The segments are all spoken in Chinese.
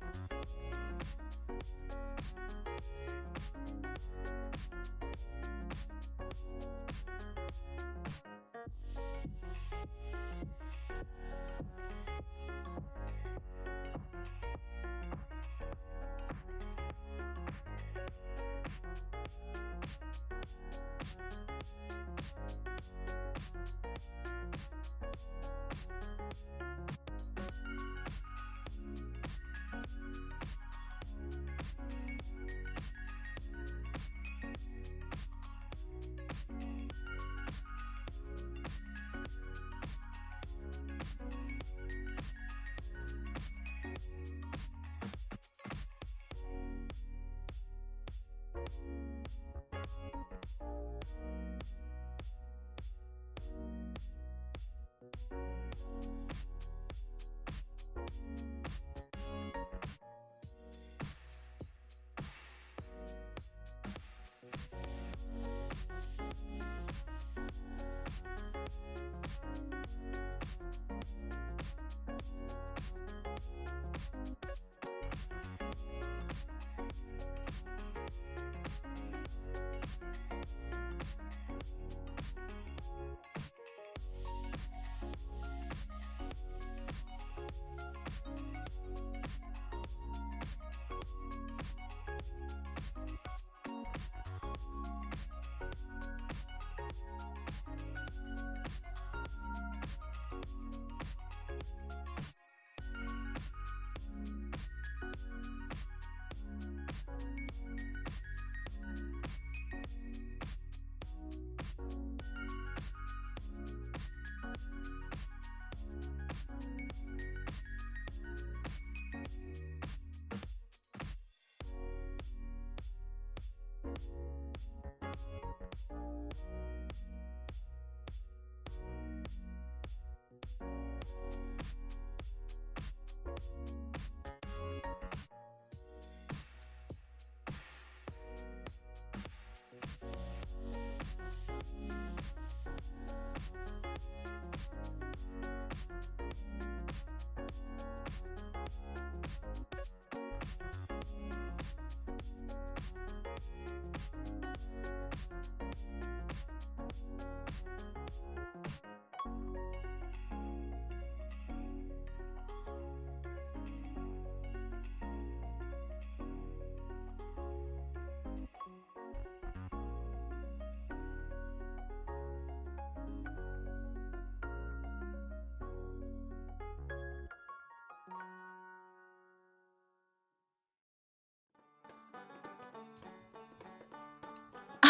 Thank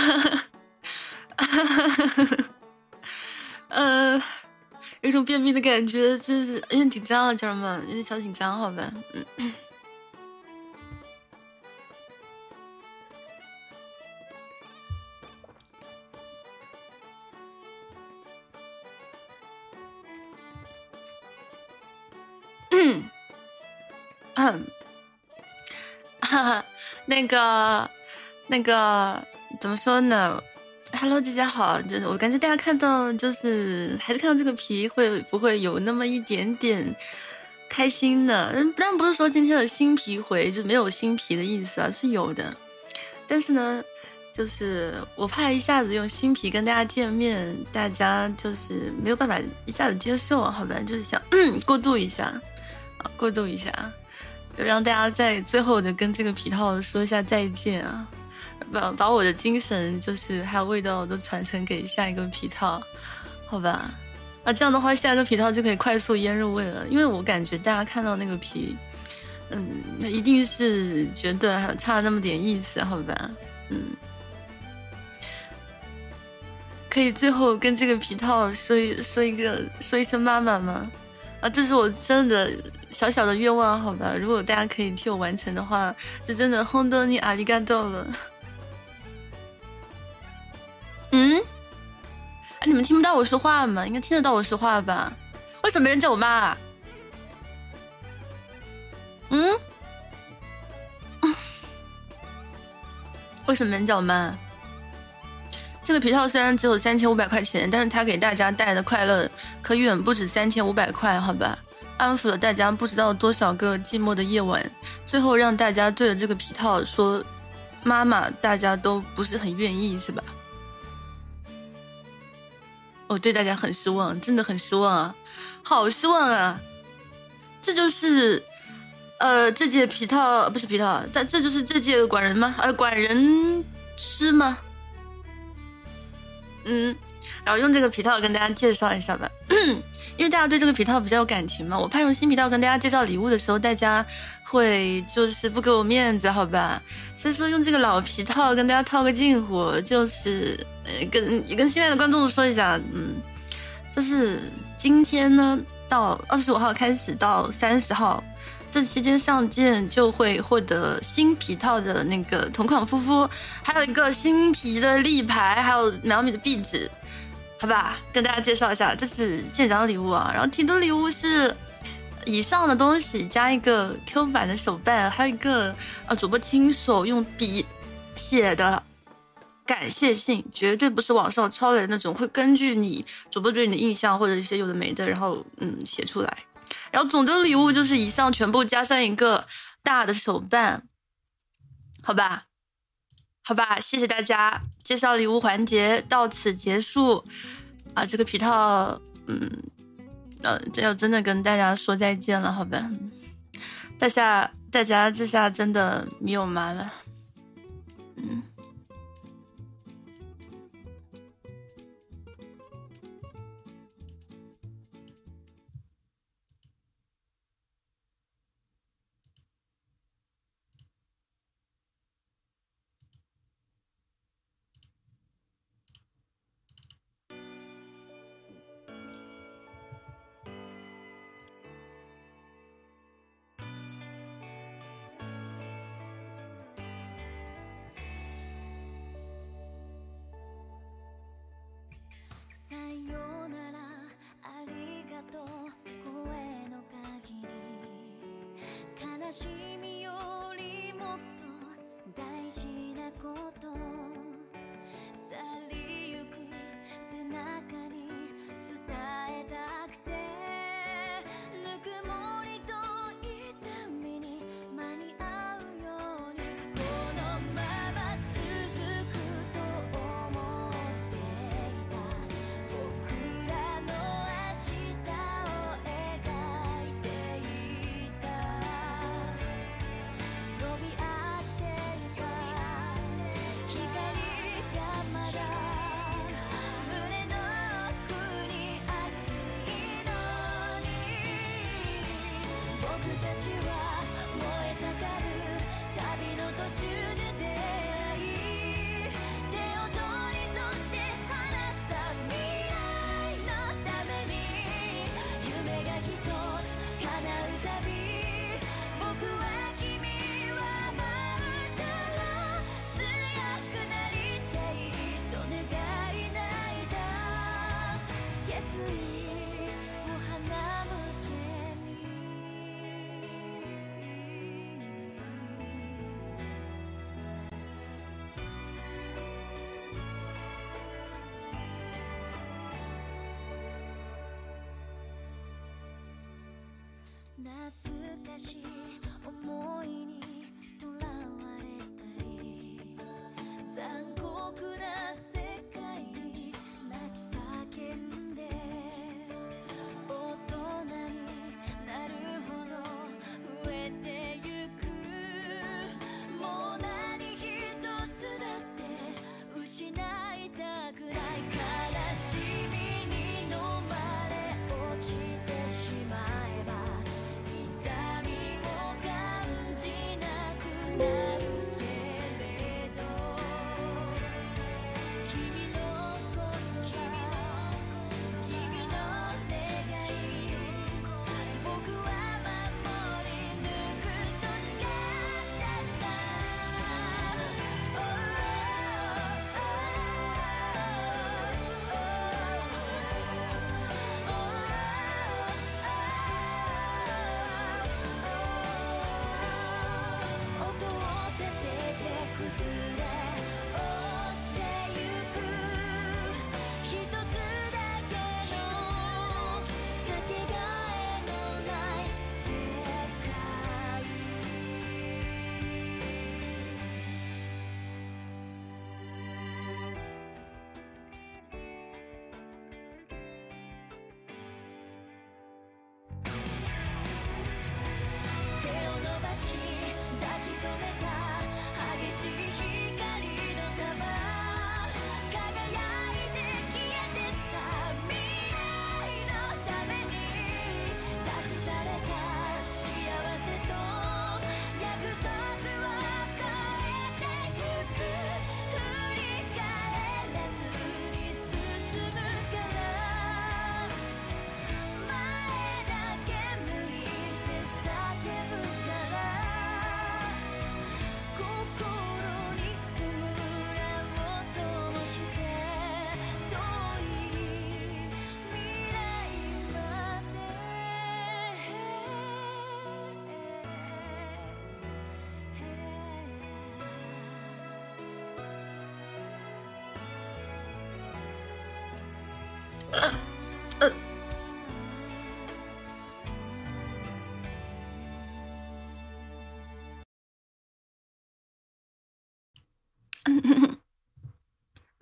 哈 哈呃，有种便秘的感觉，就是有点紧张啊，家人们，有点小紧张，好吧，嗯。嗯，哈哈，那个，那个，怎么说呢？Hello，大家好，就是我感觉大家看到，就是还是看到这个皮，会不会有那么一点点开心呢？嗯，当然不是说今天的新皮回就没有新皮的意思啊，是有的。但是呢，就是我怕一下子用新皮跟大家见面，大家就是没有办法一下子接受，好吧？就是想嗯过渡一下啊，过渡一下。就让大家在最后的跟这个皮套说一下再见啊，把把我的精神就是还有味道都传承给下一个皮套，好吧？啊，这样的话下一个皮套就可以快速腌入味了。因为我感觉大家看到那个皮，嗯，那一定是觉得还差那么点意思，好吧？嗯，可以最后跟这个皮套说一说一个说一声妈妈吗？啊，这是我真的。小小的愿望，好吧，如果大家可以替我完成的话，这真的轰动你阿里嘎多了。你们听不到我说话吗？应该听得到我说话吧？为什么没人叫我妈？嗯？为什么没人叫我妈？这个皮套虽然只有三千五百块钱，但是它给大家带来的快乐可远不止三千五百块，好吧？安抚了大家不知道多少个寂寞的夜晚，最后让大家对着这个皮套说“妈妈”，大家都不是很愿意，是吧？我对大家很失望，真的很失望啊，好失望啊！这就是，呃，这届皮套不是皮套，但这就是这届管人吗？呃，管人师吗？嗯，然后用这个皮套跟大家介绍一下吧，因为大家对这个皮套比较有感情嘛，我怕用新皮套跟大家介绍礼物的时候，大家会就是不给我面子，好吧？所以说用这个老皮套跟大家套个近乎，就是呃跟跟新来的观众说一下，嗯，就是今天呢到二十五号开始到三十号。这期间上件就会获得新皮套的那个同款肤肤，还有一个新皮的立牌，还有苗米的壁纸，好吧，跟大家介绍一下，这是舰长礼物啊。然后提的礼物是以上的东西加一个 Q 版的手办，还有一个呃主播亲手用笔写的感谢信，绝对不是网上抄来的那种，会根据你主播对你的印象或者一些有的没的，然后嗯写出来。然后总的礼物就是以上全部加上一个大的手办，好吧，好吧，谢谢大家，介绍礼物环节到此结束啊！这个皮套，嗯，呃，这要真的跟大家说再见了，好吧？大家，大家这下真的没有麻了，嗯。ようならありがとう。声の限り。悲しみ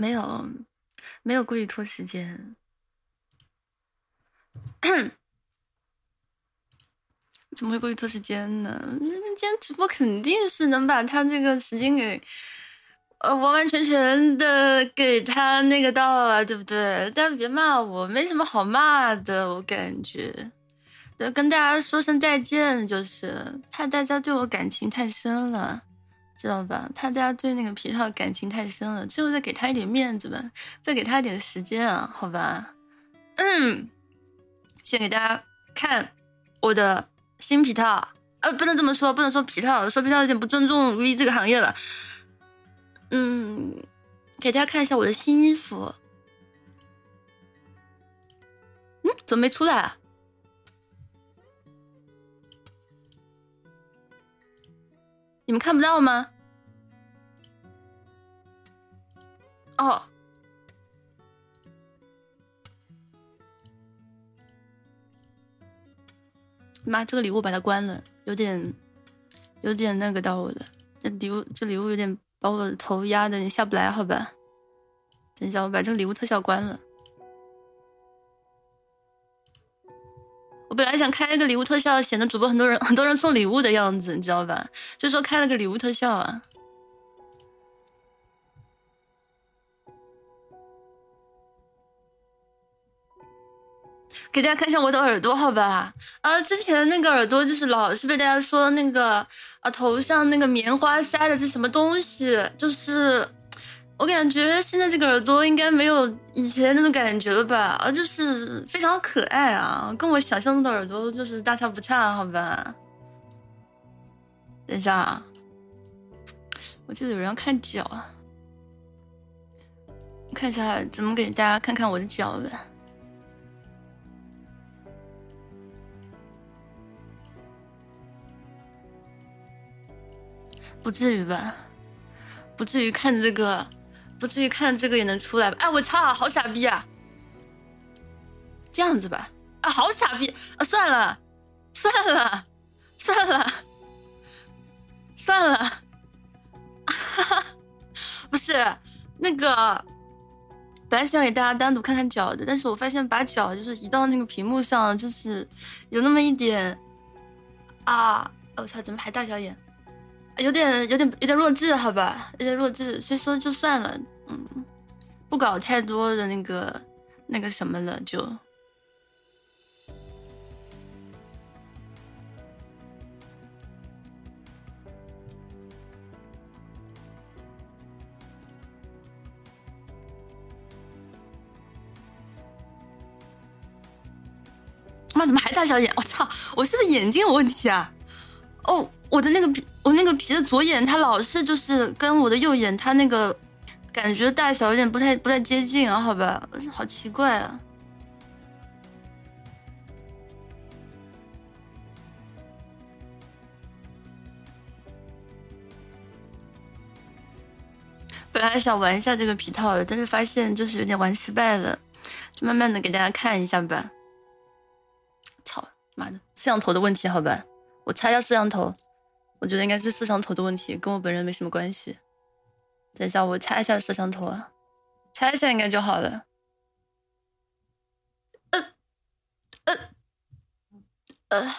没有，没有故意拖时间。怎么会故意拖时间呢？那今天直播肯定是能把他这个时间给，呃，完完全全的给他那个到啊，对不对？大家别骂我，没什么好骂的，我感觉。对，跟大家说声再见，就是怕大家对我感情太深了，知道吧？怕大家对那个皮套感情太深了，最后再给他一点面子吧，再给他一点时间啊，好吧？嗯，先给大家看我的。新皮套，呃，不能这么说，不能说皮套，说皮套有点不尊重 V 这个行业了。嗯，给大家看一下我的新衣服。嗯，怎么没出来啊？你们看不到吗？哦。妈，这个礼物把它关了，有点，有点那个到我了。这礼物，这礼物有点把我的头压的，你下不来，好吧？等一下，我把这个礼物特效关了。我本来想开一个礼物特效，显得主播很多人很多人送礼物的样子，你知道吧？就说开了个礼物特效啊。给大家看一下我的耳朵，好吧？啊，之前那个耳朵就是老是被大家说那个啊，头上那个棉花塞的是什么东西？就是我感觉现在这个耳朵应该没有以前那种感觉了吧？啊，就是非常可爱啊，跟我想象中的耳朵就是大差不差，好吧？等一下，啊我记得有人要看脚啊，看一下怎么给大家看看我的脚吧。不至于吧，不至于看这个，不至于看这个也能出来吧？哎，我操，好傻逼啊！这样子吧，啊，好傻逼啊！算了，算了，算了，算了，哈哈，不是那个，本来想给大家单独看看脚的，但是我发现把脚就是移到那个屏幕上，就是有那么一点啊！我操，怎么还大小眼？有点有点有点弱智，好吧，有点弱智，所以说就算了，嗯，不搞太多的那个那个什么了，就。妈，怎么还大小眼？我操，我是不是眼睛有问题啊？哦。我的那个皮，我那个皮的左眼，它老是就是跟我的右眼，它那个感觉大小有点不太不太接近啊，好吧，好奇怪啊。本来想玩一下这个皮套的，但是发现就是有点玩失败了，就慢慢的给大家看一下吧。操妈的，摄像头的问题，好吧，我擦一下摄像头。我觉得应该是摄像头的问题，跟我本人没什么关系。等一下，我拆一下摄像头啊，拆一下应该就好了。呃，呃，呃，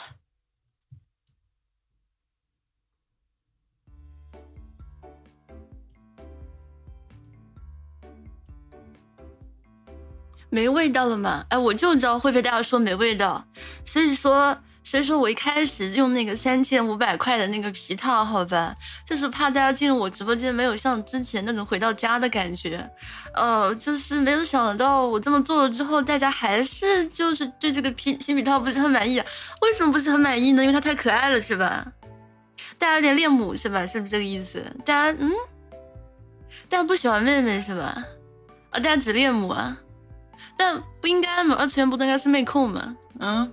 没味道了吗？哎，我就知道会被大家说没味道，所以说。所以说我一开始用那个三千五百块的那个皮套，好吧，就是怕大家进入我直播间没有像之前那种回到家的感觉，呃，就是没有想到我这么做了之后，大家还是就是对这个皮新皮套不是很满意。为什么不是很满意呢？因为它太可爱了，是吧？大家有点恋母是吧？是不是这个意思？大家嗯，大家不喜欢妹妹是吧？啊，大家只恋母啊？但不应该嘛，二次元不都应该是妹控吗？嗯。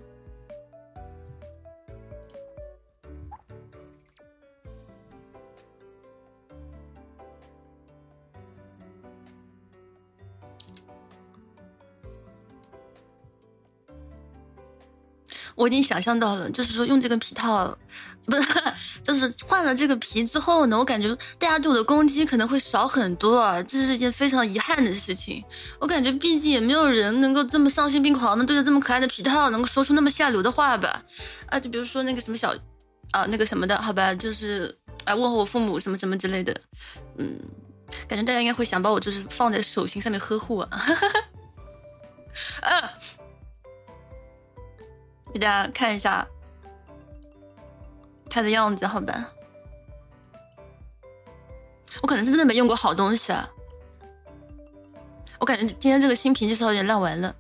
我已经想象到了，就是说用这个皮套，不是，就是换了这个皮之后呢，我感觉大家对我的攻击可能会少很多啊，这是一件非常遗憾的事情。我感觉毕竟也没有人能够这么丧心病狂的对着这么可爱的皮套能够说出那么下流的话吧？啊，就比如说那个什么小，啊那个什么的，好吧，就是啊问候我父母什么什么之类的，嗯，感觉大家应该会想把我就是放在手心上面呵护啊，啊。给大家看一下它的样子，好吧？我可能是真的没用过好东西啊！我感觉今天这个新品就是有点烂完了。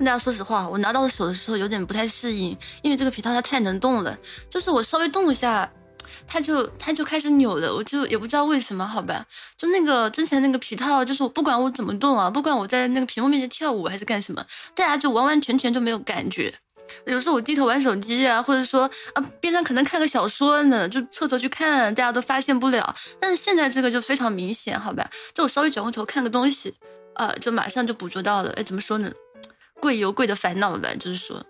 跟大家说实话，我拿到手的时候有点不太适应，因为这个皮套它太能动了，就是我稍微动一下，它就它就开始扭了，我就也不知道为什么，好吧？就那个之前那个皮套，就是我不管我怎么动啊，不管我在那个屏幕面前跳舞还是干什么，大家就完完全全就没有感觉。有时候我低头玩手机啊，或者说啊边上可能看个小说呢，就侧头去看，大家都发现不了。但是现在这个就非常明显，好吧？就我稍微转过头看个东西，啊，就马上就捕捉到了。哎，怎么说呢？贵有贵的烦恼吧，就是说，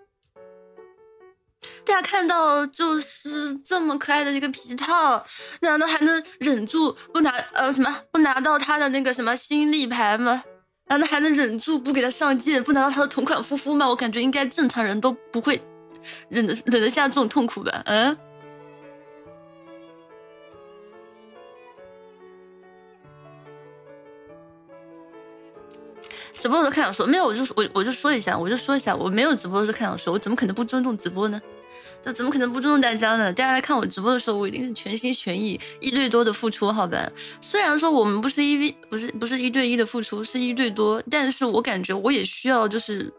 大家看到就是这么可爱的一个皮套，难道还能忍住不拿呃什么不拿到他的那个什么新立牌吗？难道还能忍住不给他上剑，不拿到他的同款护肤吗？我感觉应该正常人都不会忍得忍得下这种痛苦吧？嗯。直播的时候看小说没有，我就我我就说一下，我就说一下，我没有直播的时候看小说，我怎么可能不尊重直播呢？就怎么可能不尊重大家呢？大家来看我直播的时候，我一定是全心全意、一对多的付出，好吧？虽然说我们不是一 v 不是不是一对一的付出，是一对多，但是我感觉我也需要就是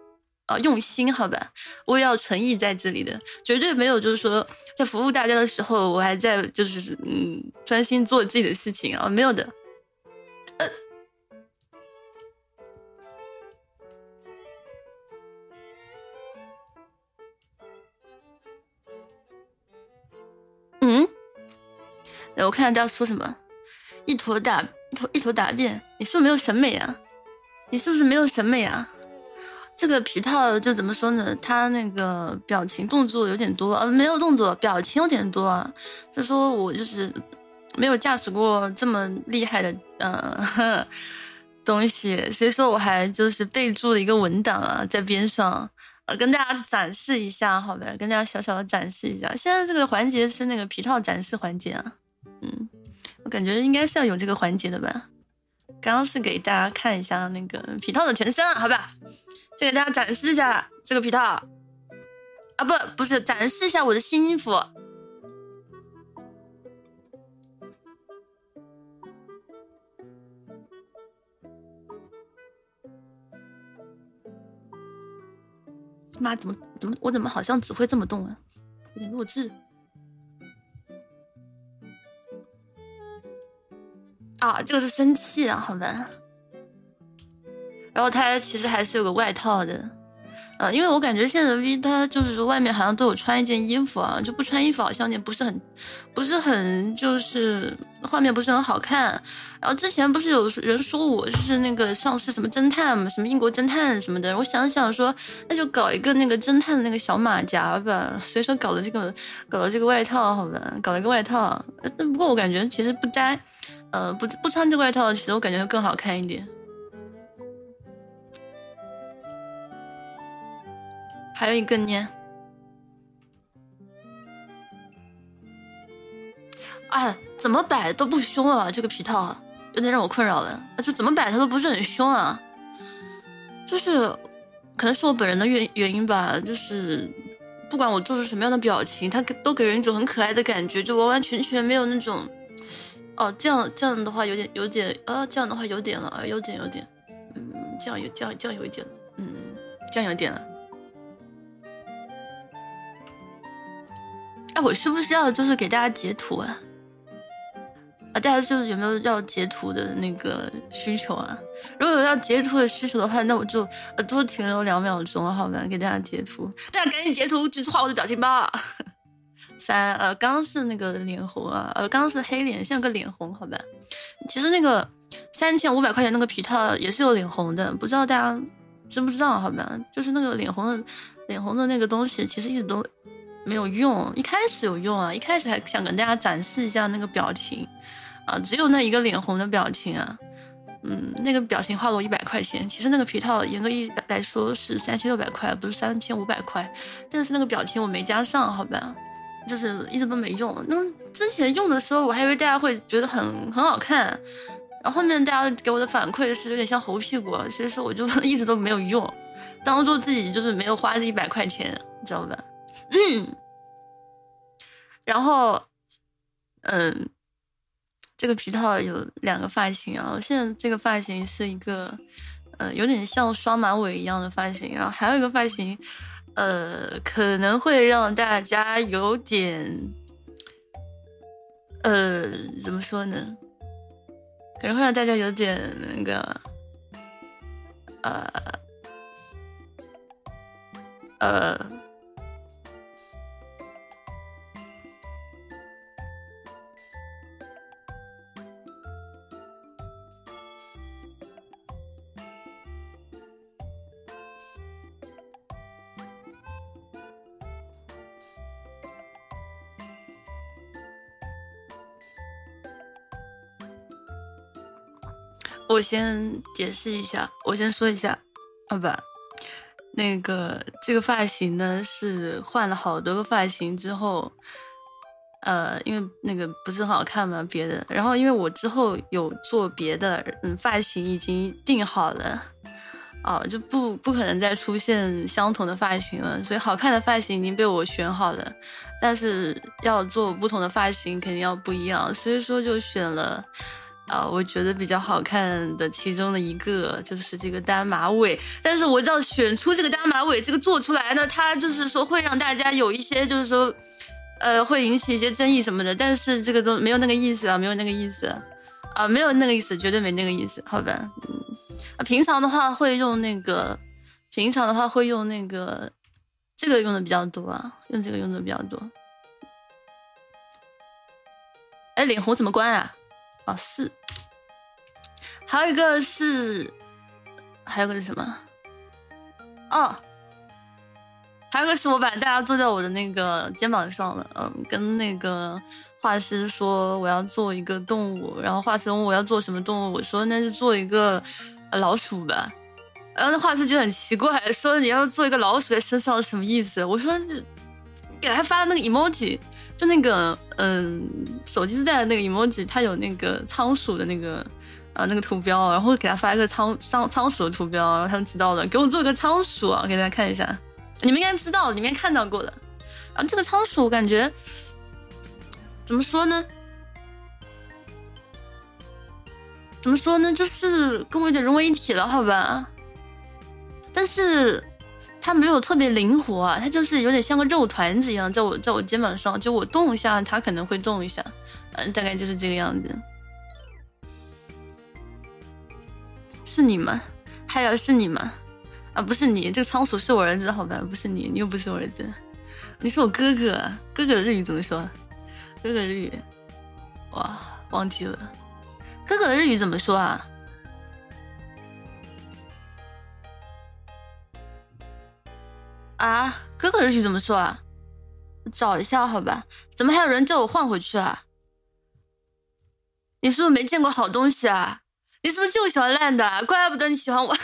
啊用心，好吧？我也要诚意在这里的，绝对没有就是说在服务大家的时候，我还在就是嗯专心做自己的事情啊，没有的。我看大家说什么，一坨大一坨一坨大便，你是不是没有审美啊？你是不是没有审美啊？这个皮套就怎么说呢？他那个表情动作有点多，呃，没有动作，表情有点多啊。就说我就是没有驾驶过这么厉害的嗯 东西，所以说我还就是备注了一个文档啊，在边上。呃，跟大家展示一下，好呗，跟大家小小的展示一下。现在这个环节是那个皮套展示环节啊，嗯，我感觉应该是要有这个环节的吧。刚刚是给大家看一下那个皮套的全身，好吧，就给大家展示一下这个皮套啊，不，不是展示一下我的新衣服。妈，怎么怎么我怎么好像只会这么动啊？有点弱智。啊，这个是生气啊，好吧。然后它其实还是有个外套的。呃，因为我感觉现在的 V 它就是外面好像都有穿一件衣服啊，就不穿衣服好像也不是很，不是很就是画面不是很好看。然后之前不是有人说我是那个像是什么侦探嘛，什么英国侦探什么的。我想想说，那就搞一个那个侦探的那个小马甲吧。所以说搞了这个，搞了这个外套，好吧，搞了个外套。不过我感觉其实不摘，呃，不不穿这个外套，其实我感觉会更好看一点。还有一个呢，啊，怎么摆都不凶啊！这个皮套有点让我困扰了，就怎么摆它都不是很凶啊。就是可能是我本人的原原因吧，就是不管我做出什么样的表情，它都给人一种很可爱的感觉，就完完全全没有那种……哦，这样这样的话有点有点啊，这样的话有点了啊，有点有点，嗯，这样有这样这样有一点，嗯，这样有点了。哎，我需不需要就是给大家截图啊？啊，大家就是有没有要截图的那个需求啊？如果有要截图的需求的话，那我就呃多停留两秒钟，好吧，给大家截图。大家赶紧截图，就是画我的表情包。三呃，刚刚是那个脸红啊，呃，刚刚是黑脸，像个脸红，好吧。其实那个三千五百块钱那个皮套也是有脸红的，不知道大家知不知道？好吧，就是那个脸红的脸红的那个东西，其实一直都没有用。一开始有用啊，一开始还想跟大家展示一下那个表情啊，只有那一个脸红的表情啊。嗯，那个表情花了我一百块钱。其实那个皮套严格意来说是三千六百块，不是三千五百块。但是那个表情我没加上，好吧，就是一直都没用。那之前用的时候，我还以为大家会觉得很很好看，然后后面大家给我的反馈是有点像猴屁股，所以说我就 一直都没有用，当做自己就是没有花这一百块钱，你知道吧？嗯，然后，嗯。这个皮套有两个发型啊，我现在这个发型是一个，呃，有点像双马尾一样的发型，然后还有一个发型，呃，可能会让大家有点，呃，怎么说呢？可能会让大家有点那个，呃，呃。我先解释一下，我先说一下，好吧，那个这个发型呢是换了好多个发型之后，呃，因为那个不是很好看嘛，别的，然后因为我之后有做别的，嗯，发型已经定好了，哦，就不不可能再出现相同的发型了，所以好看的发型已经被我选好了，但是要做不同的发型肯定要不一样，所以说就选了。啊，我觉得比较好看的其中的一个就是这个单马尾，但是我知道选出这个单马尾，这个做出来呢，它就是说会让大家有一些就是说，呃，会引起一些争议什么的，但是这个都没有那个意思啊，没有那个意思啊，没有那个意思，绝对没那个意思，好吧？嗯，啊，平常的话会用那个，平常的话会用那个，这个用的比较多啊，用这个用的比较多。哎，脸红怎么关啊？啊，四。还有一个是，还有个是什么？哦，还有个是我把大家坐在我的那个肩膀上了，嗯，跟那个画师说我要做一个动物，然后画师问我要做什么动物，我说那就做一个老鼠吧，然后那画师就很奇怪，说你要做一个老鼠在身上什么意思？我说给他发的那个 emoji，就那个嗯，手机自带的那个 emoji，它有那个仓鼠的那个。啊，那个图标，然后给他发一个仓仓仓鼠的图标，然后他们知道了，给我做个仓鼠啊，给大家看一下，你们应该知道，里面看到过的。啊，这个仓鼠感觉怎么说呢？怎么说呢？就是跟我有点融为一体了，好吧？但是它没有特别灵活啊，它就是有点像个肉团子一样，在我在我肩膀上，就我动一下，它可能会动一下，嗯，大概就是这个样子。是你吗？还有是你吗？啊，不是你，这个仓鼠是我儿子，好吧？不是你，你又不是我儿子，你是我哥哥。哥哥的日语怎么说？哥哥日语，哇，忘记了。哥哥的日语怎么说啊？啊，哥哥的日语怎么说啊？我找一下好吧？怎么还有人叫我换回去啊？你是不是没见过好东西啊？你是不是就喜欢烂的？怪不得你喜欢我。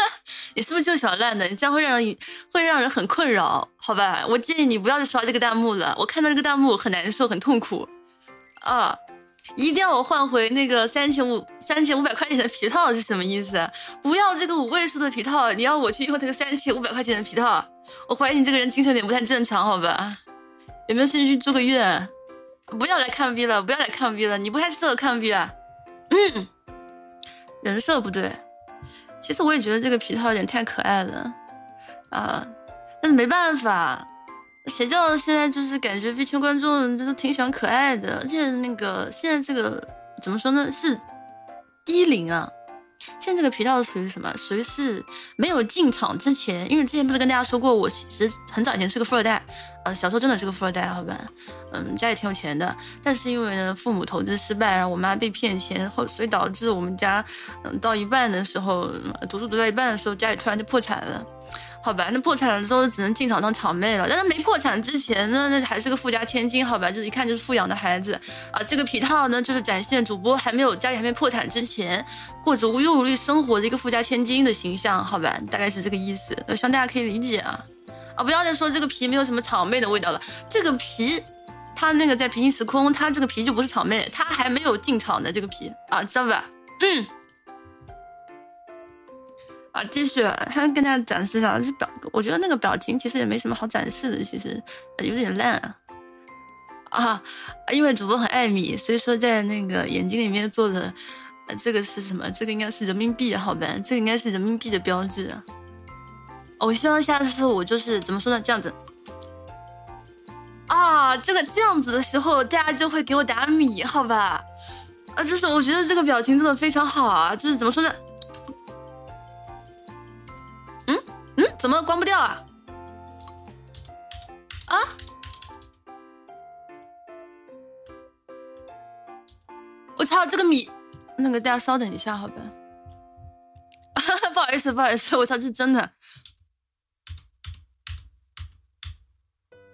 你是不是就喜欢烂的？你这样会让人会让人很困扰，好吧？我建议你不要再刷这个弹幕了。我看到这个弹幕很难受，很痛苦。啊，一定要我换回那个三千五三千五百块钱的皮套是什么意思？不要这个五位数的皮套，你要我去用这个三千五百块钱的皮套？我怀疑你这个人精神有点不太正常，好吧？有没有兴趣住个院？不要来看 V 了，不要来看 V 了，你不太适合看 V 啊。嗯。人设不对，其实我也觉得这个皮套有点太可爱了，啊，但是没办法，谁叫现在就是感觉 V 圈观众都挺喜欢可爱的，而且那个现在这个怎么说呢？是低龄啊。现在这个皮套属于什么？属于是没有进场之前，因为之前不是跟大家说过，我其实很早以前是个富二代，呃，小时候真的是个富二代，好吧，嗯，家里挺有钱的，但是因为呢父母投资失败，然后我妈被骗钱，后所以导致我们家，嗯，到一半的时候，读书读到一半的时候，家里突然就破产了。好吧，那破产了之后只能进场当场妹了。但他没破产之前呢，那还是个富家千金，好吧，就是一看就是富养的孩子啊。这个皮套呢，就是展现主播还没有家里还没破产之前，过着无忧无虑生活的一个富家千金的形象，好吧，大概是这个意思，希望大家可以理解啊。啊，不要再说这个皮没有什么场妹的味道了，这个皮，它那个在平行时空，它这个皮就不是场妹，它还没有进场的这个皮啊，知道吧？嗯。啊，继续，他跟大家展示一下，是表，我觉得那个表情其实也没什么好展示的，其实有点烂啊。啊，因为主播很爱米，所以说在那个眼睛里面做的，这个是什么？这个应该是人民币，好吧？这个应该是人民币的标志。我希望下次我就是怎么说呢？这样子。啊，这个这样子的时候，大家就会给我打米，好吧？啊，就是我觉得这个表情做的非常好啊，就是怎么说呢？嗯嗯，怎么关不掉啊？啊？我操，这个米，那个大家稍等一下，好吧？不好意思，不好意思，我操，这是真的。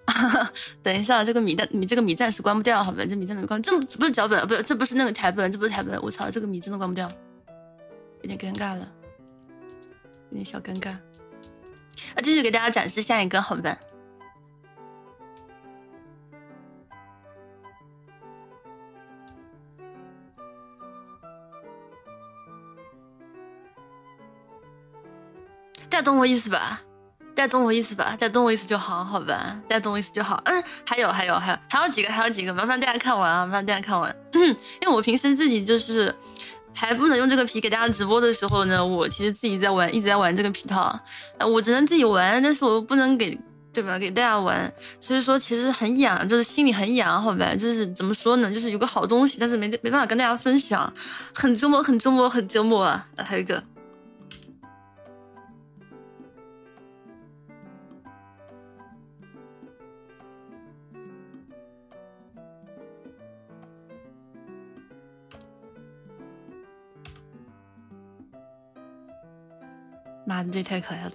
等一下，这个米蛋米这个米暂时关不掉，好吧？这米暂时关，这不是脚本，不是，这不是那个台本，这不是台本。我操，这个米真的关不掉，有点尴尬了，有点小尴尬。那继续给大家展示下一个，好吧？大家懂我意思吧？大家懂我意思吧？大家懂我意思就好，好吧？大家懂我意思就好。嗯，还有还有还有还有几个还有几个，麻烦大家看完啊！麻烦大家看完。嗯，因为我平时自己就是。还不能用这个皮给大家直播的时候呢，我其实自己在玩，一直在玩这个皮套，我只能自己玩，但是我不能给，对吧？给大家玩，所以说其实很痒，就是心里很痒，好吧？就是怎么说呢？就是有个好东西，但是没没办法跟大家分享，很折磨，很折磨，很折磨啊！还有一个。妈你，这太可爱了！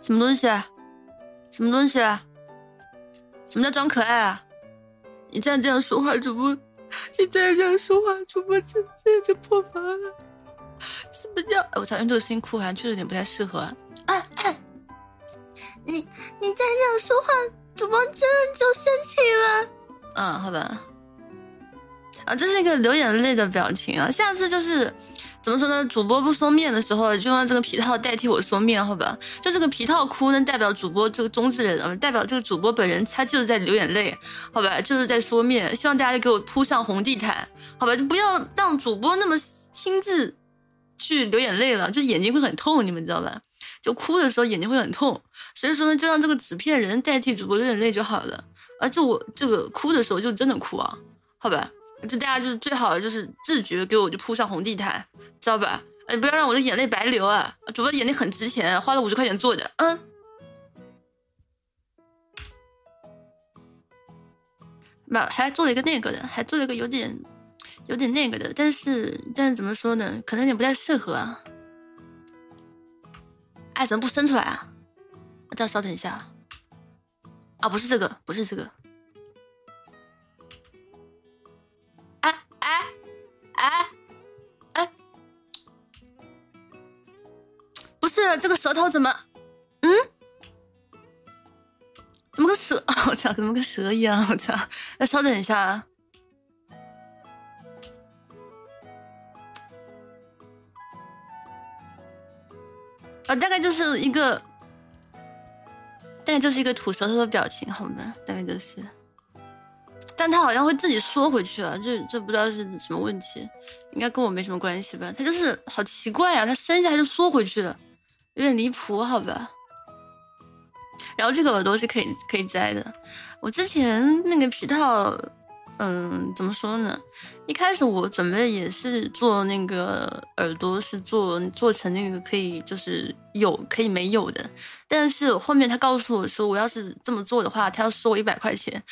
什么东西？啊什么东西？啊什么叫装可爱啊？你再这样说话，主播，你再这样说话，主播这这就破防了。什么叫？我操，用这个声音哭好像确实有点不太适合。你你再这样说话，主播真的就生气了。嗯，好吧。啊，这是一个流眼泪的表情啊。下次就是怎么说呢？主播不缩面的时候，就用这个皮套代替我缩面，好吧？就这个皮套哭呢，代表主播这个中之人，代表这个主播本人，他就是在流眼泪，好吧？就是在缩面。希望大家给我铺上红地毯，好吧？就不要让主播那么亲自去流眼泪了，就是眼睛会很痛，你们知道吧？就哭的时候眼睛会很痛。所以说呢，就让这个纸片人代替主播流眼泪就好了。而就我这个哭的时候就真的哭啊，好吧？就大家就是最好就是自觉给我就铺上红地毯，知道吧？哎，不要让我的眼泪白流啊！主播的眼泪很值钱，花了五十块钱做的。嗯。不，还做了一个那个的，还做了一个有点有点那个的，但是但是怎么说呢？可能有点不太适合啊。怎么不伸出来啊？再稍等一下，啊，不是这个，不是这个，哎哎哎哎，不是这个舌头怎么，嗯，怎么个蛇？我操，怎么跟蛇一样？我操，那稍等一下，啊，大概就是一个。大概就是一个吐舌头的表情，好吗？大概就是，但他好像会自己缩回去了，这这不知道是什么问题，应该跟我没什么关系吧？他就是好奇怪啊，他伸下来就缩回去了，有点离谱，好吧？然后这个耳朵是可以可以摘的，我之前那个皮套。嗯，怎么说呢？一开始我准备也是做那个耳朵，是做做成那个可以就是有可以没有的，但是后面他告诉我说，我要是这么做的话，他要收我一百块钱。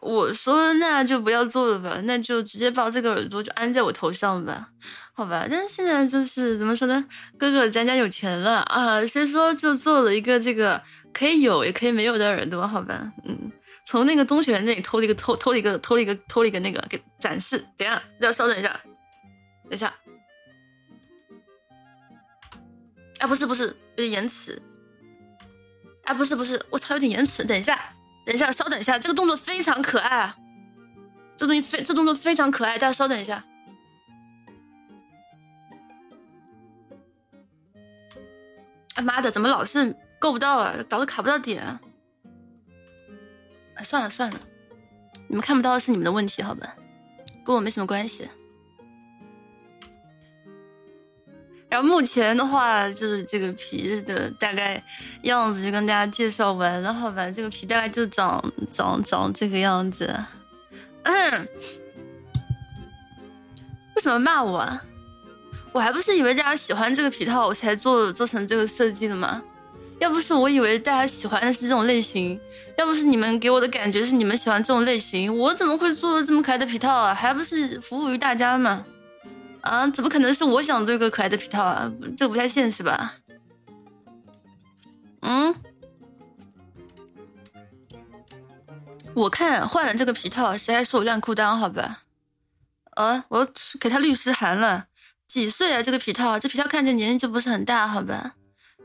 我说那就不要做了吧，那就直接把这个耳朵就安在我头上吧，好吧。但是现在就是怎么说呢？哥哥咱家有钱了啊，所以说就做了一个这个可以有也可以没有的耳朵，好吧，嗯。从那个东学那里偷了一个偷偷了一个偷了一个偷了一个那个给展示，等下，要稍等一下，等一下，啊不是不是有点延迟，啊不是不是我操有点延迟，等一下等一下稍等一下，这个动作非常可爱啊，这东西非这动作非常可爱，大家稍等一下，啊妈的怎么老是够不到啊，导致卡不到点。算了算了，你们看不到是你们的问题，好吧，跟我没什么关系。然后目前的话，就是这个皮的大概样子就跟大家介绍完了，好吧？这个皮大概就长长长这个样子。嗯，为什么骂我？我还不是以为大家喜欢这个皮套，我才做做成这个设计的吗？要不是我以为大家喜欢的是这种类型，要不是你们给我的感觉是你们喜欢这种类型，我怎么会做这么可爱的皮套啊？还不是服务于大家嘛？啊，怎么可能是我想做一个可爱的皮套啊？这不太现实吧？嗯，我看换了这个皮套，谁还说我烂裤裆？好吧？呃，我给他律师函了，几岁啊？这个皮套，这皮套看着年龄就不是很大，好吧？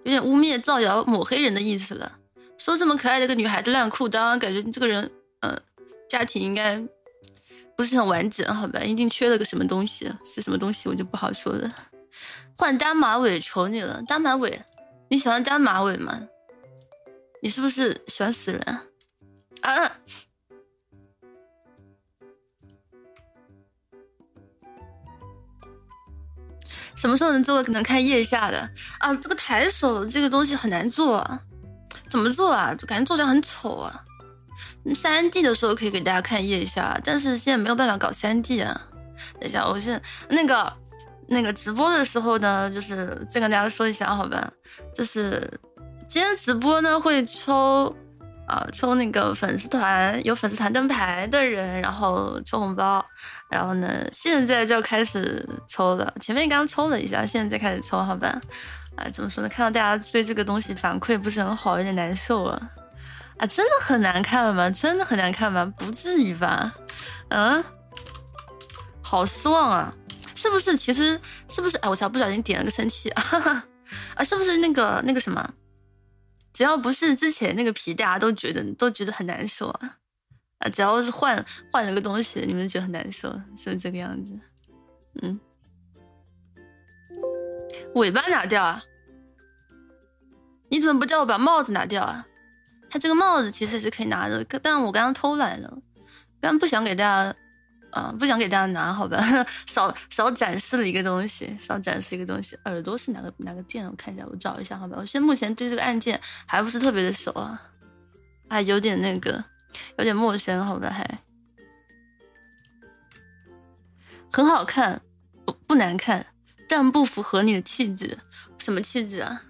有点污蔑、造谣、抹黑人的意思了。说这么可爱的一个女孩子烂裤裆，感觉你这个人，嗯，家庭应该不是很完整，好吧？一定缺了个什么东西，是什么东西我就不好说了。换单马尾，求你了，单马尾，你喜欢单马尾吗？你是不是喜欢死人啊？啊！什么时候能做？能看腋下的啊，这个抬手这个东西很难做，怎么做啊？感觉做起来很丑啊。三 D 的时候可以给大家看腋下，但是现在没有办法搞三 D 啊。等一下，我现那个那个直播的时候呢，就是再跟大家说一下，好吧？就是今天直播呢会抽。啊，抽那个粉丝团有粉丝团灯牌的人，然后抽红包，然后呢，现在就开始抽了。前面刚抽了一下，现在再开始抽，好吧？啊，怎么说呢？看到大家对这个东西反馈不是很好，有点难受啊！啊，真的很难看吗？真的很难看吗？不至于吧？嗯，好失望啊！是不是？其实是不是？哎，我操，不小心点了个生气啊！啊，是不是那个那个什么？只要不是之前那个皮，大家都觉得都觉得很难受啊啊！只要是换换了个东西，你们觉得很难受，是不是这个样子？嗯，尾巴拿掉啊？你怎么不叫我把帽子拿掉啊？它这个帽子其实是可以拿的，但我刚刚偷懒了，刚不想给大家。啊，不想给大家拿，好吧，少少展示了一个东西，少展示一个东西。耳朵是哪个哪个键？我看一下，我找一下，好吧。我现在目前对这个按键还不是特别的熟啊，还有点那个，有点陌生，好吧，还很好看，不不难看，但不符合你的气质。什么气质啊？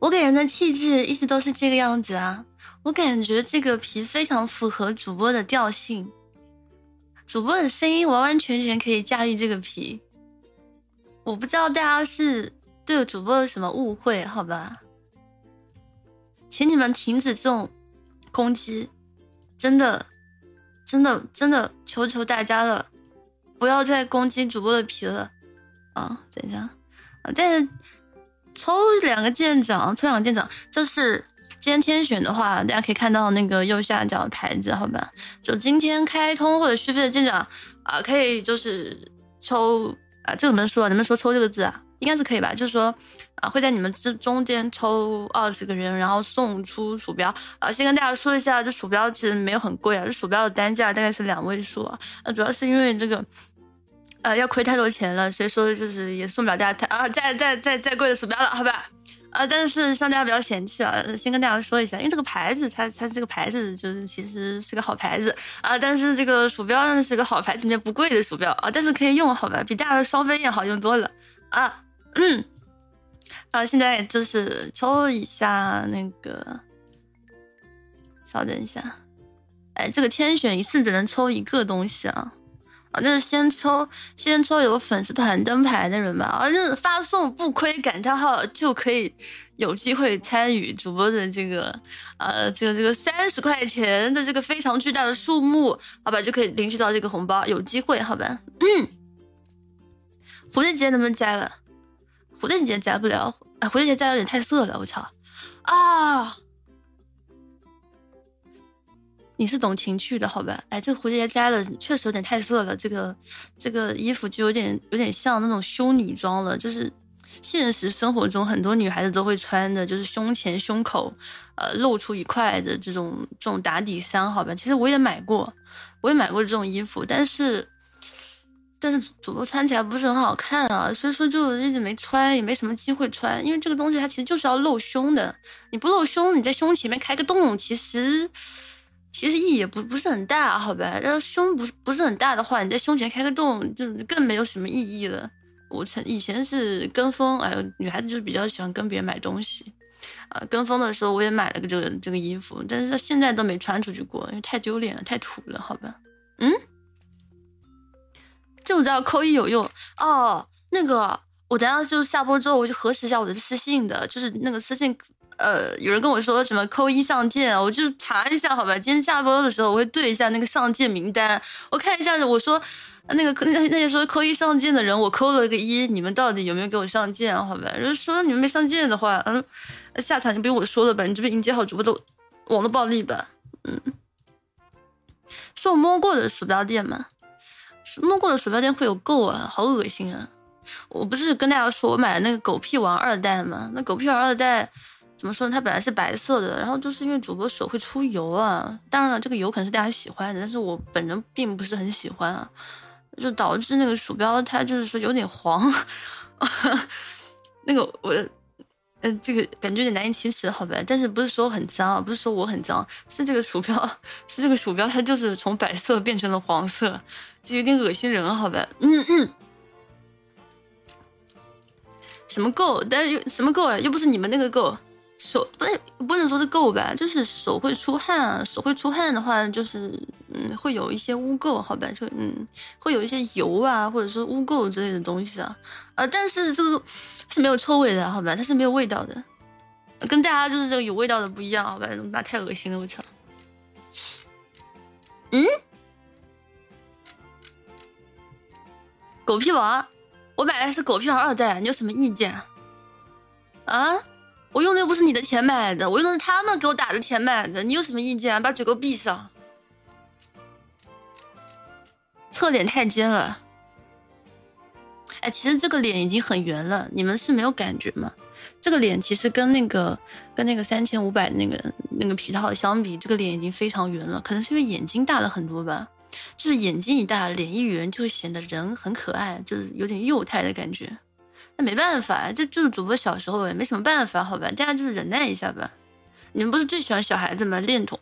我给人的气质一直都是这个样子啊。我感觉这个皮非常符合主播的调性，主播的声音完完全全可以驾驭这个皮。我不知道大家是对主播有什么误会，好吧？请你们停止这种攻击，真的，真的，真的，求求大家了，不要再攻击主播的皮了。啊，等一下，啊，但是抽两个舰长，抽两个舰长，就是。今天天选的话，大家可以看到那个右下角的牌子，好吧？就今天开通或者续费的舰长啊，可以就是抽啊，这个能说？能不能说抽这个字啊？应该是可以吧？就是说啊，会在你们这中间抽二十个人，然后送出鼠标。啊，先跟大家说一下，这鼠标其实没有很贵啊，这鼠标的单价大概是两位数啊。那主要是因为这个，呃，要亏太多钱了，所以说就是也送不了大家太 啊，再再再再贵的鼠标了，好吧？啊，但是希望大家不要嫌弃啊！先跟大家说一下，因为这个牌子，它它这个牌子就是其实是个好牌子啊。但是这个鼠标呢是个好牌子，里面不贵的鼠标啊，但是可以用，好吧？比大家的双飞燕好用多了啊。嗯，啊，现在就是抽一下那个，稍等一下，哎，这个天选一次只能抽一个东西啊。啊，就是先抽，先抽有粉丝团灯牌的人吧。啊，就是发送不亏感叹号就可以有机会参与主播的这个，呃，这个这个三十块钱的这个非常巨大的数目，好吧，就可以领取到这个红包，有机会，好吧。嗯，蝴蝶结能不能摘了？蝴蝶结摘不了，哎，蝴蝶结摘有点太色了，我操！啊。你是懂情趣的，好吧？哎，这个蝴蝶结摘了，确实有点太色了。这个这个衣服就有点有点像那种修女装了，就是现实生活中很多女孩子都会穿的，就是胸前胸口呃露出一块的这种这种打底衫，好吧？其实我也买过，我也买过这种衣服，但是但是主播穿起来不是很好看啊，所以说就一直没穿，也没什么机会穿。因为这个东西它其实就是要露胸的，你不露胸，你在胸前面开个洞，其实。其实意义也不不是很大，好吧？然后胸不是不是很大的话，你在胸前开个洞，就更没有什么意义了。我曾以前是跟风，哎，女孩子就是比较喜欢跟别人买东西，啊，跟风的时候我也买了个这个这个衣服，但是到现在都没穿出去过，因为太丢脸了，太土了，好吧？嗯，就知道扣一有用哦。那个，我等下就下播之后，我就核实一下我的私信的，就是那个私信。呃，有人跟我说什么扣一上舰，我就查一下，好吧。今天下播的时候，我会对一下那个上舰名单，我看一下。我说那个那那些说扣一上舰的人，我扣了个一，你们到底有没有给我上舰？好吧。如果说你们没上舰的话，嗯，下场就不用我说了吧。你这边迎接好主播的网络暴力吧。嗯，是我摸过的鼠标垫吗？摸过的鼠标垫会有垢啊，好恶心啊！我不是跟大家说我买了那个狗屁王二代吗？那狗屁王二代。怎么说呢？它本来是白色的，然后就是因为主播手会出油啊。当然了，这个油可能是大家喜欢的，但是我本人并不是很喜欢啊，就导致那个鼠标它就是说有点黄。那个我，嗯，这个感觉有点难以启齿，好吧？但是不是说很脏啊，不是说我很脏，是这个鼠标，是这个鼠标它就是从白色变成了黄色，就有点恶心人，好吧？嗯嗯。什么够？但是又什么够啊？又不是你们那个够。手不能不能说是垢吧，就是手会出汗啊，手会出汗的话，就是嗯会有一些污垢，好吧，就嗯会有一些油啊，或者说污垢之类的东西啊，呃，但是这个是没有臭味的，好吧，它是没有味道的，跟大家就是这个有味道的不一样，好吧，那太恶心了，我操，嗯，狗屁王，我买的是狗屁王二代，你有什么意见啊？啊？我用的又不是你的钱买的，我用的是他们给我打的钱买的。你有什么意见？把嘴给我闭上！侧脸太尖了。哎，其实这个脸已经很圆了，你们是没有感觉吗？这个脸其实跟那个跟那个三千五百那个那个皮套相比，这个脸已经非常圆了。可能是因为眼睛大了很多吧，就是眼睛一大，脸一圆，就会显得人很可爱，就是有点幼态的感觉。没办法，这就是主播小时候也没什么办法，好吧，大家就是忍耐一下吧。你们不是最喜欢小孩子吗？恋童，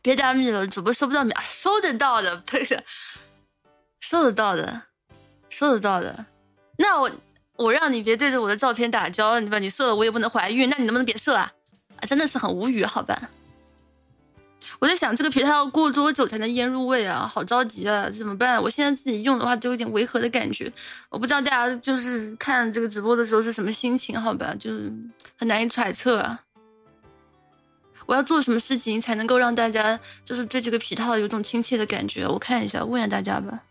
别打米了，主播收不到米，收得到的，呸的，收得到的，收得到的。那我我让你别对着我的照片打招，你把你射了我也不能怀孕，那你能不能别射啊？啊，真的是很无语，好吧。我在想这个皮套要过多久才能腌入味啊？好着急啊，怎么办？我现在自己用的话就有点违和的感觉，我不知道大家就是看这个直播的时候是什么心情，好吧，就是很难以揣测啊。我要做什么事情才能够让大家就是对这个皮套有种亲切的感觉？我看一下，问一下大家吧。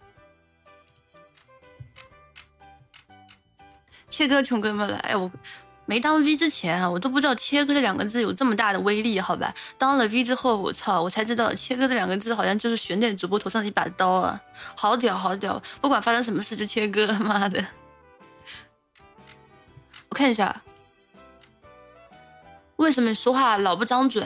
切哥，穷哥们来，我。没当 V 之前啊，我都不知道“切割”这两个字有这么大的威力，好吧？当了 V 之后，我操，我才知道“切割”这两个字好像就是悬在主播头上的一把刀啊！好屌，好屌！不管发生什么事就切割，妈的！我看一下，为什么你说话老不张嘴？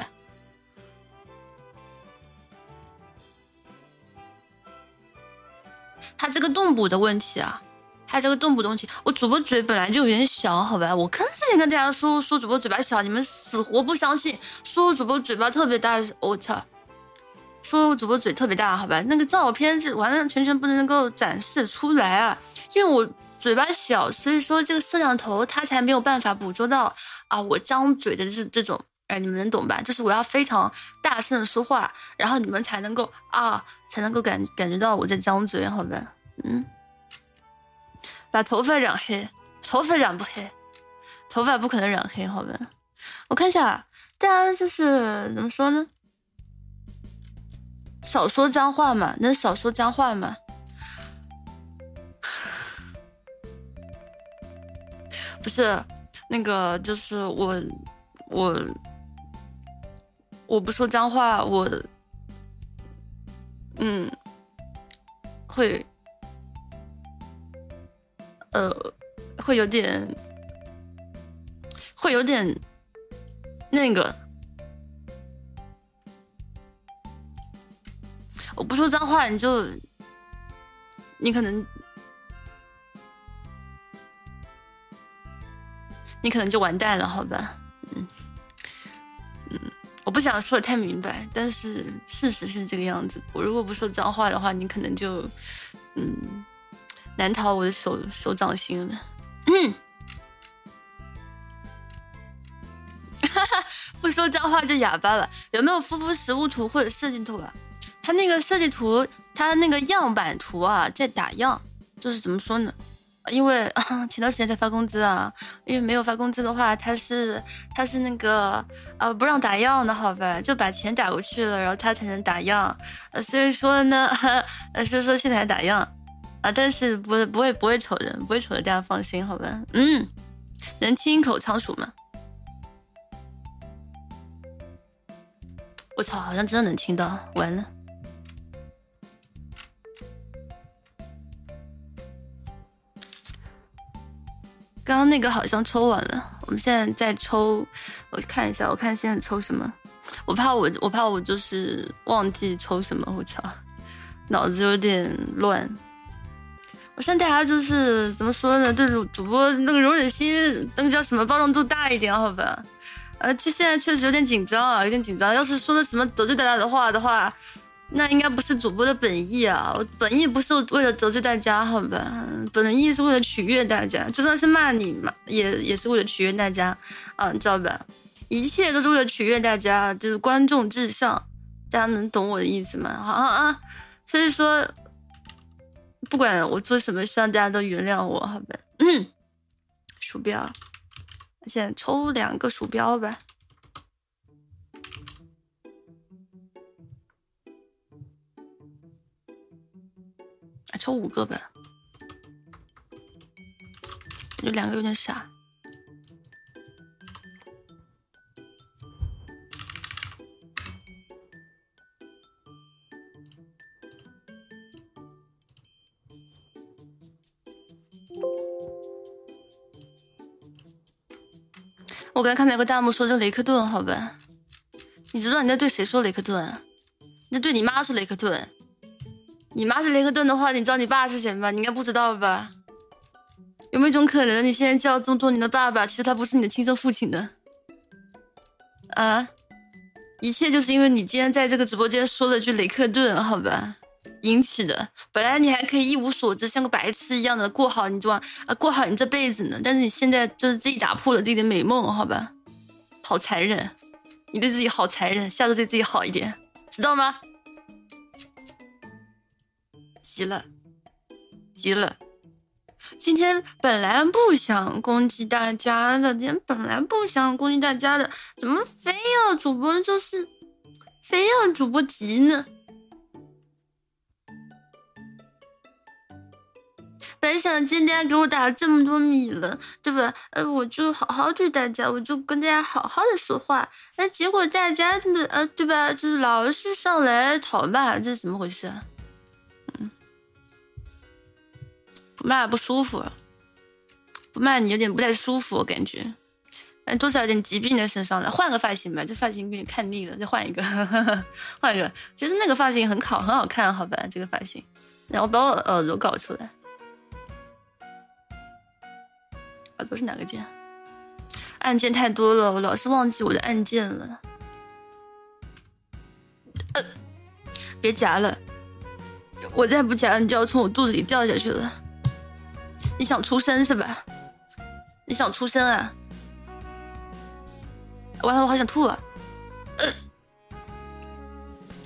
他这个动补的问题啊，他这个动不动情，我主播嘴本来就有点小，好吧？我看之前跟大家说说主播嘴巴小，你们死活不相信，说主播嘴巴特别大，我操！说主播嘴特别大，好吧？那个照片是完完全全不能够展示出来啊，因为我嘴巴小，所以说这个摄像头它才没有办法捕捉到啊我张嘴的这这种。哎，你们能懂吧？就是我要非常大声的说话，然后你们才能够啊，才能够感感觉到我在张嘴，好吧？嗯，把头发染黑，头发染不黑，头发不可能染黑，好吧？我看一下，大家就是怎么说呢？少说脏话嘛，能少说脏话吗？不是，那个就是我，我。我不说脏话，我，嗯，会，呃，会有点，会有点那个。我不说脏话，你就，你可能，你可能就完蛋了，好吧？嗯，嗯。我不想说的太明白，但是事实是这个样子。我如果不说脏话的话，你可能就，嗯，难逃我的手手掌心了。嗯，哈哈，不说脏话就哑巴了。有没有夫妇实物图或者设计图啊？他那个设计图，他那个样板图啊，在打样，就是怎么说呢？因为 前段时间才发工资啊，因为没有发工资的话，他是他是那个呃不让打样的好吧，就把钱打过去了，然后他才能打样，呃所以说呢，呃所以说现在还打样但是不不会不会丑人，不会丑的，大家放心好吧？嗯，能亲一口仓鼠吗？我操，好像真的能听到，完了。刚刚那个好像抽完了，我们现在在抽，我看一下，我看现在抽什么，我怕我我怕我就是忘记抽什么，我操，脑子有点乱。我现在大家就是怎么说呢？对主主播那个容忍心，那个叫什么包容度大一点，好吧？呃，就现在确实有点紧张啊，有点紧张。要是说的什么得罪大家的话的话。那应该不是主播的本意啊！我本意不是为了得罪大家，好吧？本意是为了取悦大家，就算是骂你嘛，也也是为了取悦大家啊，你知道吧？一切都是为了取悦大家，就是观众至上，大家能懂我的意思吗？啊啊！所以说，不管我做什么，希望大家都原谅我，好吧？嗯，鼠标，现在抽两个鼠标吧。抽五个吧，有两个有点傻。我刚看到有个弹幕说这雷克顿，好吧？你知不知道你在对谁说雷克顿？你在对你妈说雷克顿。你妈是雷克顿的话，你知道你爸是谁吗？你应该不知道吧？有没有一种可能，你现在叫这么多年的爸爸，其实他不是你的亲生父亲呢？啊！一切就是因为你今天在这个直播间说了句雷克顿，好吧，引起的。本来你还可以一无所知，像个白痴一样的过好你这啊过好你这辈子呢，但是你现在就是自己打破了自己的美梦，好吧？好残忍，你对自己好残忍，下次对自己好一点，知道吗？急了，急了！今天本来不想攻击大家的，今天本来不想攻击大家的，怎么非要主播就是非要主播急呢？本想今天给我打了这么多米了，对吧？呃，我就好好对大家，我就跟大家好好的说话，那结果大家这么呃，对吧？就是老是上来讨骂，这是怎么回事？嗯不骂不舒服，不骂你有点不太舒服，我感觉，但多少有点疾病在身上了。换个发型吧，这发型给你看腻了，再换一个，换一个。其实那个发型很好，很好看，好吧？这个发型，然后把我耳朵搞出来。耳朵是哪个键？按键太多了，我老是忘记我的按键了。呃，别夹了，我再不夹，你就要从我肚子里掉下去了。你想出生是吧？你想出生啊？完了，我好想吐啊！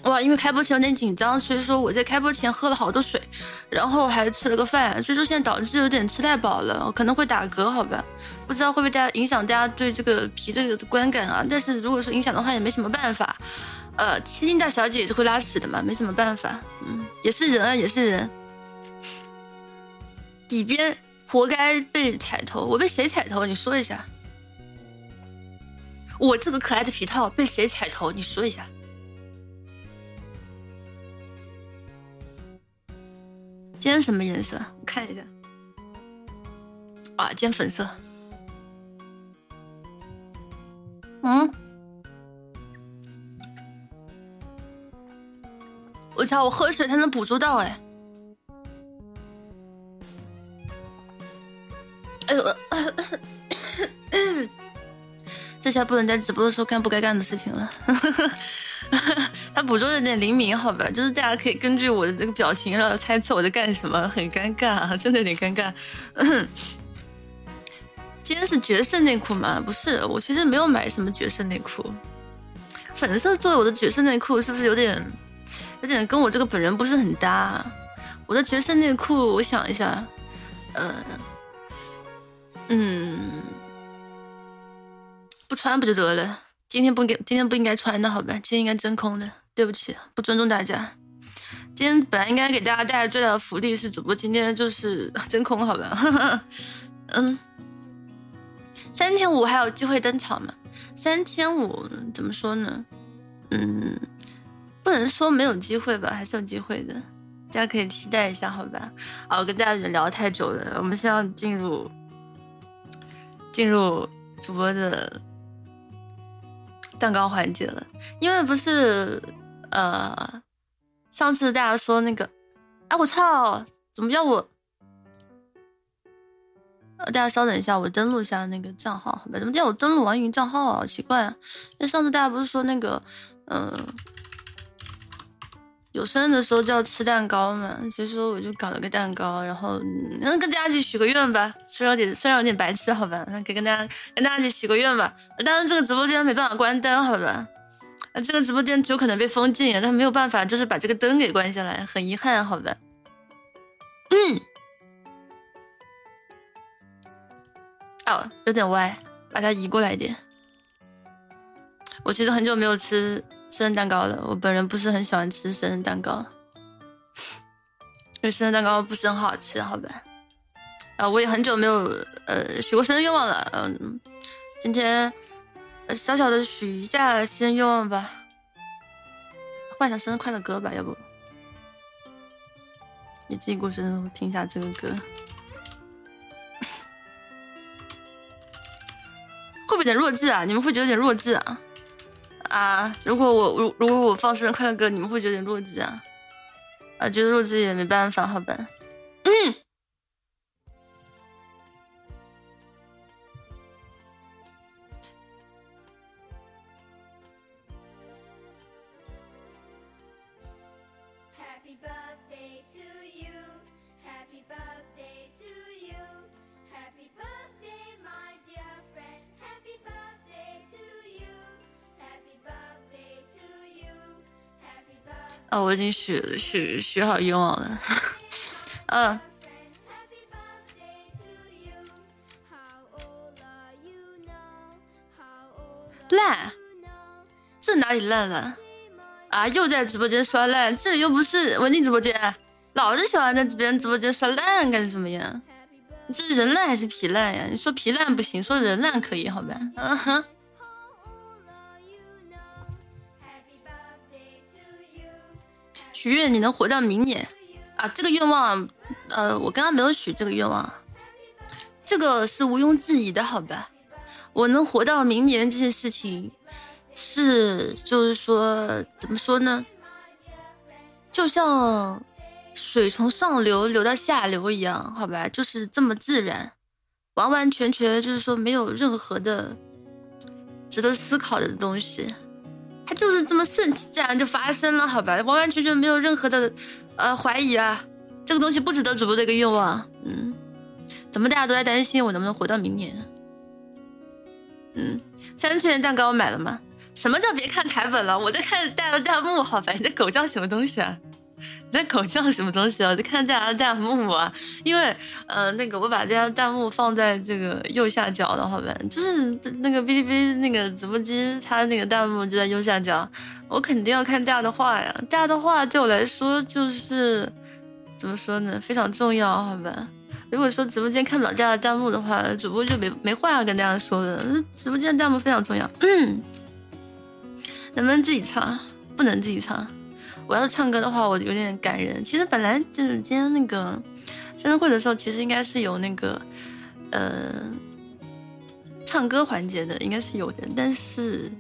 哇，因为开播前有点紧张，所以说我在开播前喝了好多水，然后还吃了个饭，所以说现在导致有点吃太饱了，可能会打嗝，好吧？不知道会不会大家影响大家对这个皮的观感啊？但是如果说影响的话，也没什么办法。呃，千金大小姐也是会拉屎的嘛，没什么办法。嗯，也是人啊，也是人。底边活该被踩头，我被谁踩头？你说一下。我这个可爱的皮套被谁踩头？你说一下。今天什么颜色？我看一下。啊，今天粉色。嗯。我操！我喝水才能捕捉到哎。哎呦！这下不能在直播的时候干不该干的事情了。他捕捉的有点灵敏，好吧，就是大家可以根据我的这个表情然后猜测我在干什么，很尴尬，真的有点尴尬。今天是爵士内裤吗？不是，我其实没有买什么爵士内裤。粉色作为我的角色内裤，是不是有点有点跟我这个本人不是很搭？我的角色内裤，我想一下，呃，嗯，不穿不就得了？今天不给，今天不应该穿的，好吧？今天应该真空的，对不起，不尊重大家。今天本来应该给大家带来最大的福利是主播今天就是 真空，好吧？嗯，三千五还有机会登场吗？三千五怎么说呢？嗯，不能说没有机会吧，还是有机会的，大家可以期待一下，好吧？啊，我跟大家聊太久了，我们先要进入进入主播的。蛋糕环节了，因为不是，呃，上次大家说那个，哎，我操，怎么叫我？呃，大家稍等一下，我登录一下那个账号，好吧？怎么叫我登录网易云账号啊？奇怪，那上次大家不是说那个，嗯。有生日的时候就要吃蛋糕嘛，所以说我就搞了个蛋糕，然后能跟大家一起许个愿吧。虽然有点虽然有点白痴，好吧，那可以跟大家跟大家一起许个愿吧。当然这个直播间没办法关灯，好吧？啊，这个直播间只有可能被封禁，但没有办法，就是把这个灯给关下来，很遗憾，好吧？嗯。哦，有点歪，把它移过来一点。我其实很久没有吃。生日蛋糕了，我本人不是很喜欢吃生日蛋糕，因为生日蛋糕不是很好吃，好吧？啊，我也很久没有呃许过生日愿望了，嗯，今天小小的许一下生日愿吧，换一下生日快乐歌吧，要不？你自己过生日，我听一下这个歌，会不会有点弱智啊？你们会觉得有点弱智啊？啊！如果我如如果我放生日快乐歌，你们会觉得弱智啊？啊，觉得弱智也没办法，好吧？嗯。哦，我已经许许许好愿望了。嗯。烂？这哪里烂了？啊，又在直播间刷烂，这里又不是文静直播间，老是喜欢在别人直播间刷烂干什么呀？你是人烂还是皮烂呀？你说皮烂不行，说人烂可以，好吧？嗯哼。许愿你能活到明年啊！这个愿望，呃，我刚刚没有许这个愿望。这个是毋庸置疑的，好吧？我能活到明年这件事情，是就是说怎么说呢？就像水从上流流到下流一样，好吧？就是这么自然，完完全全就是说没有任何的值得思考的东西，他就是这么顺其自然就发生了，好吧？完完全全没有任何的呃怀疑啊，这个东西不值得主播的一个愿望，嗯。怎么大家都在担心我能不能活到明年？嗯，三次元蛋糕买了吗？什么叫别看台本了？我在看大家的弹幕，好吧！你这狗叫什么东西啊？你在狗叫什么东西啊？我在看大家的弹幕啊！因为，呃，那个我把大家弹幕放在这个右下角的，好吧？就是那个哔哩哔哩那个直播机，它那个弹幕就在右下角。我肯定要看大家的话呀！大家的话对我来说就是怎么说呢？非常重要，好吧？如果说直播间看不了大家的弹幕的话，主播就没没话要跟大家说的。直播间的弹幕非常重要。嗯，能不能自己唱？不能自己唱。我要是唱歌的话，我有点感人。其实本来就是今天那个生日会的时候，其实应该是有那个呃唱歌环节的，应该是有的。但是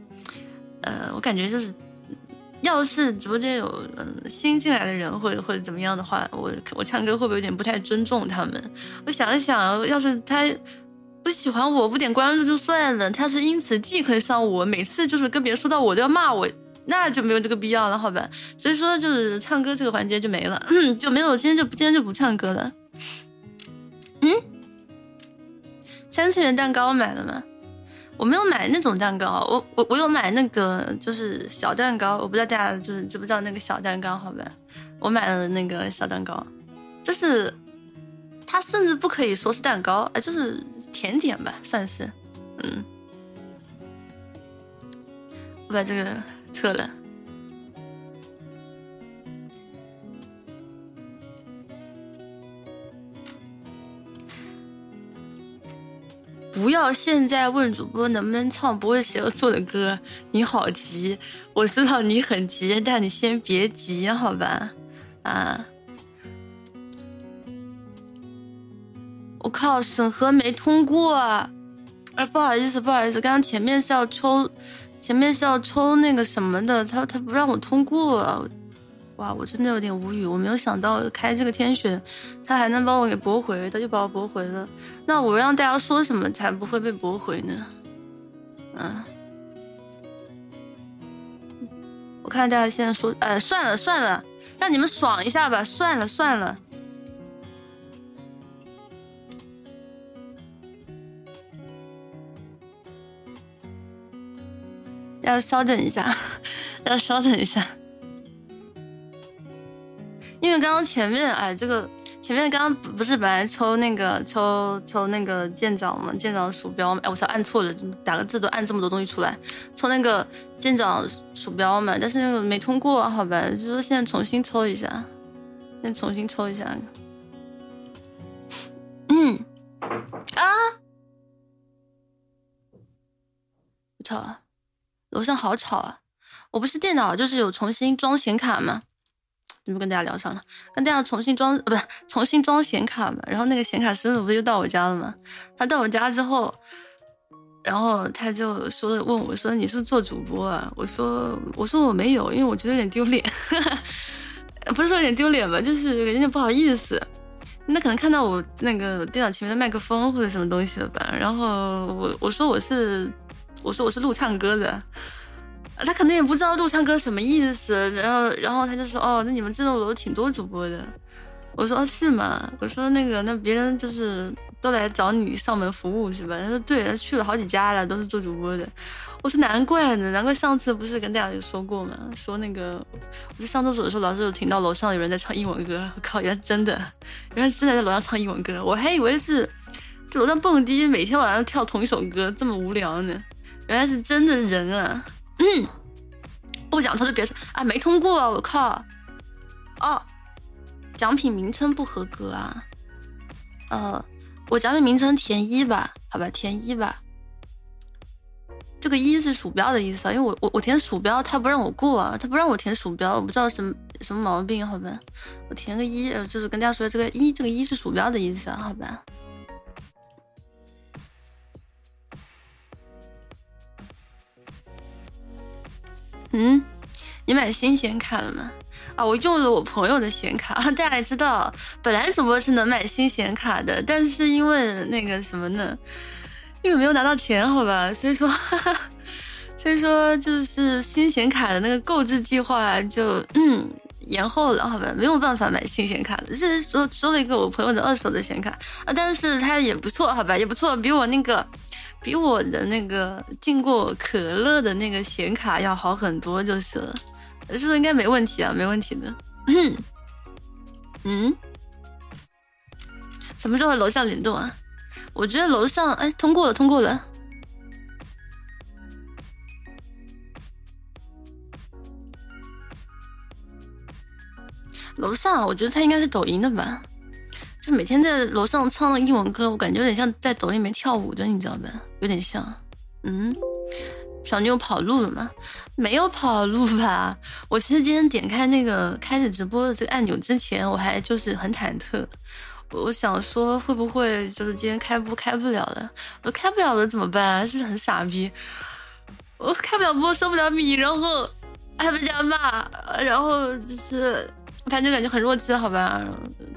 呃，我感觉就是。要是直播间有嗯新进来的人或者或者怎么样的话，我我唱歌会不会有点不太尊重他们？我想一想，要是他不喜欢我，不点关注就算了，他是因此记恨上我，每次就是跟别人说到我都要骂我，那就没有这个必要了，好吧？所以说就是唱歌这个环节就没了，就没有，今天就今天就不唱歌了。嗯，三次元蛋糕买了吗？我没有买那种蛋糕，我我我有买那个就是小蛋糕，我不知道大家就是知不知道那个小蛋糕，好吧？我买了那个小蛋糕，就是它甚至不可以说是蛋糕，哎，就是甜点吧，算是，嗯，我把这个撤了。不要现在问主播能不能唱不会写错的歌，你好急，我知道你很急，但你先别急，好吧？啊！我靠，审核没通过，哎，不好意思，不好意思，刚刚前面是要抽，前面是要抽那个什么的，他他不让我通过。哇，我真的有点无语，我没有想到开这个天选，他还能把我给驳回，他就把我驳回了。那我让大家说什么才不会被驳回呢？嗯，我看大家现在说，呃，算了算了，让你们爽一下吧，算了算了。要稍等一下，要稍等一下。因为刚刚前面，哎，这个前面刚刚不是本来抽那个抽抽那个舰长嘛，舰长鼠标，哎，我操，按错了，怎么打个字都按这么多东西出来？抽那个舰长鼠标嘛，但是那个没通过，好吧，就说现在重新抽一下，先重新抽一下。嗯，啊，我操，楼上好吵啊！我不是电脑，就是有重新装显卡吗。怎么跟大家聊上了？跟大家重新装，呃，不是重新装显卡嘛？然后那个显卡师傅不就到我家了吗？他到我家之后，然后他就说问我说：“你是不是做主播啊？”我说：“我说我没有，因为我觉得有点丢脸，不是说有点丢脸吧，就是有点不好意思。那可能看到我那个电脑前面的麦克风或者什么东西了吧？然后我我说我是我说我是录唱歌的。”他可能也不知道录唱歌什么意思，然后，然后他就说：“哦，那你们这栋楼挺多主播的。”我说：“是吗？”我说：“那个，那别人就是都来找你上门服务是吧？”他说：“对，他去了好几家了，都是做主播的。”我说：“难怪呢，难怪上次不是跟大家有说过吗？说那个我在上厕所的时候，老是有听到楼上有人在唱英文歌。我靠，原来真的，原来真的在楼上唱英文歌，我还以为是在楼上蹦迪，每天晚上跳同一首歌，这么无聊呢。原来是真的人啊！”嗯，不想抽就别抽啊！没通过，我靠！哦，奖品名称不合格啊！呃，我奖品名称填一吧，好吧，填一吧。这个一是鼠标的意思啊，因为我我我填鼠标，他不让我过啊，他不让我填鼠标，我不知道什么什么毛病，好吧？我填个一，呃，就是跟大家说这个一，这个一是鼠标的意思啊，好吧？嗯，你买新显卡了吗？啊，我用了我朋友的显卡。大家也知道，本来主播是能买新显卡的，但是因为那个什么呢？因为没有拿到钱，好吧，所以说，所以说就是新显卡的那个购置计划就嗯延后了，好吧，没有办法买新显卡了。是说收了一个我朋友的二手的显卡啊，但是它也不错，好吧，也不错，比我那个比我的那个进过可乐的那个显卡要好很多，就是了。是不是应该没问题啊？没问题的。嗯，什么时候楼下联动啊？我觉得楼上哎，通过了，通过了。楼上，我觉得他应该是抖音的吧？就每天在楼上唱英文歌，我感觉有点像在抖音里面跳舞的，你知道吧？有点像。嗯，小妞跑路了吗？没有跑路吧？我其实今天点开那个开始直播的这个按钮之前，我还就是很忐忑。我想说，会不会就是今天开播开不了了？我开不了了怎么办？是不是很傻逼？我开不了播，收不了米，然后还被人家骂，然后就是反正感觉很弱智，好吧？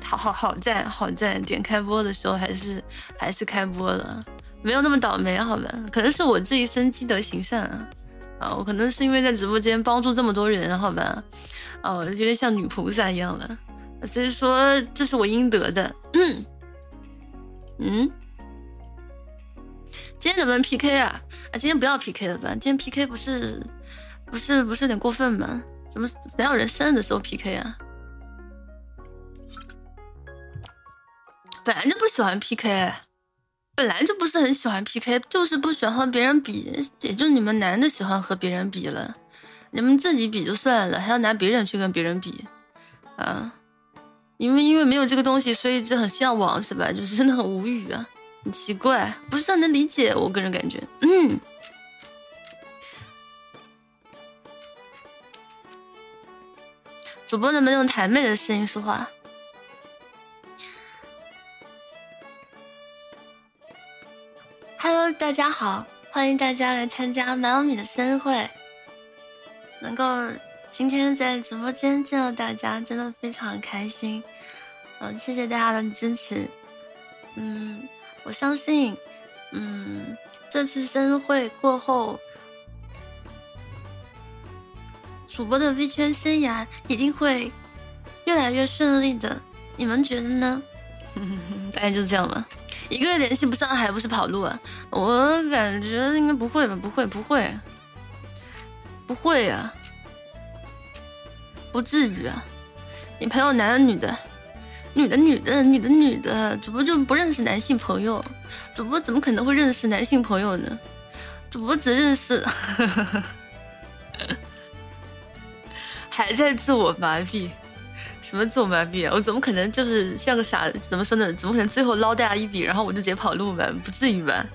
好好好在好在点开播的时候还是还是开播了，没有那么倒霉，好吧？可能是我这一生积德行善啊，啊，我可能是因为在直播间帮助这么多人，好吧？哦，有点像女菩萨一样了。所以说这是我应得的。嗯嗯，今天能不能 PK 啊？啊，今天不要 PK 了吧？今天 PK 不是不是不是有点过分吗？怎么哪有人生日的时候 PK 啊？本来就不喜欢 PK，本来就不是很喜欢 PK，就是不喜欢和别人比，也就你们男的喜欢和别人比了，你们自己比就算了，还要拿别人去跟别人比，啊？因为因为没有这个东西，所以就很向往，是吧？就是真的很无语啊，很奇怪，不是很能理解。我个人感觉，嗯。主播能不能用台妹的声音说话？Hello，大家好，欢迎大家来参加买米的生日会，能够。今天在直播间见到大家，真的非常开心。嗯，谢谢大家的支持。嗯，我相信，嗯，这次生日会过后，主播的 V 圈生涯一定会越来越顺利的。你们觉得呢？大概就这样了。一个月联系不上，还不是跑路啊？我感觉应该不会吧？不会，不会，不会呀。不至于啊！你朋友男的女的？女的女的女的女的，主播就不认识男性朋友？主播怎么可能会认识男性朋友呢？主播只认识，还在自我麻痹？什么自我麻痹啊？我怎么可能就是像个傻？怎么说呢？怎么可能最后捞大家一笔，然后我就直接跑路吧？不至于吧？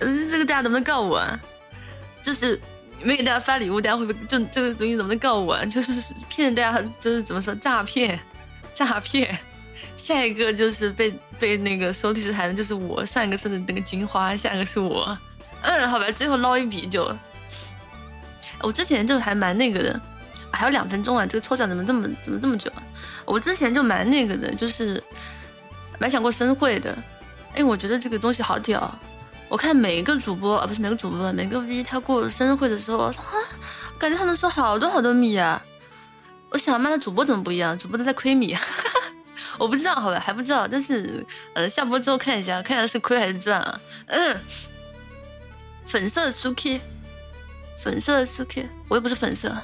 嗯，这个大家能不能告我？啊？就是。没给大家发礼物，大家会不会就这个东西怎么能告我？啊就是骗大家，就是怎么说诈骗？诈骗！下一个就是被被那个收提示函的就是我，上一个是那个金花，下一个是我。嗯，好吧，最后捞一笔就。我之前就还蛮那个的，还有两分钟啊，这个抽奖怎么这么怎么这么久啊？我之前就蛮那个的，就是蛮想过生会的，哎，我觉得这个东西好屌。我看每一个主播啊，不是每个主播，每个 V 他过生日会的时候，啊，感觉他能收好多好多米啊！我想妈的主播怎么不一样？主播都在亏米，我不知道，好吧，还不知道。但是呃，下播之后看一下，看一下是亏还是赚啊？嗯，粉色的 Suki，粉色的 Suki，我又不是粉色。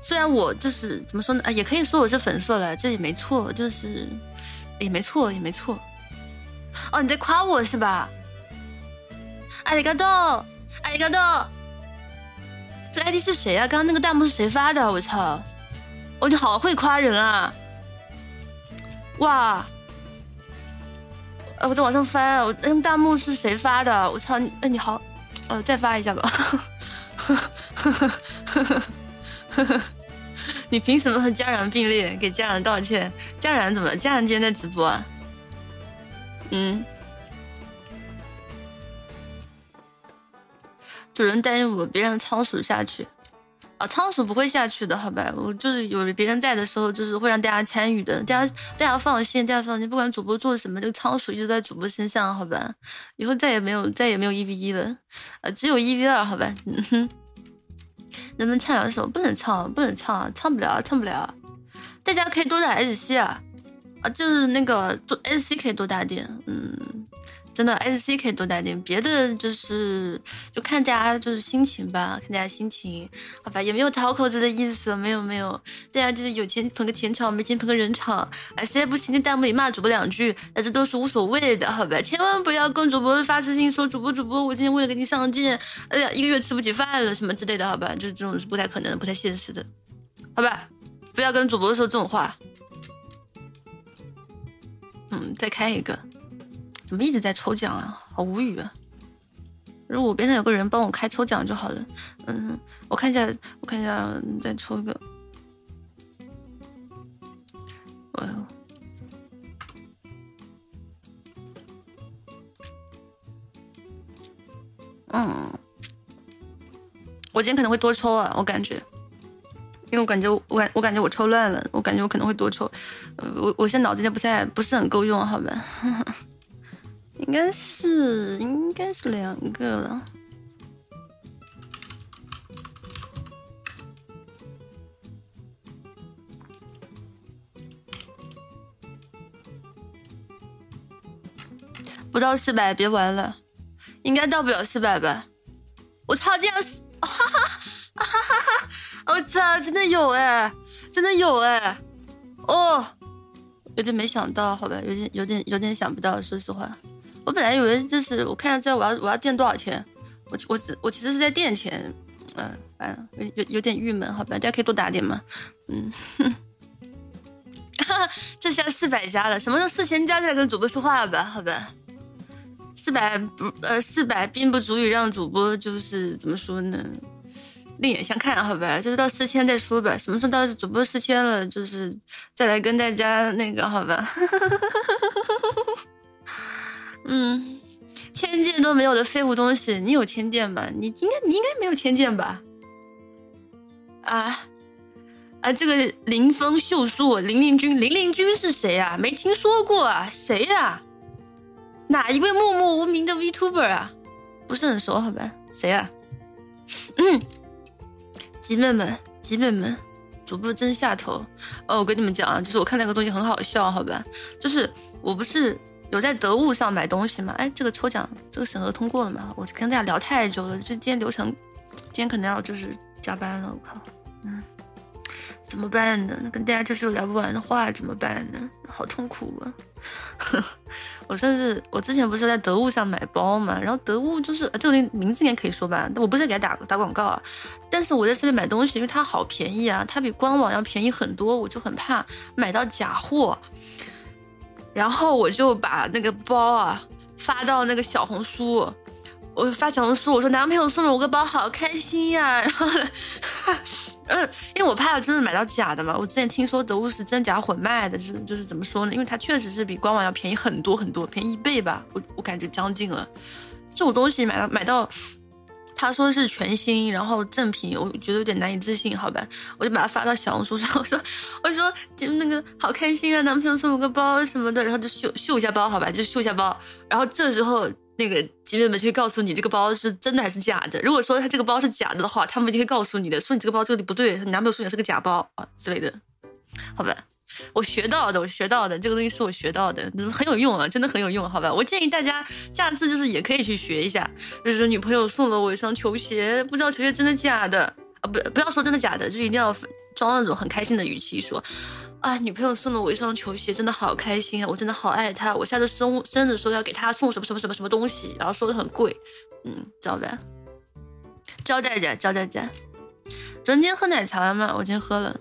虽然我就是怎么说呢？啊，也可以说我是粉色了，这也没错，就是也没错，也没错。哦，你在夸我是吧？阿里嘎多，阿里嘎多，这 ID 是谁啊？刚刚那个弹幕是谁发的？我操！哦，你好会夸人啊！哇！呃，我在往上翻，我那个弹幕是谁发的？我操！你，哎，你好，呃，再发一下吧。呵呵呵呵呵呵呵 呵你凭什么和家人并列？给家人道歉？家人怎么了？家人今天在直播啊？嗯，主人答应我别让仓鼠下去。啊，仓鼠不会下去的，好吧？我就是有别人在的时候，就是会让大家参与的，大家大家放心，大家放心，不管主播做什么，这个仓鼠一直在主播身上，好吧？以后再也没有再也没有一 v 一了，啊，只有一 v 二，好吧？嗯哼，能不能唱两首？不能唱，不能唱，唱不了，唱不了。大家可以多打 S C 啊，啊，就是那个多 S C 可以多打点，嗯。真的，S C 可以多带点，别的就是就看大家就是心情吧，看大家心情，好吧，也没有讨口子的意思，没有没有，大家就是有钱捧个钱场，没钱捧个人场，哎，实在不行就弹幕里骂主播两句，那这都是无所谓的，好吧，千万不要跟主播发私信说主播主播，我今天为了给你上镜，哎呀，一个月吃不起饭了什么之类的，好吧，就是这种是不太可能、不太现实的，好吧，不要跟主播说这种话，嗯，再开一个。怎么一直在抽奖啊？好无语啊！如果我边上有个人帮我开抽奖就好了。嗯，我看一下，我看一下，再抽一个。哎呦，嗯，我今天可能会多抽啊，我感觉，因为我感觉我感我感觉我抽乱了，我感觉我可能会多抽。我我现在脑子有点不太不是很够用，好吧。应该是应该是两个了，不到四百别玩了，应该到不了四百吧？我操，这样哈哈哈哈哈哈！我操，真的有哎，真的有哎，哦，有点没想到，好吧，有点有点有点想不到，说实话。我本来以为就是我看一下我要我要垫多少钱，我我我其实是在垫钱，嗯，反正有有点郁闷，好吧，大家可以多打点嘛，嗯，哈哈，这下四百加了，什么时候四千加再跟主播说话吧，好吧，四百不呃四百并不足以让主播就是怎么说呢，另眼相看，好吧，就是到四千再说吧，什么时候到主播四千了，就是再来跟大家那个，好吧。嗯，千件都没有的废物东西，你有千件吧？你应该你应该没有千件吧？啊啊！这个林峰秀树林林君林林君是谁啊？没听说过啊？谁呀？哪一位默默无名的 Vtuber 啊？不是很熟，好吧？谁啊？嗯，集妹们，集妹们，主播真下头哦！我跟你们讲啊，就是我看那个东西很好笑，好吧？就是我不是。有在得物上买东西吗？哎，这个抽奖这个审核通过了吗？我跟大家聊太久了，这今天流程，今天可能要就是加班了。我靠，嗯，怎么办呢？跟大家就是有聊不完的话，怎么办呢？好痛苦啊！我甚至我之前不是在得物上买包嘛，然后得物就是这个名字应该可以说吧，我不是给他打打广告啊，但是我在上面买东西，因为它好便宜啊，它比官网要便宜很多，我就很怕买到假货。然后我就把那个包啊发到那个小红书，我发小红书，我说男朋友送了我个包，好开心呀。然后，嗯，因为我怕真的买到假的嘛。我之前听说得物是真假混卖的，就是就是怎么说呢？因为它确实是比官网要便宜很多很多，便宜一倍吧。我我感觉将近了。这种东西买到买到。他说是全新，然后正品，我觉得有点难以置信，好吧，我就把它发到小红书上，我说，我说，就那个好开心啊，男朋友送我个包什么的，然后就秀秀一下包，好吧，就秀一下包，然后这时候那个姐妹们就会告诉你这个包是真的还是假的。如果说他这个包是假的的话，他们一定会告诉你的，说你这个包这里不对，你男朋友送你是个假包啊之类的，好吧。我学到的，我学到的这个东西是我学到的，很有用啊，真的很有用，好吧？我建议大家下次就是也可以去学一下，就是女朋友送了我一双球鞋，不知道球鞋真的假的啊？不，不要说真的假的，就一定要装那种很开心的语气说，啊，女朋友送了我一双球鞋，真的好开心啊，我真的好爱她，我下次生生日的时候要给她送什么什么什么什么东西，然后说的很贵，嗯，知道吧？教大家，教大家。昨天喝奶茶了吗？我今天喝了。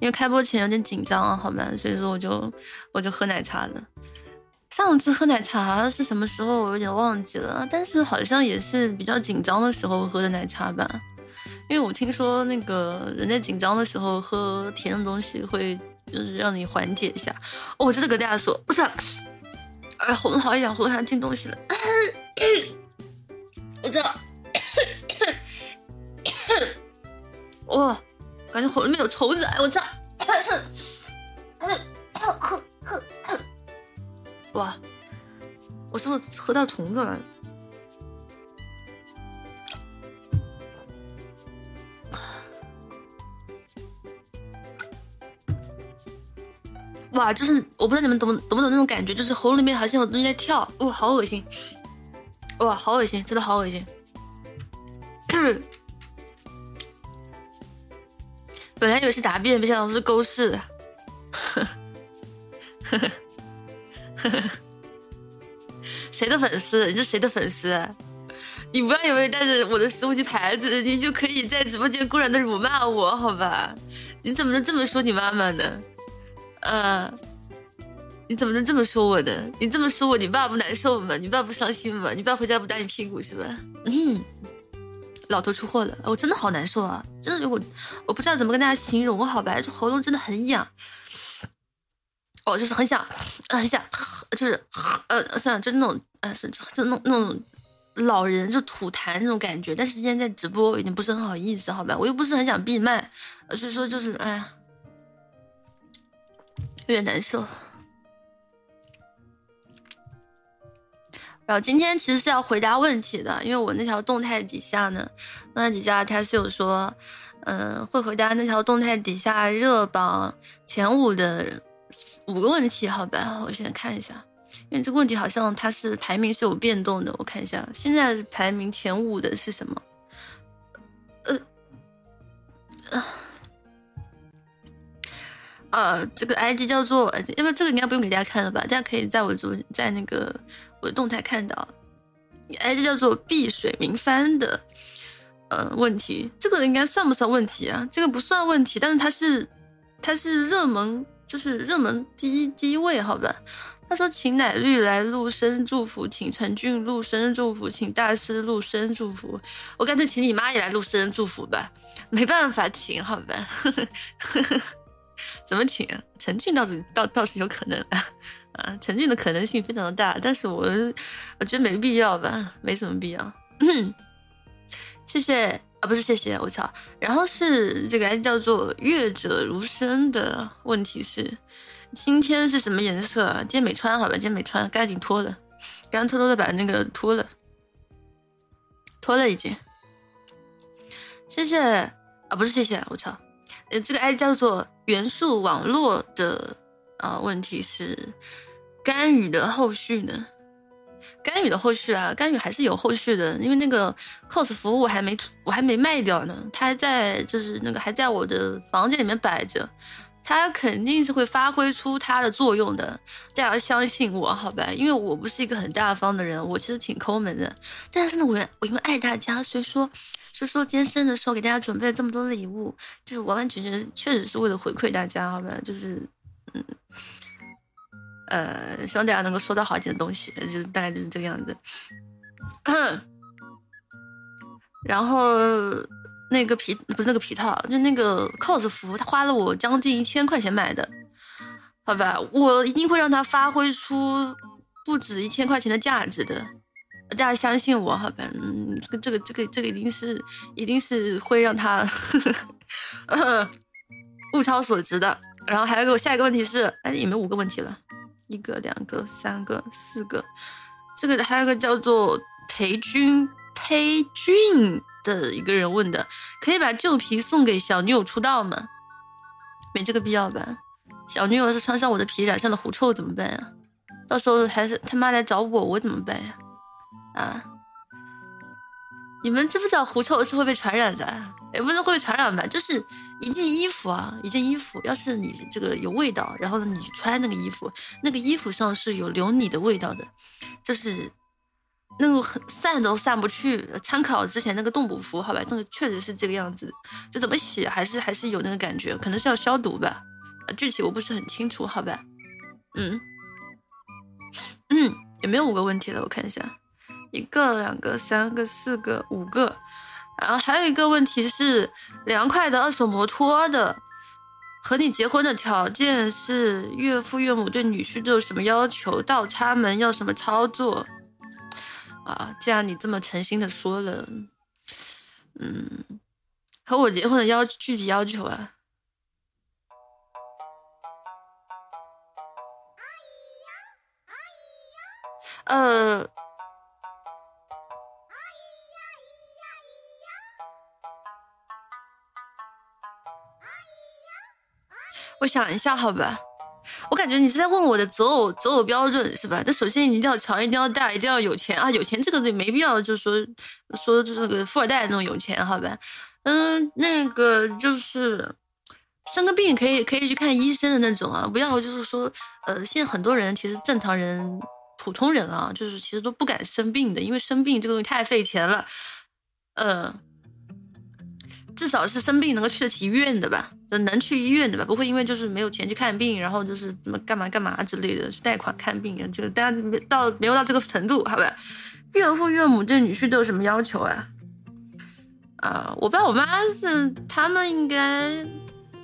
因为开播前有点紧张啊，好吧，所以说我就我就喝奶茶了。上次喝奶茶是什么时候我有点忘记了，但是好像也是比较紧张的时候喝的奶茶吧。因为我听说那个人在紧张的时候喝甜的东西会，就是让你缓解一下。我真的跟大家说，不是。哎，喉咙好痒，喉咙好像进东西了。我这。哇！这。虫子，哎我操！哇，我是不是喝到虫子了？哇，就是我不知道你们懂懂不懂那种感觉，就是喉咙里面好像有东西在跳，哇，好恶心！哇，好恶心，真的好恶心。本来以为是答辩，没想到是公式。谁的粉丝？你是谁的粉丝？你不要以为带着我的收集牌子，你就可以在直播间公然的辱骂我，好吧？你怎么能这么说你妈妈呢？呃，你怎么能这么说我呢？你这么说我，你爸不难受吗？你爸不伤心吗？你爸回家不打你屁股是吧？嗯，老头出货了，我真的好难受啊！真的，我我不知道怎么跟大家形容，好吧？这喉咙真的很痒。哦，就是很想，很想，就是呃，算了，就是那种，呃，就就那那种老人就吐痰那种感觉。但是今天在直播，已经不是很好意思，好吧？我又不是很想闭麦，所以说就是，哎呀，有点难受。然后今天其实是要回答问题的，因为我那条动态底下呢，那底下他是有说，嗯，会回答那条动态底下热榜前五的。五个问题，好吧，我先看一下，因为这个问题好像它是排名是有变动的，我看一下，现在排名前五的是什么？呃，呃，这个 ID 叫做，因为这个应该不用给大家看了吧？大家可以在我主在那个我的动态看到哎，这叫做碧水明帆的，呃，问题，这个应该算不算问题啊？这个不算问题，但是它是它是热门。就是热门第一第一位，好吧？他说请奶绿来录声祝福，请陈俊录声祝福，请大师录声祝福。我干脆请你妈也来录声祝福吧。没办法，请好吧？怎么请？陈俊倒是倒倒是有可能啊，啊，陈俊的可能性非常的大，但是我我觉得没必要吧，没什么必要。谢谢。啊，不是，谢谢，我操。然后是这个叫做“乐者如生”的问题是，今天是什么颜色？今天没穿，好吧，今天没穿，赶紧脱了。刚刚偷偷的把那个脱了，脱了已经。谢谢啊，不是谢谢，我操。呃，这个 ID 叫做“元素网络”的啊，问题是甘雨的后续呢？甘雨的后续啊，甘雨还是有后续的，因为那个 cos 服务还没我还没卖掉呢，它还在就是那个还在我的房间里面摆着，它肯定是会发挥出它的作用的，大家要相信我好吧？因为我不是一个很大方的人，我其实挺抠门的，但是呢，我我因为爱大家，所以说所以说今天生日的时候给大家准备了这么多礼物，就是完完全全确实是为了回馈大家好吧？就是嗯。呃，希望大家能够收到好一点的东西，就是大概就是这个样子。然后那个皮不是那个皮套，就那个 cos 服，他花了我将近一千块钱买的，好吧，我一定会让他发挥出不止一千块钱的价值的，大家相信我，好吧？嗯，这个这个这个这个一定是一定是会让他呵 呵物超所值的。然后还有个下一个问题是，哎，有没五个问题了？一个、两个、三个、四个，这个还有个叫做裴军裴俊的一个人问的，可以把旧皮送给小女友出道吗？没这个必要吧？小女友是穿上我的皮染上了狐臭怎么办呀？到时候还是他妈来找我，我怎么办呀？啊？你们知不知道狐臭是会被传染的？也不是会传染吧，就是一件衣服啊，一件衣服，要是你这个有味道，然后呢，你穿那个衣服，那个衣服上是有留你的味道的，就是那个散都散不去。参考之前那个动补服，好吧，那个确实是这个样子，就怎么洗还是还是有那个感觉，可能是要消毒吧，具体我不是很清楚，好吧，嗯嗯，也没有五个问题了？我看一下，一个、两个、三个、四个、五个。然后还有一个问题是凉快的二手摩托的和你结婚的条件是岳父岳母对女婿都有什么要求倒插门要什么操作？啊既然你这么诚心的说了嗯和我结婚的要具体要求啊？呃我想一下，好吧。我感觉你是在问我的择偶择偶标准是吧？这首先你一定要强，一定要大，一定要有钱啊！有钱这个没必要，就是说说就是个富二代那种有钱，好吧？嗯，那个就是生个病可以可以去看医生的那种啊，不要就是说呃，现在很多人其实正常人、普通人啊，就是其实都不敢生病的，因为生病这个东西太费钱了，嗯。至少是生病能够去得起医院的吧，能去医院的吧，不会因为就是没有钱去看病，然后就是怎么干嘛干嘛之类的，去贷款看病啊，这个大家没到没有到这个程度，好吧？岳父岳母对女婿都有什么要求啊？啊，我爸我妈这他们应该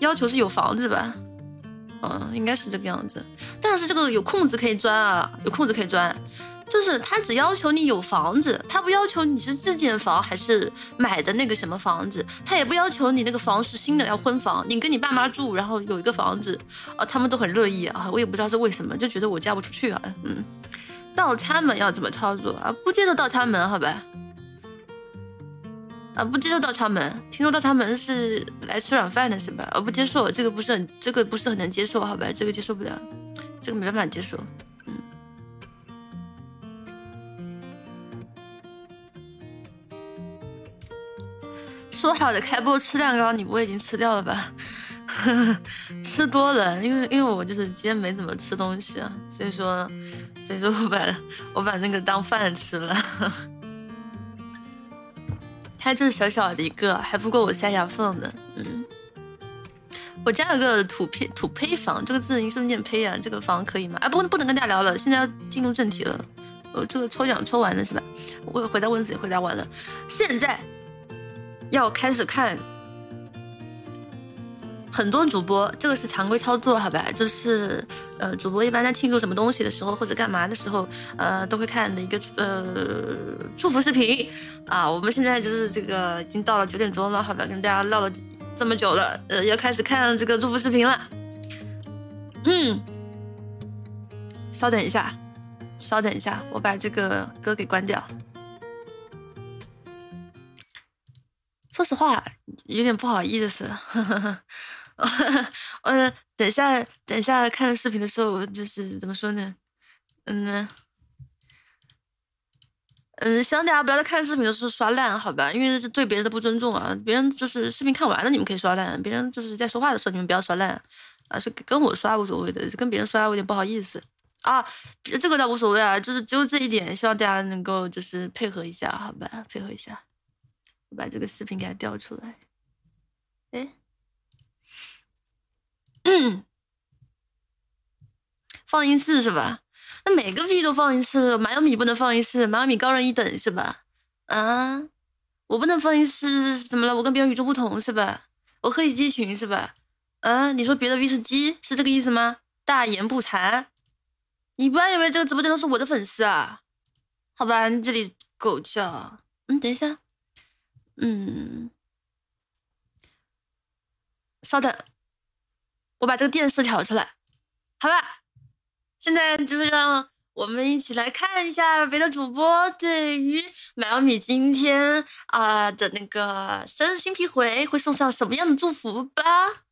要求是有房子吧？嗯，应该是这个样子，但是这个有空子可以钻啊，有空子可以钻。就是他只要求你有房子，他不要求你是自建房还是买的那个什么房子，他也不要求你那个房是新的要婚房，你跟你爸妈住，然后有一个房子，啊，他们都很乐意啊，我也不知道是为什么，就觉得我嫁不出去啊，嗯，倒插门要怎么操作啊？不接受倒插门，好吧？啊，不接受倒插门，听说倒插门是来吃软饭的是吧？啊，不接受，这个不是很，这个不是很能接受，好吧？这个接受不了，这个没办法接受。说好的开播吃蛋糕，你不会已经吃掉了吧？吃多了，因为因为我就是今天没怎么吃东西啊，所以说所以说我把我把那个当饭吃了。它就是小小的一个，还不够我塞牙缝的。嗯，我家有个土坯土坯房，这个字你是不是念胚啊？这个房可以吗？哎，不不能跟大家聊了，现在要进入正题了。呃，这个抽奖抽完了是吧？我回答问题回答完了，现在。要开始看很多主播，这个是常规操作，好吧？就是呃，主播一般在庆祝什么东西的时候，或者干嘛的时候，呃，都会看的一个呃祝福视频啊。我们现在就是这个已经到了九点钟了，好吧？跟大家唠了这么久了，呃，要开始看这个祝福视频了。嗯，稍等一下，稍等一下，我把这个歌给关掉。说实话，有点不好意思。呃，等下，等下看视频的时候，我就是怎么说呢？嗯，嗯，希望大家不要在看视频的时候刷烂，好吧？因为是对别人的不尊重啊！别人就是视频看完了，你们可以刷烂；别人就是在说话的时候，你们不要刷烂啊！是跟我刷无所谓的，是跟别人刷我有点不好意思啊。这个倒无所谓啊，就是只有这一点，希望大家能够就是配合一下，好吧？配合一下。把这个视频给它调出来，哎，嗯，放音室是吧？那每个 V 都放音室，马小米不能放音室，马小米高人一等是吧？啊，我不能放音室，怎么了？我跟别人与众不同是吧？我和你鸡群是吧？啊，你说别的 V 是鸡，是这个意思吗？大言不惭，你不要以为这个直播间都是我的粉丝啊？好吧，你这里狗叫，嗯，等一下。嗯，稍等，我把这个电视调出来，好吧。现在就是让我们一起来看一下别的主播对于买小米今天啊的那个生日新皮回会送上什么样的祝福吧。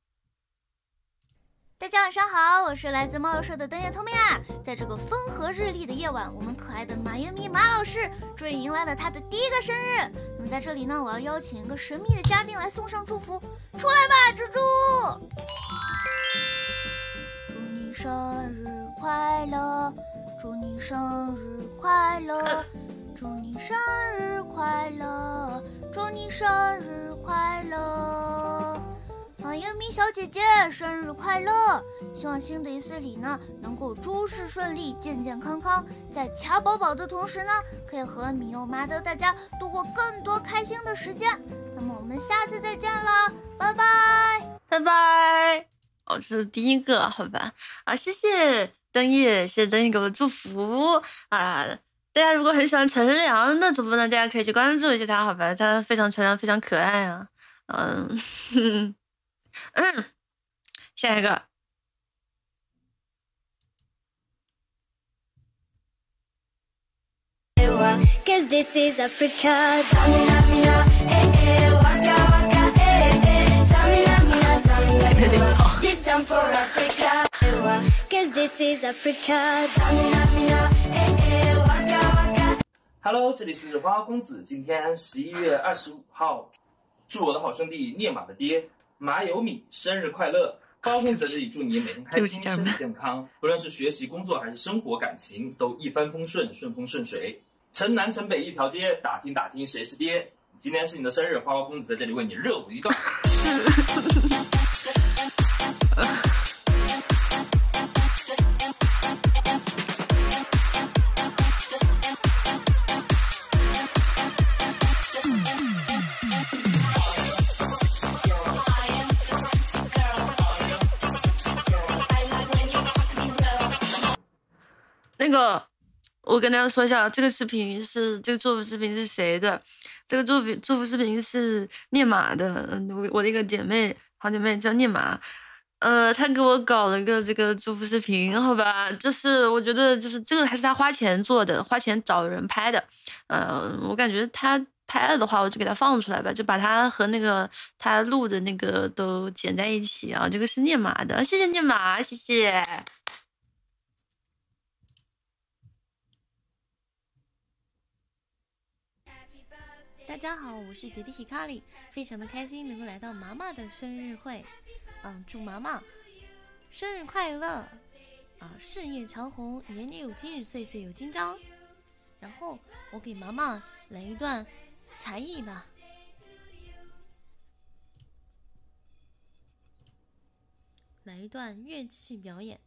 大家晚上好，我是来自猫友社的灯叶透明啊。在这个风和日丽的夜晚，我们可爱的马云米马老师终于迎来了他的第一个生日。那么在这里呢，我要邀请一个神秘的嘉宾来送上祝福，出来吧，猪猪！祝你生日快乐，祝你生日快乐，祝你生日快乐，祝你生日快乐。马英咪小姐姐生日快乐！希望新的一岁里呢，能够诸事顺利，健健康康。在卡宝宝的同时呢，可以和米欧妈的大家度过更多开心的时间。那么我们下次再见啦，拜拜拜拜。哦，这是第一个，好吧？啊，谢谢灯叶，谢谢灯叶给我的祝福啊！大家如果很喜欢纯良的主播呢，大家可以去关注一下他，好吧？他非常纯良，非常可爱啊。嗯。嗯，下一个，Cause this is Africa. Samina, mina, eh, eh, waka, waka, eh, eh. Samina, mina, samina, This time for Africa. Cause this is Africa. Samina, mina, eh, eh, waka, waka. Hello，这里是花花公子。今天十一月二十五号，祝我的好兄弟聂马的爹马有米生日快乐！花花公子在这里祝你每天开心，身体健康，不论是学习、工作还是生活、感情，都一帆风顺，顺风顺水。城南城北一条街，打听打听谁是爹。今天是你的生日，花花公子在这里为你热舞一段。我跟大家说一下，这个视频是这个祝福视频是谁的？这个祝福祝福视频是念马的，嗯，我我的一个姐妹，好姐妹叫念马，呃，她给我搞了个这个祝福视频，好吧，就是我觉得就是这个还是她花钱做的，花钱找人拍的，呃，我感觉她拍了的话，我就给她放出来吧，就把她和那个她录的那个都剪在一起啊，这个是念马的，谢谢念马，谢谢。大家好，我是迪迪 Hikari，非常的开心能够来到麻麻的生日会，嗯，祝麻麻生日快乐，啊，事业长虹，年年有今日，岁岁有今朝。然后我给麻麻来一段才艺吧，来一段乐器表演。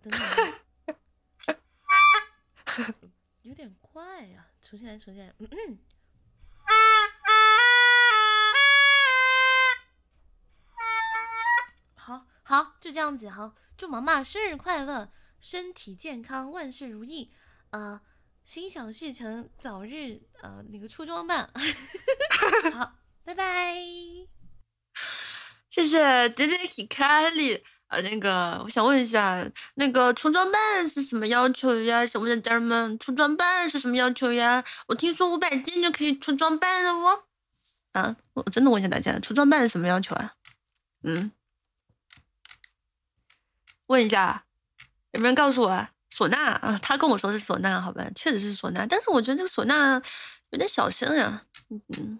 等等。有点快呀，重新来，重新来。嗯嗯。好好，就这样子。好，祝妈妈生日快乐，身体健康，万事如意。呃，心想事成，早日呃那个出装吧。好，拜拜。谢谢爹爹 Hikari。呃，那个，我想问一下，那个出装扮是什么要求呀？想问家人们，出装扮是什么要求呀？我听说五百件就可以出装扮了哦。啊，我真的问一下大家，出装扮是什么要求啊？嗯，问一下，有没有人告诉我？啊？唢呐啊，他跟我说是唢呐，好吧，确实是唢呐，但是我觉得这个唢呐有点小声呀。嗯，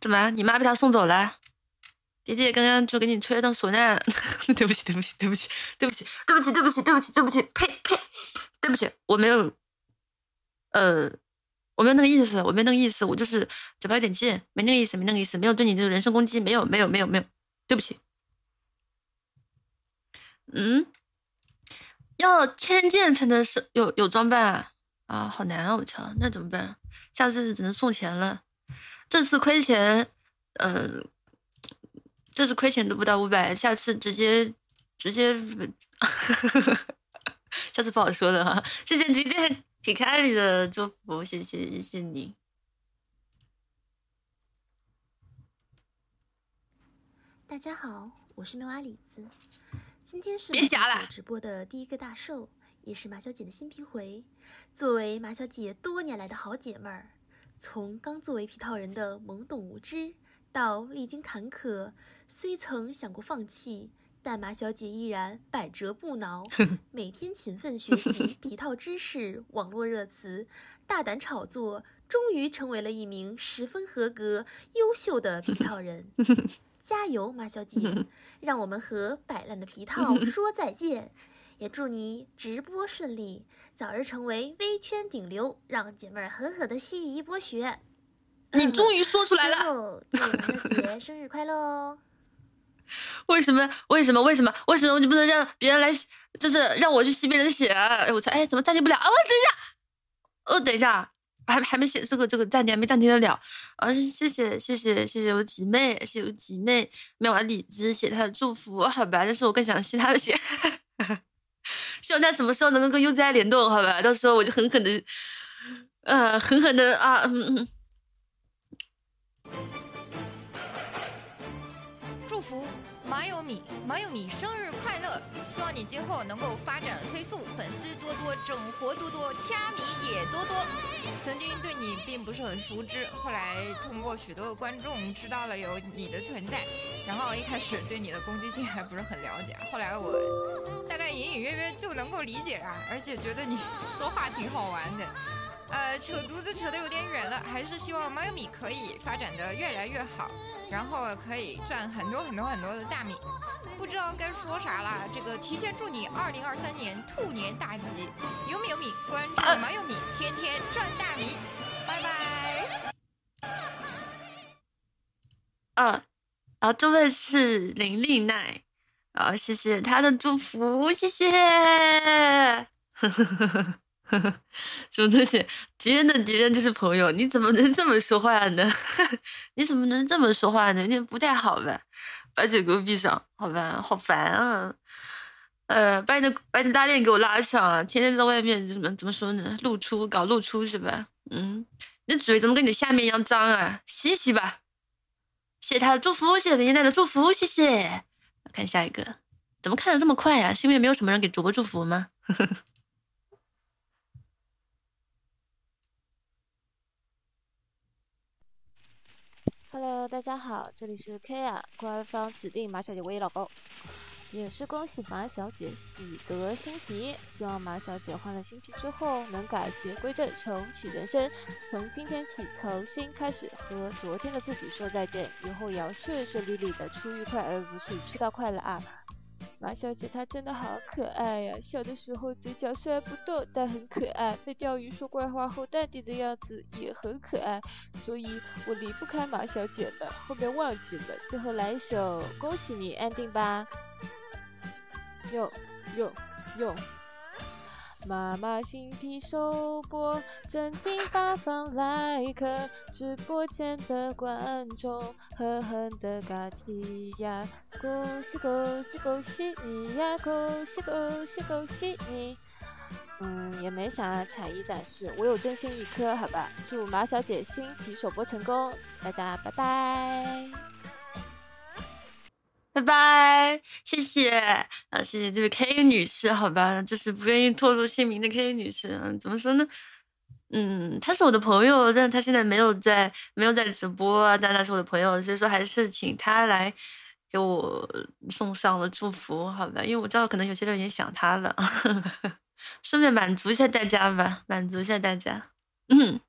怎么，你妈被他送走了？姐姐刚刚就给你吹了段唢呐，对不起，对不起，对不起，对不起，对不起，对不起，对不起，对不起，呸呸，对不起，我没有，呃，我没有那个意思，我没那个意思，我就是嘴巴有点贱，没那个意思，没那个意思，没有对你这个人身攻击，没有，没有，没有，没有，对不起。嗯，要天剑才能是有有装扮啊，啊，好难啊，我操，那怎么办？下次只能送钱了，这次亏钱，嗯。这次亏钱都不到五百，下次直接直接，下次不好说的哈。谢谢今天皮卡里的祝福，谢谢谢谢你。大家好，我是妙蛙李子，今天是别夹了直播的第一个大寿，也是马小姐的新皮回。作为马小姐多年来的好姐妹儿，从刚作为皮套人的懵懂无知，到历经坎坷。虽曾想过放弃，但马小姐依然百折不挠，每天勤奋学习 皮套知识、网络热词，大胆炒作，终于成为了一名十分合格、优秀的皮套人。加油，马小姐！让我们和摆烂的皮套说再见，也祝你直播顺利，早日成为微圈顶流，让姐妹儿狠狠的吸一波血。你终于说出来了！祝马小姐生日快乐哦！为什么？为什么？为什么？为什么我就不能让别人来？就是让我去吸别人的血？哎，我操！哎，怎么暂停不了？啊，我等一下，哦，等一下，还还没写这个这个暂停，没暂停得了。啊，谢谢谢谢谢谢我姐妹，谢谢我姐妹，没有李子写她的祝福，好吧？但是我更想吸她的血，希望他什么时候能够跟 UZI 联动，好吧？到时候我就狠狠的，呃，狠狠的啊，嗯嗯。福。马有米，马有米生日快乐！希望你今后能够发展飞速，粉丝多多，整活多多，掐米也多多。曾经对你并不是很熟知，后来通过许多的观众知道了有你的存在，然后一开始对你的攻击性还不是很了解，后来我大概隐隐约约就能够理解了，而且觉得你说话挺好玩的。呃，扯犊子扯得有点远了，还是希望猫有米可以发展的越来越好，然后可以赚很多很多很多的大米。不知道该说啥啦，这个提前祝你二零二三年兔年大吉！有米有米，关注猫有米，天天赚大米，拜拜。嗯，然后这位是林丽奈，然后谢谢他的祝福，谢谢。呵呵呵呵呵呵呵。什么东西？敌人的敌人就是朋友，你怎么能这么说话呢？你怎么能这么说话呢？有点不太好吧？把嘴给我闭上，好吧？好烦啊！呃，把你的把你的大链给我拉上啊！天天在外面怎么怎么说呢？露出搞露出是吧？嗯，你的嘴怎么跟你下面一样脏啊？洗洗吧！谢谢他的祝福，谢谢林奈的祝福，谢谢。看下一个，怎么看的这么快啊？是因为没有什么人给主播祝福吗？呵 呵 Hello，大家好，这里是 ka，官方指定马小姐唯一老公，也是恭喜马小姐喜得新皮，希望马小姐换了新皮之后能改邪归正，重启人生，从今天起重新开始，和昨天的自己说再见，以后也要顺顺利利的出愉快，而不是出到快乐啊。马小姐她真的好可爱呀！小的时候嘴角虽然不动，但很可爱。被钓鱼说怪话后淡定的样子也很可爱，所以我离不开马小姐了。后面忘记了，最后来一首《恭喜你》安定吧。哟哟哟。妈妈新皮首播，正经八方来客，直播间的观众狠狠的嘎起呀！恭喜恭喜恭喜你呀！恭喜恭喜恭喜你！嗯，也没啥才艺展示，我有真心一颗，好吧？祝马小姐新皮首播成功，大家拜拜。拜拜，谢谢啊，谢谢这位 K 女士，好吧，就是不愿意透露姓名的 K 女士，嗯，怎么说呢？嗯，她是我的朋友，但她现在没有在，没有在直播啊，但她是我的朋友，所以说还是请她来给我送上了祝福，好吧？因为我知道可能有些人也想她了，顺便满足一下大家吧，满足一下大家，嗯。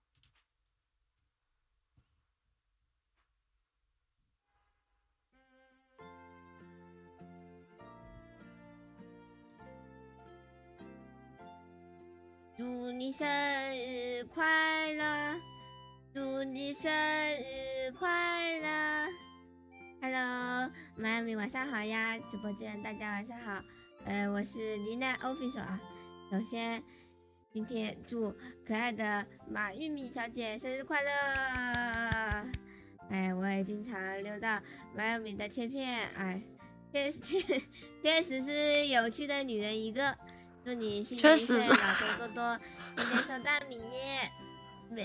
你生日快乐！祝你生日快乐！Hello，马咪晚上好呀，直播间大家晚上好。呃，我是妮娜 official 啊。首先，今天祝可爱的马玉米小姐生日快乐！哎，我也经常溜到马玉米的切片，哎，确实确实是有趣的女人一个。祝你新年快乐，老公多多，天天收大米呢。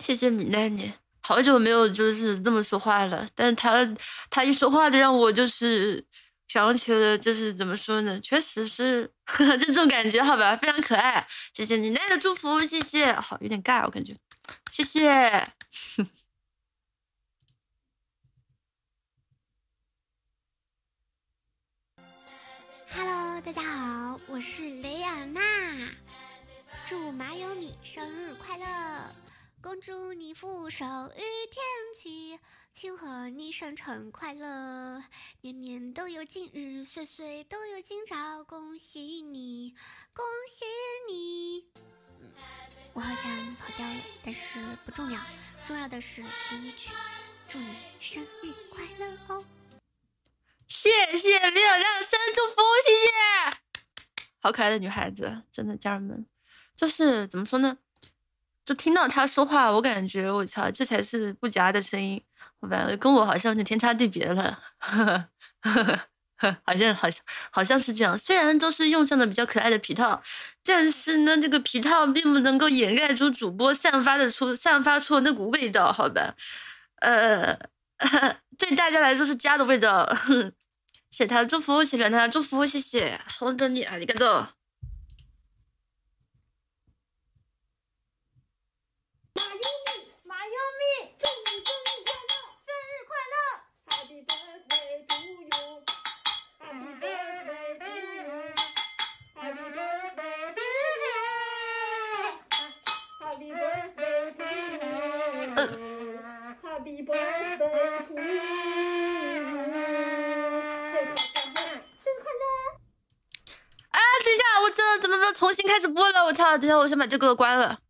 谢谢米奈你，好久没有就是这么说话了。但是他他一说话就让我就是想起了，就是怎么说呢？确实是 就这种感觉，好吧，非常可爱。谢谢米奈的祝福，谢谢。好，有点尬，我感觉。谢谢。Hello，大家好，我是雷尔娜。祝马有米生日快乐，恭祝你福寿与天齐，庆贺你生辰快乐，年年都有今日，岁岁都有今朝，恭喜你，恭喜你。我好像跑掉了，但是不重要，重要的是第一句，祝你生日快乐哦。谢谢李尔让生祝福，谢谢，好可爱的女孩子，真的家人们，就是怎么说呢？就听到她说话，我感觉我操，这才是不夹的声音，好吧，跟我好像有点天差地别了，呵呵呵好像好像好像是这样。虽然都是用上了比较可爱的皮套，但是呢，这个皮套并不能够掩盖住主播散发的出散发出的那股味道，好吧，呃。对大家来说是家的味道。谢谢他的祝福，谢谢他的祝福，谢谢。红豆你啊，你生日快乐，生日快乐，Happy birthday 不重新开始播了？我操！等下，我先把这个关了。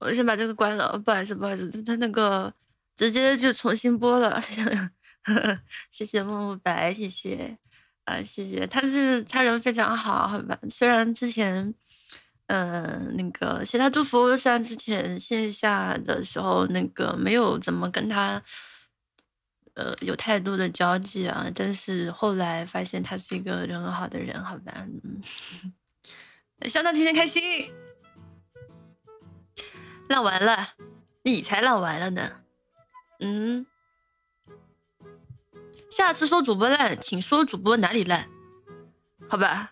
我先把这个关了，不好意思，不好意思，他那个直接就重新播了。谢谢木木白，谢谢啊，谢谢，他是他人非常好，好吧？虽然之前，嗯、那个谢他祝福，虽然之前线下的时候那个没有怎么跟他。呃，有太多的交际啊，但是后来发现他是一个人很好的人，好吧？嗯，希望他天天开心。烂完了，你才烂完了呢。嗯，下次说主播烂，请说主播哪里烂，好吧？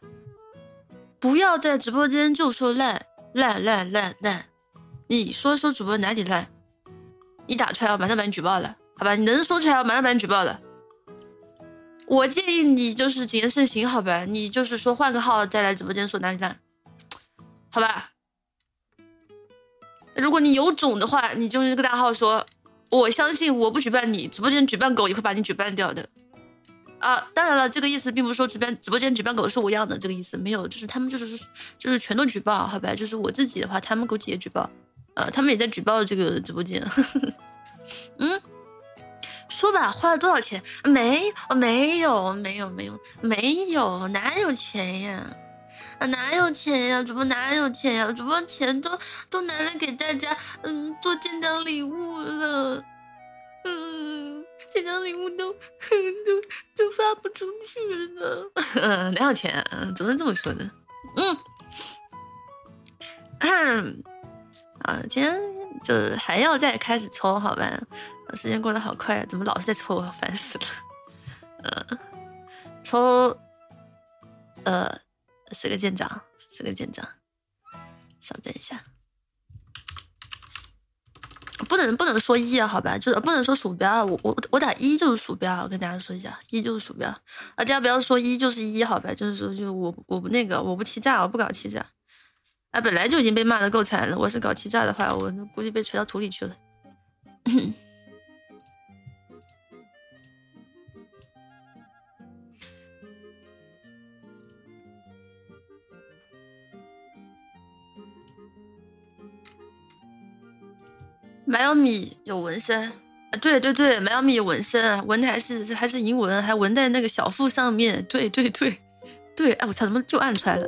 不要在直播间就说烂烂烂烂烂，你说说主播哪里烂，你打出来我马上把你举报了。好吧，你能说出来，我马上把你举报了。我建议你就是谨言慎行，好吧？你就是说换个号再来直播间说哪里烂，好吧？如果你有种的话，你就用这个大号说，我相信我不举办你直播间举办狗也会把你举办掉的。啊，当然了，这个意思并不是说直播直播间举办狗是我养的，这个意思没有，就是他们就是就是全都举报，好吧？就是我自己的话，他们估计也举报，呃，他们也在举报这个直播间。嗯。说吧，花了多少钱？没，我没有，没有，没有，没有，哪有钱呀？啊，哪有钱呀？主播哪有钱呀？主播钱都都拿来给大家，嗯，做建档礼物了，嗯，建档礼物都 都都发不出去了，嗯，哪有钱？嗯，怎么能这么说呢？嗯，啊，今天就还要再开始抽，好吧？时间过得好快啊，怎么老是在抽我？烦死了。呃，抽，呃，是个舰长，是个舰长。稍等一下，不能不能说一啊，好吧，就是不能说鼠标，我我我打一就是鼠标，我跟大家说一下，一就是鼠标，大家不要说一就是一，好吧，就是说就我我不那个，我不欺诈，我不搞欺诈。啊，本来就已经被骂的够惨了，我是搞欺诈的话，我估计被锤到土里去了。马小米有纹身？对对对，马小米有纹身，纹的还是还是银纹，还纹在那个小腹上面。对对对对，哎，我操，怎么就按出来了？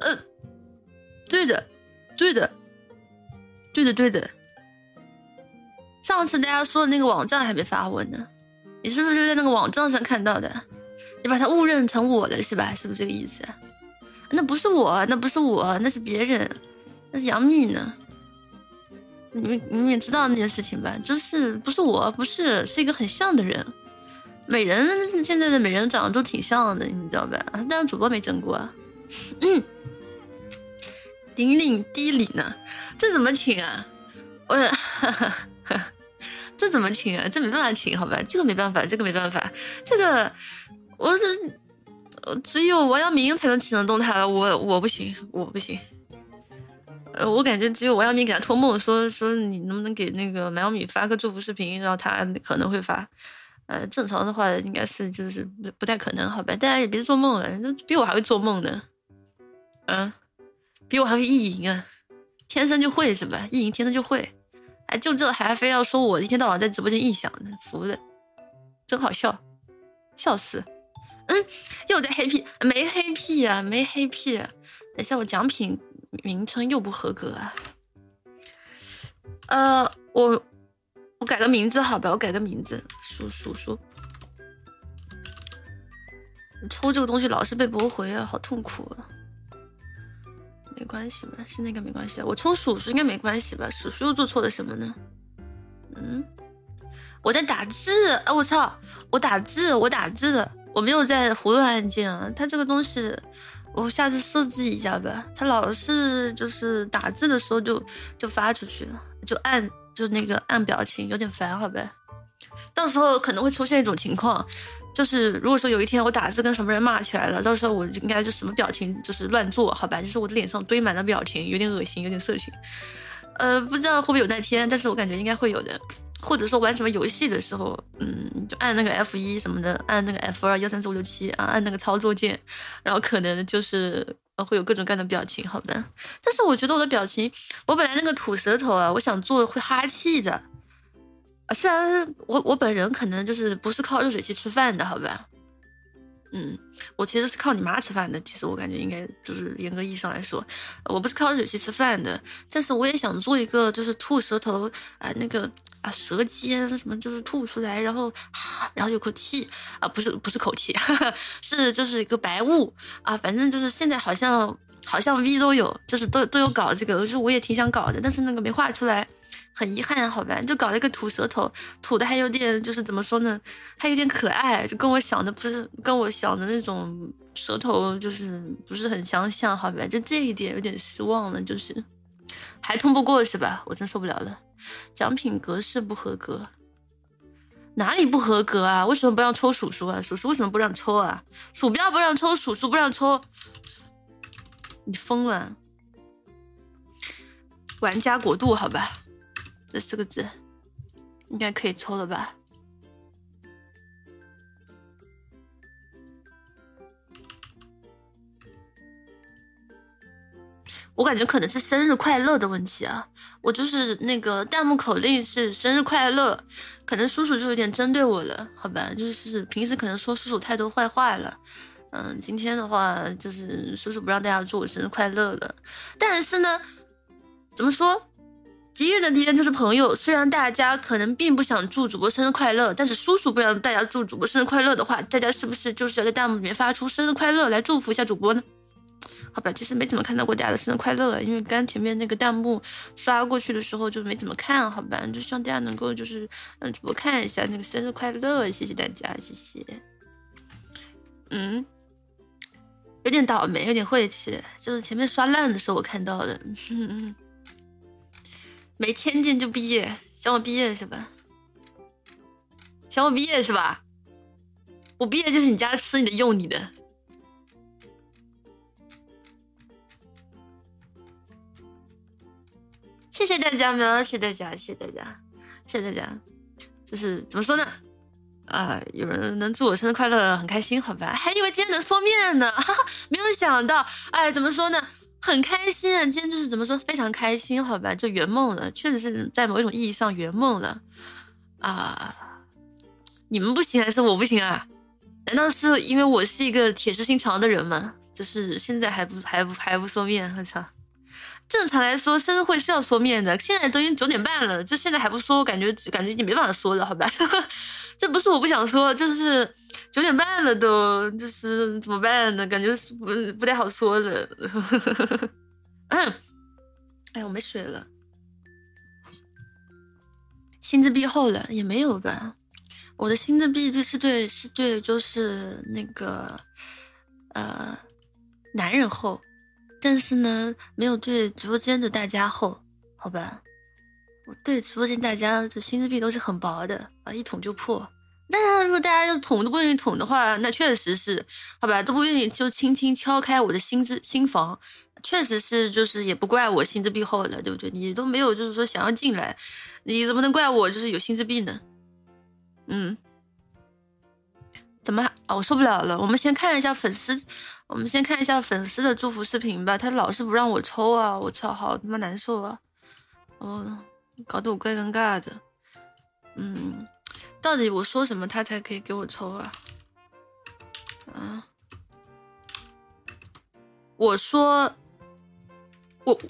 呃，对的，对的，对的对的。上次大家说的那个网站还没发文呢，你是不是在那个网站上看到的？你把它误认成我了是吧？是不是这个意思？那不是我，那不是我，那是别人，那是杨幂呢。你你也知道那件事情吧？就是不是我，不是是一个很像的人，美人现在的美人长得都挺像的，你知道吧？但是主播没整过。啊嗯，顶顶低礼呢？这怎么请啊？我哈哈 这怎么请啊？这没办法请，好吧？这个没办法，这个没办法，这个我是只有王阳明才能请得动他，我我不行，我不行。呃，我感觉只有王阳明给他托梦说说你能不能给那个马小米发个祝福视频，然后他可能会发。呃，正常的话应该是就是不不太可能，好吧？大家也别做梦了，比我还会做梦呢。嗯，比我还会意淫啊，天生就会是吧？意淫天生就会，哎，就这还非要说我一天到晚在直播间臆想呢，服了，真好笑，笑死。嗯，又在黑屁，没黑屁啊，没黑屁。等下我奖品。名称又不合格啊！呃，我我改个名字好吧，我改个名字，叔叔叔。抽这个东西老是被驳回啊，好痛苦啊！没关系吧，是那个没关系啊，我抽叔叔应该没关系吧？叔叔又做错了什么呢？嗯，我在打字，啊，我操，我打字，我打字，我没有在胡乱按键啊。它这个东西，我下次设置一下吧。它老是就是打字的时候就就发出去了，就按就那个按表情，有点烦，好呗。到时候可能会出现一种情况，就是如果说有一天我打字跟什么人骂起来了，到时候我应该就什么表情就是乱做，好吧？就是我的脸上堆满了表情，有点恶心，有点色情。呃，不知道会不会有那天，但是我感觉应该会有的。或者说玩什么游戏的时候，嗯，就按那个 F 一什么的，按那个 F 二幺三四五六七啊，按那个操作键，然后可能就是会有各种各样的表情，好吧？但是我觉得我的表情，我本来那个吐舌头啊，我想做会哈气的。虽然我我本人可能就是不是靠热水器吃饭的，好吧，嗯，我其实是靠你妈吃饭的。其实我感觉应该就是严格意义上来说，我不是靠热水器吃饭的。但是我也想做一个就是吐舌头啊，那个啊舌尖什么就是吐出来，然后然后有口气啊，不是不是口气，是就是一个白雾啊，反正就是现在好像好像 V 都有，就是都都有搞这个，就是我也挺想搞的，但是那个没画出来。很遗憾，好吧，就搞了一个吐舌头，吐的还有点，就是怎么说呢，还有点可爱，就跟我想的不是跟我想的那种舌头，就是不是很相像，好吧，就这一点有点失望了，就是还通不过是吧？我真受不了了，奖品格式不合格，哪里不合格啊？为什么不让抽鼠鼠啊？鼠鼠为什么不让抽啊？鼠标不让抽，鼠鼠不让抽，你疯了？玩家国度，好吧。这四个字应该可以抽了吧？我感觉可能是生日快乐的问题啊！我就是那个弹幕口令是生日快乐，可能叔叔就有点针对我了，好吧？就是平时可能说叔叔太多坏话了，嗯，今天的话就是叔叔不让大家祝我生日快乐了，但是呢，怎么说？敌人的敌人就是朋友。虽然大家可能并不想祝主播生日快乐，但是叔叔不让大家祝主播生日快乐的话，大家是不是就是要在弹幕里面发出生日快乐来祝福一下主播呢？好吧，其实没怎么看到过大家的生日快乐，因为刚前面那个弹幕刷过去的时候就没怎么看，好吧，就希望大家能够就是让主播看一下那个生日快乐，谢谢大家，谢谢。嗯，有点倒霉，有点晦气，就是前面刷烂的时候我看到的。没天见就毕业，想我毕业是吧？想我毕业是吧？我毕业就是你家吃你的用你的。谢谢大家，们，谢谢大家，谢谢大家，谢谢大家。就是怎么说呢？啊，有人能祝我生日快乐，很开心，好吧？还以为今天能缩面呢，哈哈，没有想到。哎，怎么说呢？很开心啊！今天就是怎么说，非常开心，好吧，就圆梦了，确实是在某一种意义上圆梦了啊！你们不行还是我不行啊？难道是因为我是一个铁石心肠的人吗？就是现在还不还不还不说面，我操！正常来说，生日会是要说面的，现在都已经九点半了，就现在还不说，我感觉感觉已经没办法说了，好吧？这不是我不想说，就是九点半了，都就是怎么办呢？感觉不不太好说了。嗯，哎，我没水了，心智壁厚了也没有吧？我的心智壁就是对是对，就是那个呃男人厚，但是呢没有对直播间的大家厚，好吧？我对直播间大家就心智壁都是很薄的啊，一捅就破。当然，如果大家就捅都不愿意捅的话，那确实是好吧，都不愿意就轻轻敲开我的心之心房，确实是就是也不怪我心之壁厚了，对不对？你都没有就是说想要进来，你怎么能怪我就是有心之壁呢？嗯，怎么啊？我受不了了，我们先看一下粉丝，我们先看一下粉丝的祝福视频吧。他老是不让我抽啊，我操，好他妈难受啊！哦。搞得我怪尴尬的，嗯，到底我说什么他才可以给我抽啊？啊，我说，我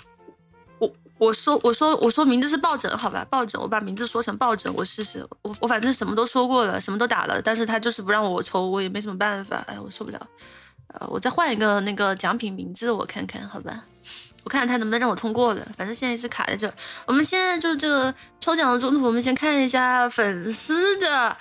我我说我说我说名字是抱枕，好吧，抱枕，我把名字说成抱枕，我试试，我我反正什么都说过了，什么都打了，但是他就是不让我抽，我也没什么办法，哎，我受不了，呃，我再换一个那个奖品名字，我看看，好吧？我看看他能不能让我通过了。反正现在是卡在这。我们现在就这个抽奖的中途，我们先看一下粉丝的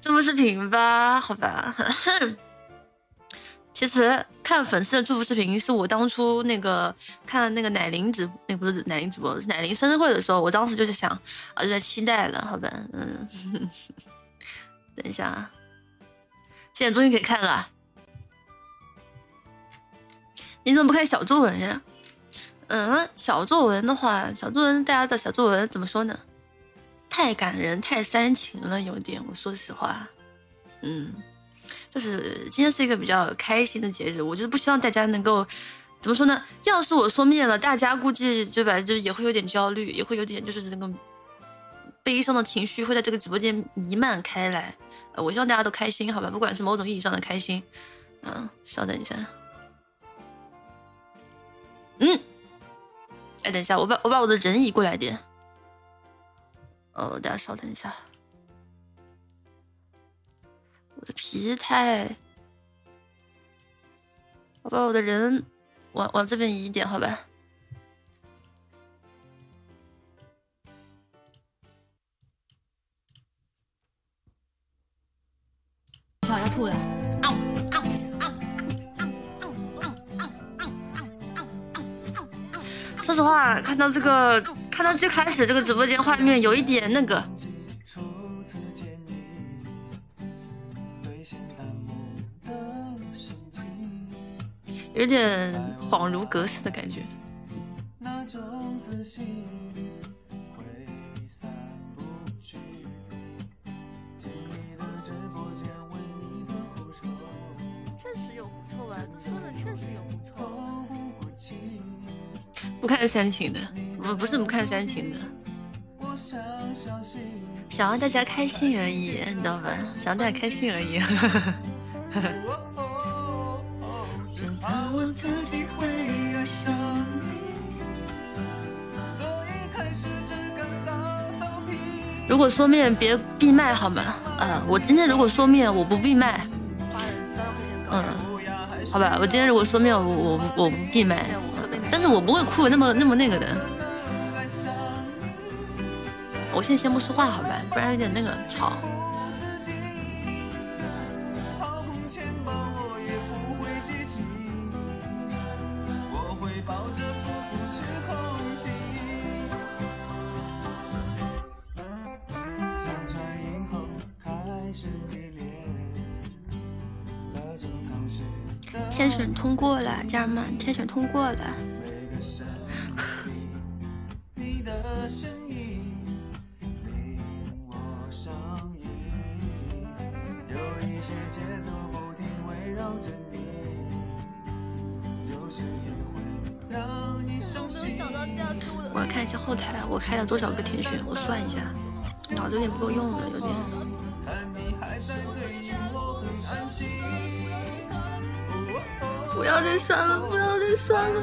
祝福视频吧，好吧？其实看粉丝的祝福视频是我当初那个看那个奶铃直，那不是奶铃直播，是奶铃生日会的时候，我当时就是想啊，就在期待了，好吧？嗯，等一下啊，现在终于可以看了。你怎么不看小作文呀？嗯，小作文的话，小作文大家的小作文怎么说呢？太感人，太煽情了，有点。我说实话，嗯，就是今天是一个比较开心的节日，我就是不希望大家能够怎么说呢？要是我说灭了，大家估计对吧，就是也会有点焦虑，也会有点就是那个悲伤的情绪会在这个直播间弥漫开来。我希望大家都开心，好吧？不管是某种意义上的开心，嗯，稍等一下。嗯，哎，等一下，我把我把我的人移过来点。哦，大家稍等一下，我的皮太，我把我的人往往这边移一点，好吧？跳要吐了。说实话，看到这个，看到最开始这个直播间画面，有一点那个，有点恍如隔世的感觉。确实有狐臭啊，都说了，确实有狐臭。不看煽情的，不不是不看煽情的，想让大家开心而已，你知道吧？想让大家开心而已。如果说面别闭麦好吗？啊，我今天如果说面我不闭麦。嗯，好吧，我今天如果说面我我我不闭麦。但是我不会哭那么那么那个的，我现在先不说话好吧，不然有点那个吵。天选通过了，家人们，天选通过了。我要看一下后台，我开了多少个天选，我算一下，脑子有点不够用了，有点。不要再刷了，不要再刷了。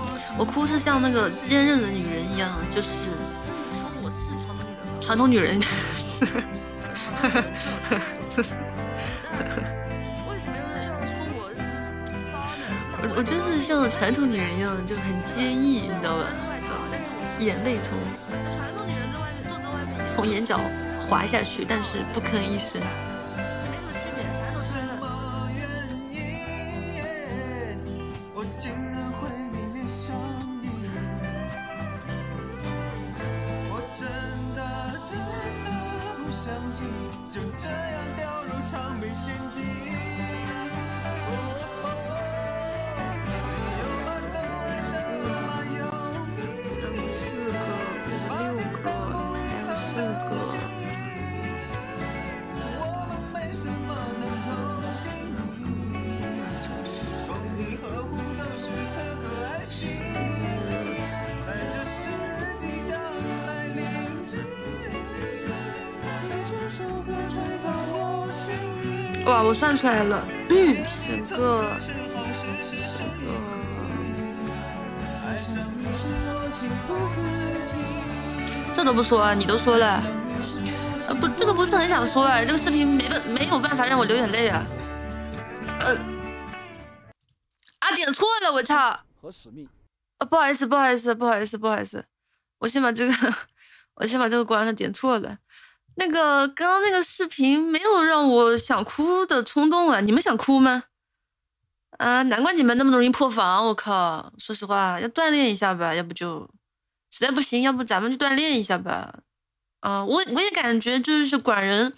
我哭是像那个坚韧的女人一样，就是说我是传统女人，传统女人，就是为什么又要说我我我就是像传统女人一样，就很坚毅，你知道吧？眼泪从传统女人在外面坐在外面，从眼角。滑下去，但是不吭一声。就这样掉入长眉陷阱。哇，我算出来了，十个，十个。这都不说啊，你都说了。呃，不，这个不是很想说啊，这个视频没办没有办法让我流眼泪啊。呃，啊，点错了，我操！和使命。啊，不好意思，不好意思，不好意思，不好意思，我先把这个，我先把这个关了，点错了。那个刚刚那个视频没有让我想哭的冲动啊，你们想哭吗？啊，难怪你们那么容易破防，我靠！说实话，要锻炼一下吧，要不就实在不行，要不咱们就锻炼一下吧。啊，我我也感觉就是管人，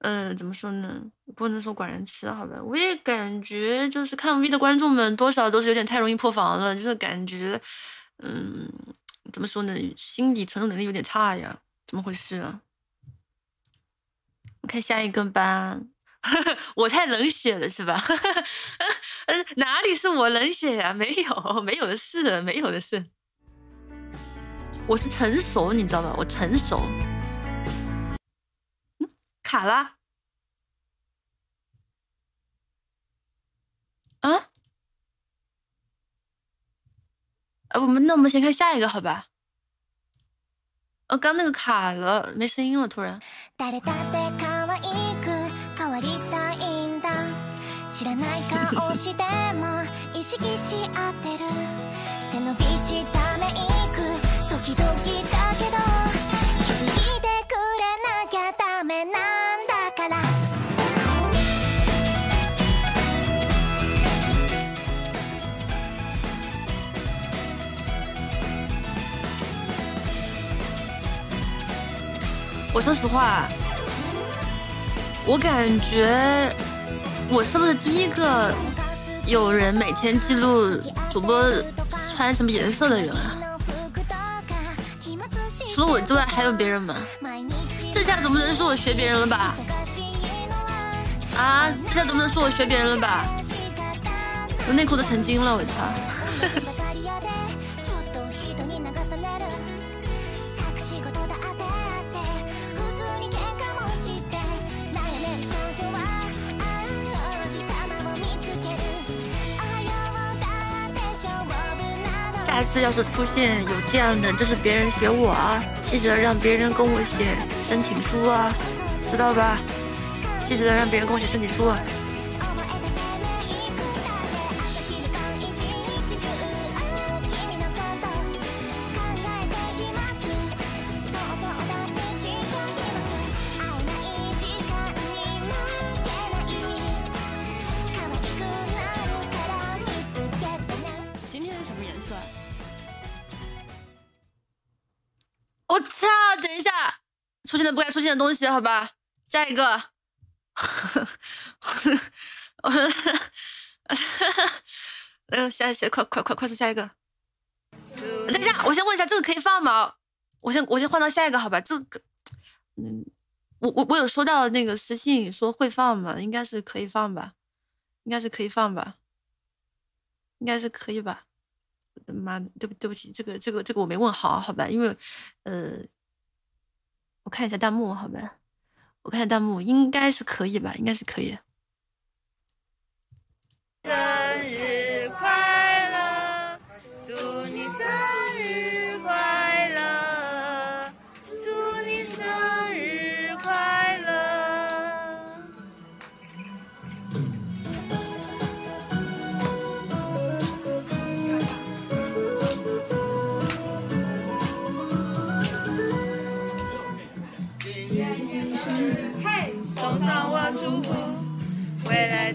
嗯，怎么说呢？不能说管人吃，好吧？我也感觉就是看 V 的观众们多少都是有点太容易破防了，就是感觉，嗯，怎么说呢？心理承受能力有点差呀？怎么回事啊？看下一个吧，我太冷血了是吧？哪里是我冷血呀？没有，没有的事，没有的事。我是成熟，你知道吧？我成熟。嗯，卡了。啊？呃，我们那我们先看下一个，好吧？哦，刚那个卡了，没声音了，突然。押しても意識し合ってる。背伸びしため息時々だけど気づいてくれなきゃダメなんだから。我说实话我感觉我是不是第一个有人每天记录主播穿什么颜色的人啊？除了我之外，还有别人吗？这下总不能说我学别人了吧？啊，这下总不能说我学别人了吧？我内裤都成精了，我操！下次要是出现有这样的，就是别人学我啊，记着让别人跟我写申请书啊，知道吧？记着让别人跟我写申请书。啊。现的东西，好吧，下一个。嗯，下下快快快快速下一个。等一下，我先问一下，这个可以放吗？我先我先换到下一个，好吧？这个，嗯，我我我有收到那个私信说会放吗？应该是可以放吧？应该是可以放吧？应该是可以吧？妈，对不对不起，这个这个这个我没问好，好吧？因为呃。我看一下弹幕，好吧，我看一下弹幕，应该是可以吧，应该是可以。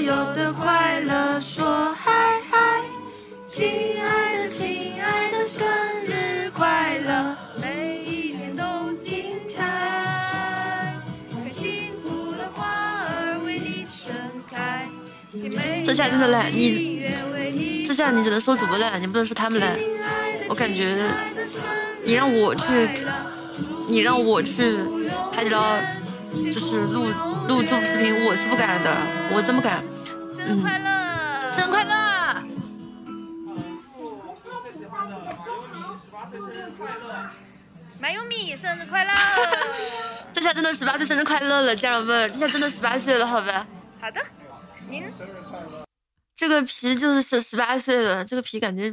有的快乐说嗨嗨，亲爱的亲爱的生日快乐，每一都精彩，看幸福的花儿为你盛开，这下真的嘞，你这下你只能说主播嘞，你不能说他们嘞，我感觉你让我去，你让我去海底捞，就是录。录祝福视频，我是不敢的，我真不敢。嗯，生日快乐！马优米生日快乐！这下真的十八岁生日快乐了，家人们，这下真的十八岁了，好吧？好的，您生日快乐这个皮就是十十八岁了，这个皮感觉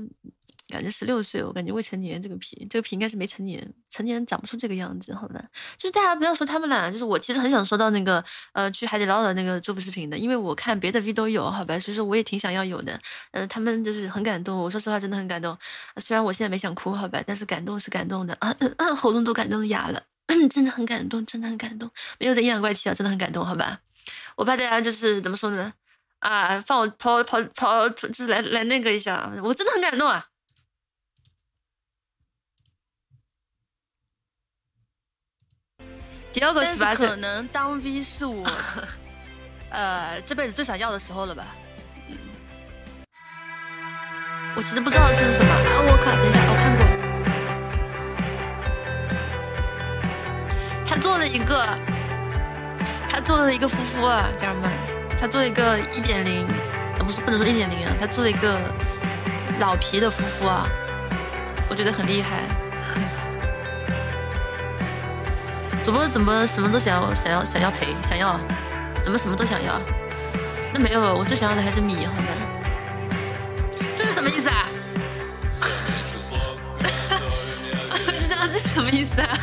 感觉十六岁，我感觉未成年这个皮，这个皮应该是没成年，成年人长不出这个样子，好吧？就是大家不要说他们懒，就是我其实很想说到那个呃去海底捞的那个祝福视频的，因为我看别的 V 都有，好吧？所以说我也挺想要有的，呃，他们就是很感动，我说实话真的很感动，虽然我现在没想哭，好吧？但是感动是感动的啊，喉咙都感动哑了，真的很感动，真的很感动，没有在阴阳怪气啊，真的很感动，好吧？我怕大家就是怎么说呢？啊，放我跑跑跑，就是来来那个一下，我真的很感动啊！第二个十八岁，可能当 V 是我，呃，这辈子最想要的时候了吧？嗯，我其实不知道这是什么。啊，我靠，等一下，我看过。他做了一个，他做了一个夫妇啊，家人们，他做了一个一点零，啊，不是不能说一点零啊，他做了一个老皮的夫妇啊，我觉得很厉害。主播怎么什么都想要，想要想要赔，想要，怎么什么都想要？那没有，我最想要的还是米，好吧？这是什么意思啊？这是什么意思啊？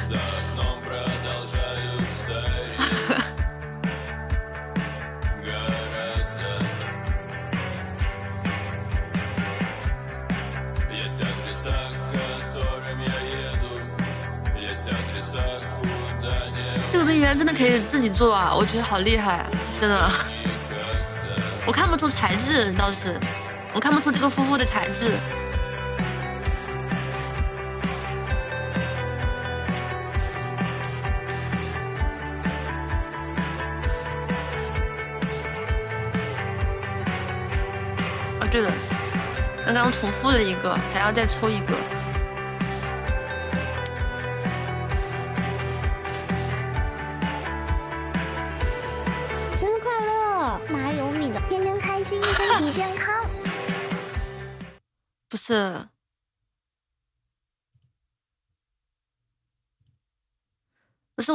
这个东西原来真的可以自己做啊！我觉得好厉害，真的。我看不出材质，倒是我看不出这个夫妇的材质。哦，对了，刚刚重复了一个，还要再抽一个。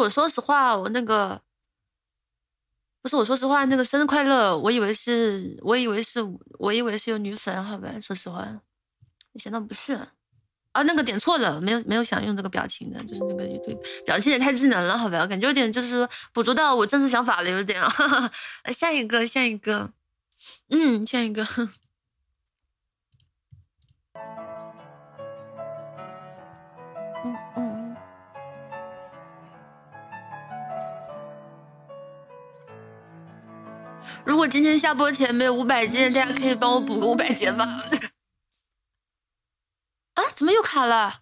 说实话，我那个不是我说实话，那个生日快乐，我以为是，我以为是，我以为是有女粉，好吧，说实话，没想到不是。啊，那个点错了，没有没有想用这个表情的，就是那个这个表情也太智能了，好吧，感觉有点就是说捕捉到我真实想法了，有点，哈 哈，下一个，下一个，嗯，下一个。如果今天下播前没有五百件，大家可以帮我补个五百件吗？啊，怎么又卡了？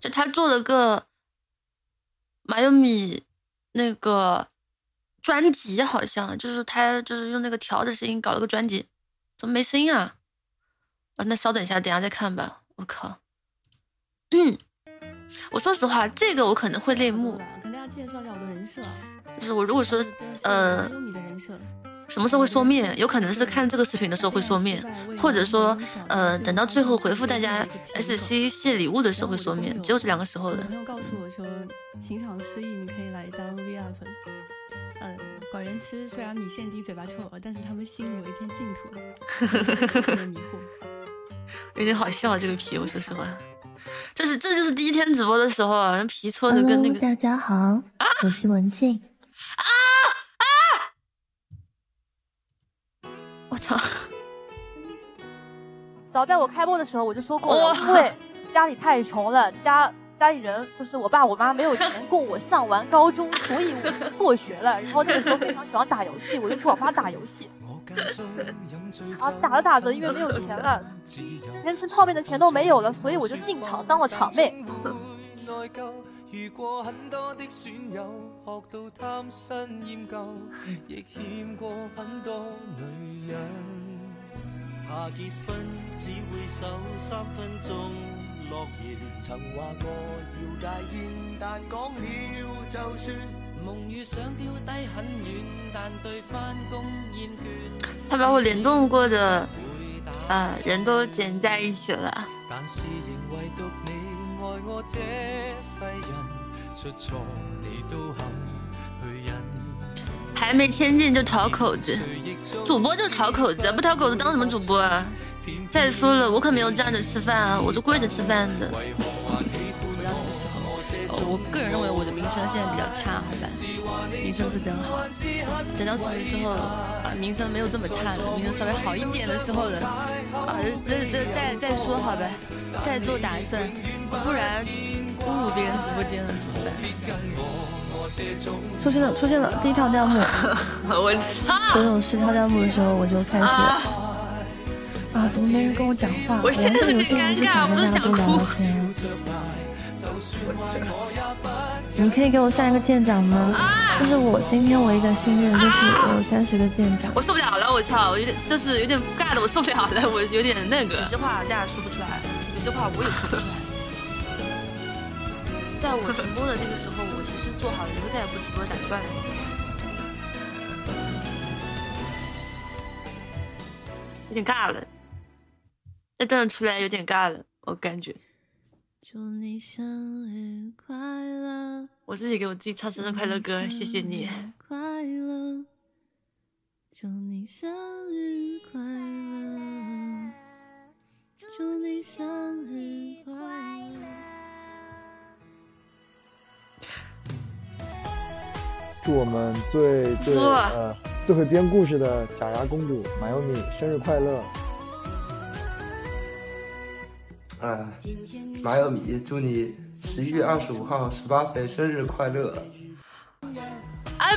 就他做了个马优米那个专辑，好像就是他就是用那个调的声音搞了个专辑，怎么没声音啊？啊，那稍等一下，等下再看吧。我靠，嗯，我说实话，这个我可能会泪目。跟大家介绍一下我的人设，就是我如果说呃优米的人设，什么时候会缩面，有可能是看这个视频的时候会缩面，或者说呃等到最后回复大家 SC 谢礼物的时候会缩面，只有这两个时候了。朋友告诉我说情场失意，你可以来当 VR 粉。嗯，管人吃虽然米线低嘴巴臭，但是他们心里有一片净土。有点迷惑。有点好笑，这个皮，我说实话，这是这就是第一天直播的时候啊，皮搓的跟那个 Hello，大家好，我是文静。啊啊我操，早在我开播的时候我就说过了，因为家里太穷了，家家里人就是我爸我妈没有钱供我上完高中，所以我就辍学了。然后那个时候非常喜欢打游戏，我就去网吧打游戏。啊，打着打着，因为没有钱了，连吃泡面的钱都没有了，所以我就进厂当了厂妹。遇過很多的損友，學到貪新厭舊，亦欠過很多女人。怕結婚只會守三分鐘諾言，曾話過要戒煙，但講了就算。夢與想丢低很远，但对翻工厌倦。他把我联动过的，呃，人都剪在一起了。但是仍唯獨你愛我這廢人，出錯你都肯去忍。還沒簽進就讨口子，主播就讨口子，不讨口子当什么主播啊？再说了，我可没有站着吃饭啊，我是跪着吃饭的。我个人认为我的名声现在比较差，好吧？名声不是很好。等到什么时候啊，名声没有这么差了，名声稍微好一点的时候了，啊，这这再再说好吧，再做打算，不然侮辱别人直播间了怎么办？出现了，出现了第一条弹幕，我操！所有试跳弹幕的时候，我就开始啊，啊，怎么没人跟我讲话？我现在是有点尴尬，我都想哭。你們可以给我上一个舰长吗？啊！就是我今天唯一的心愿，就是我有三十个舰长。我受不了了，我操！我有点就是有点尬的，我受不了了，我有点那个。有些话大家说不出来，有些话我也说不出来。在我直播的那个时候，我其实做好了一個再也不直播的打算了。有点尬了，再斷出来有点尬了，我感覺。祝你生日快乐！我自己给我自己唱生日快乐歌，谢谢你。快乐，祝你生日快乐！祝你生日快乐！祝我们最最呃最会编故事的假牙公主馬優米生日快樂！啊，馬優米，祝你十一月二十五号十八岁生日快乐！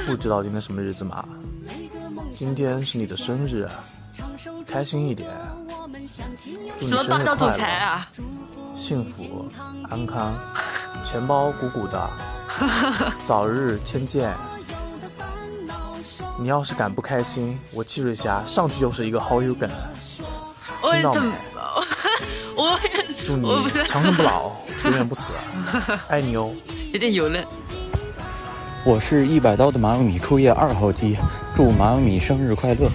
不知道今天什么日子嘛？今天是你的生日，开心一点。祝你生日快樂！啊、幸福安康，钱包鼓鼓的，早日千见。你要是敢不开心，我季瑞霞上去就是一個好友梗。听到没？我祝你长生不老，永远不死，爱你哦。有点油了。我是一百刀的馬優米初夜二号机，祝馬優米生日快乐。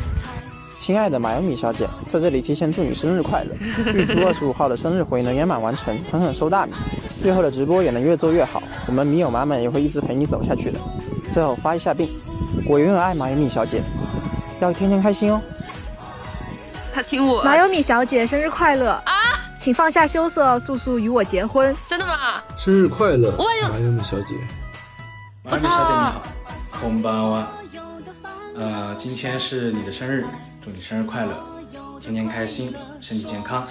亲爱的馬優米小姐，在这里提前祝你生日快乐，预祝二十五号的生日回能圆满完成，狠狠收大米，最后的直播也能越做越好。我们米友妈们也会一直陪你走下去的。最后发一下病，我永遠愛馬優米小姐，要天天开心哦。他听我。馬優米小姐生日快乐啊！請放下羞澀，速速與我結婚。真的嗎？生日快樂，馬優米小姐。馬優米小姐你好，こんばんは。呃，今天是你的生日，祝你生日快樂，天天開心，身體健康。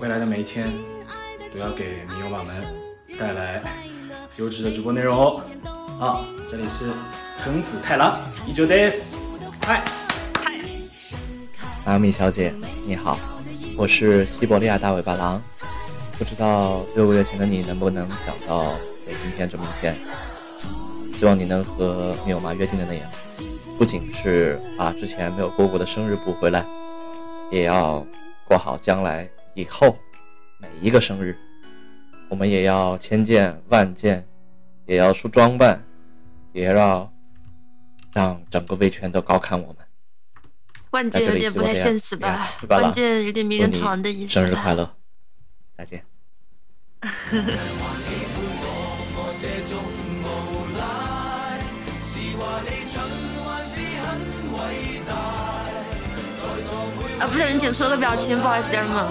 未來的每一天都要給米友們帶來優質的直播內容哦。好，這裡是藤子太郎，依舊 days，嗨嗨。馬優米小姐你好。 我是西伯利亚大尾巴狼，不知道六个月前的你能不能想到有今天这么一天？希望你能和米友妈约定的那样，不仅是把之前没有过过的生日补回来，也要过好将来以后每一个生日。我们也要千見萬見，也要出装扮，也要让整个微圈都高看我们。萬劍有点不太现实吧？萬劍有点名人堂的意思。生日快乐，再见。啊，不小心点错了個表情，不好意思，家人们。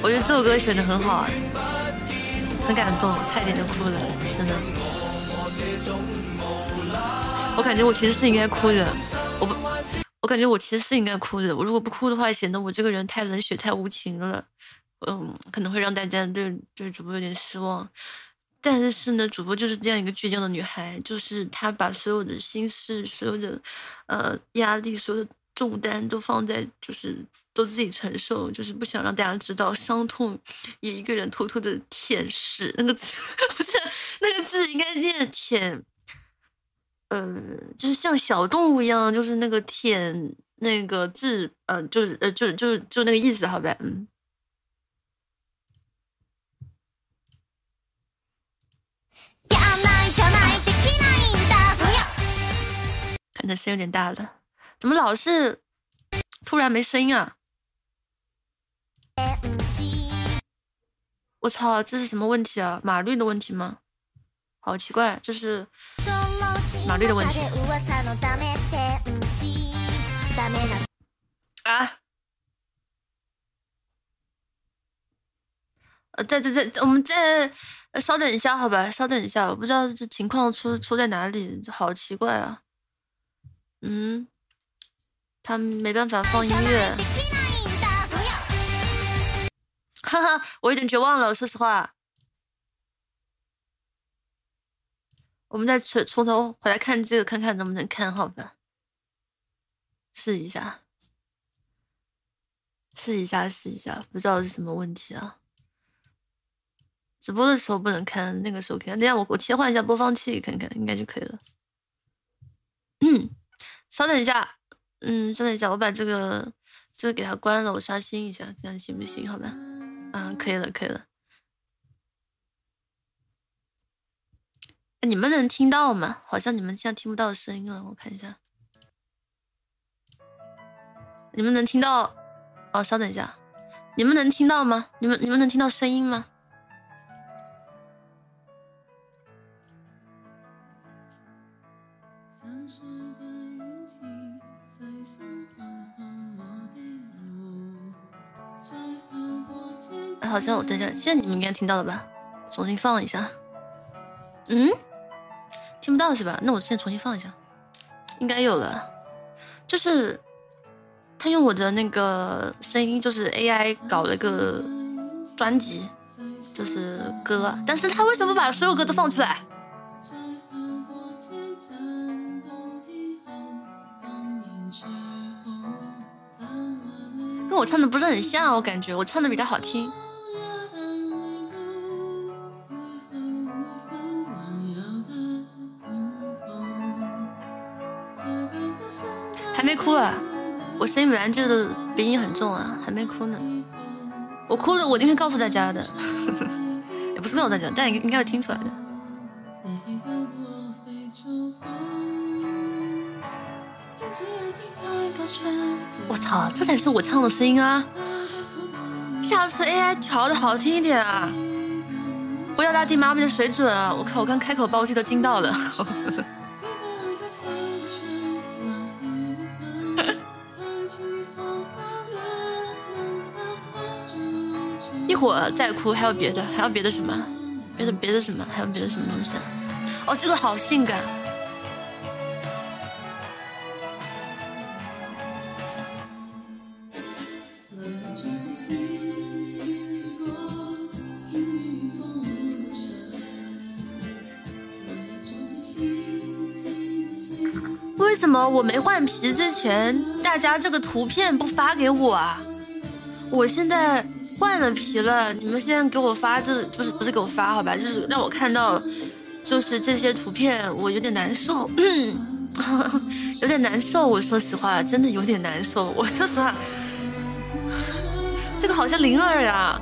我觉得这首歌选的很好啊，很感动，差一点就哭了，真的。我感觉我其实是应该哭的，我不，我感觉我其实是应该哭的。我如果不哭的话，显得我这个人太冷血、太无情了，嗯，可能会让大家对对主播有点失望。但是呢，主播就是这样一个倔强的女孩，就是她把所有的心事、所有的呃压力、所有的重担都放在就是都自己承受，就是不想让大家知道伤痛，也一个人偷偷的舔舐那个字，不是那个字应该念舔，呃，就是像小动物一样，就是那个舔那个字，呃，就是呃，就就就那个意思，好呗，嗯。可能声有点大了，怎么老是突然没声音啊？我操，这是什么问题啊？码率的问题吗？好奇怪，就是码率的问题啊！呃，在在在，我们再稍等一下，好吧，稍等一下，我不知道这情况出出在哪里，好奇怪啊！嗯，他没办法放音乐，哈哈，我有点绝望了，说实话。我们再从从头回来看这个，看看能不能看好吧？试一下，试一下，试一下，不知道是什么问题啊？直播的时候不能看，那个时候可以。等下我我切换一下播放器看看，应该就可以了。嗯。稍等一下，嗯，稍等一下，我把这个这个给它关了，我刷新一下，这样行不行？好吧，嗯，可以了，可以了。你们能听到吗？好像你们现在听不到声音了，我看一下。你们能听到？哦，稍等一下，你们能听到吗？你们你们能听到声音吗？好像我等一下，现在你们应该听到了吧？重新放一下。嗯，听不到是吧？那我现在重新放一下，应该有了。就是他用我的那个声音，就是 AI 搞了个专辑，就是歌。但是他为什么把所有歌都放出来？跟我唱的不是很像，我感觉我唱的比较好听。没哭啊！我声音本来就鼻音很重啊，还没哭呢。我哭了，我一定会告诉大家的，也不是告诉大家，但应该会听出来的。我操，这才是我唱的声音啊！下次 AI 调的好听一点啊！不要拉低妈咪的水准啊！我靠，我刚开口把我自己都惊到了。我在哭，还有别的，还有别的什么？别的别的什么？还有别的什么东西？哦，这个好性感。为什么我没换皮之前，大家这个图片不发给我啊？我现在。换了皮了，你们现在给我发这，不是不是给我发好吧？就是让我看到，就是这些图片，我有点难受，有点难受。我说实话，真的有点难受。我说实话，这个好像灵儿呀。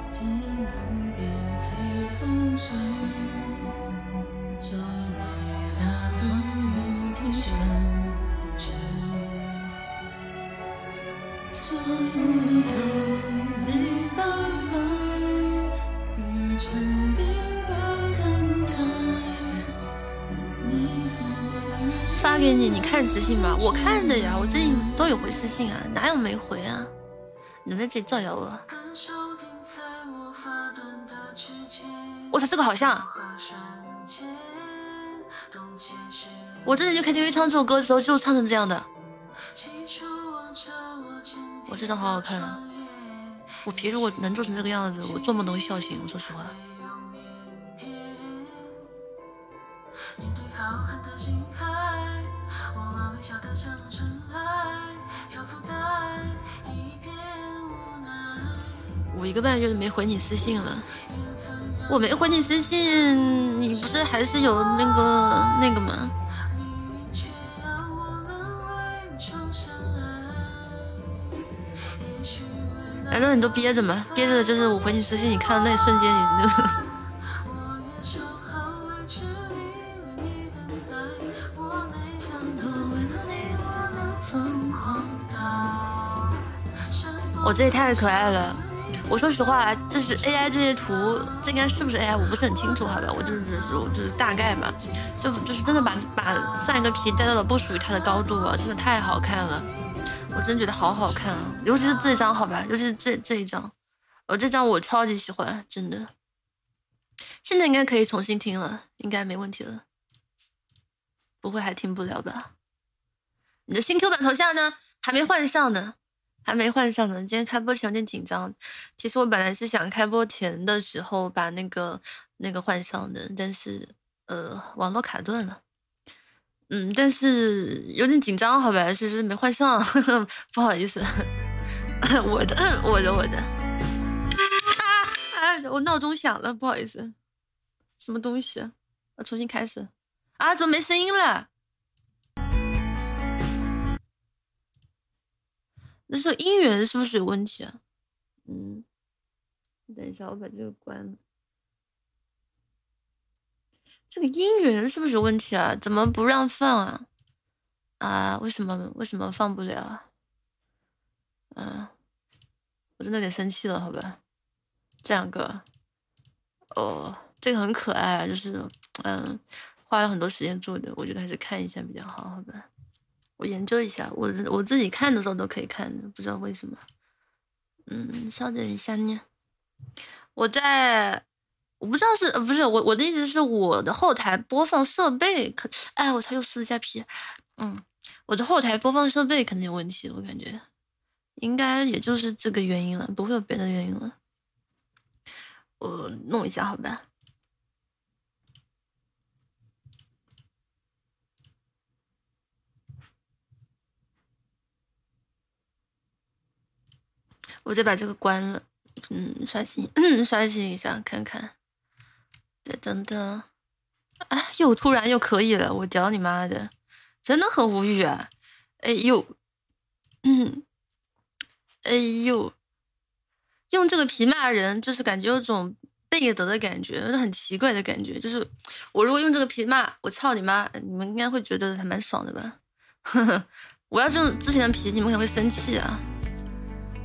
给你，你看私信吗？我看的呀，我最近都有回私信啊，哪有没回啊？你在这里造谣我？我操，这个好像！我之前去 KTV 唱这首歌的时候，就唱成这样的。我这张好好看啊！我皮如果能做成这个样子，我做梦都会笑醒。我说实话。我一个半月没回你私信了，我没回你私信，你不是还是有那个那个吗？难道你都憋着吗？憋着就是我回你私信，你看到那一瞬间，你就是。我这也太可爱了。我说实话，就是 AI 这些图，这应该是不是 AI，我不是很清楚，好吧？我就是只是我就是大概嘛，就就是真的把把上一个皮带到了不属于它的高度啊，真的太好看了。我真觉得好好看啊，尤其是这张，好吧，尤其是这这一张，哦，这张我超级喜欢，真的。现在应该可以重新听了，应该没问题了，不会还听不了吧？你的新 Q 版头像呢？还没换上呢，还没换上呢。今天开播前有点紧张，其实我本来是想开播前的时候把那个那个换上的，但是呃，网络卡顿了。嗯，但是有点紧张，好吧，就是没换上，不好意思。我的，我的，我的。啊！我闹钟响了，不好意思。什么东西？我重新开始。啊！怎么没声音了？那时候音源是不是有问题啊？嗯，等一下，我把这个关了。这个音源是不是有问题啊？怎么不让放啊？啊，为什么为什么放不了？嗯，我真的有点生气了，好吧？这两个，哦，这个很可爱，就是嗯，花了很多时间做的，我觉得还是看一下比较好，好吧？我研究一下，我我自己看的时候都可以看的，不知道为什么。嗯，稍等一下呢，我在。我不知道是不是我我的意思是我的后台播放设备可哎我操又撕了下皮，嗯，我的后台播放设备肯定有问题，我感觉应该也就是这个原因了，不会有别的原因了。我弄一下好吧，我再把这个关了，嗯，刷新嗯刷新一下看看。再等等，哎，又突然又可以了，我屌你妈的，真的很无语啊！哎呦，嗯，哎呦，用这个皮骂人，就是感觉有种背德的感觉，有种很奇怪的感觉。就是我如果用这个皮骂，我操你妈，你们应该会觉得还蛮爽的吧？呵呵，我要是用之前的皮，你们可能会生气啊。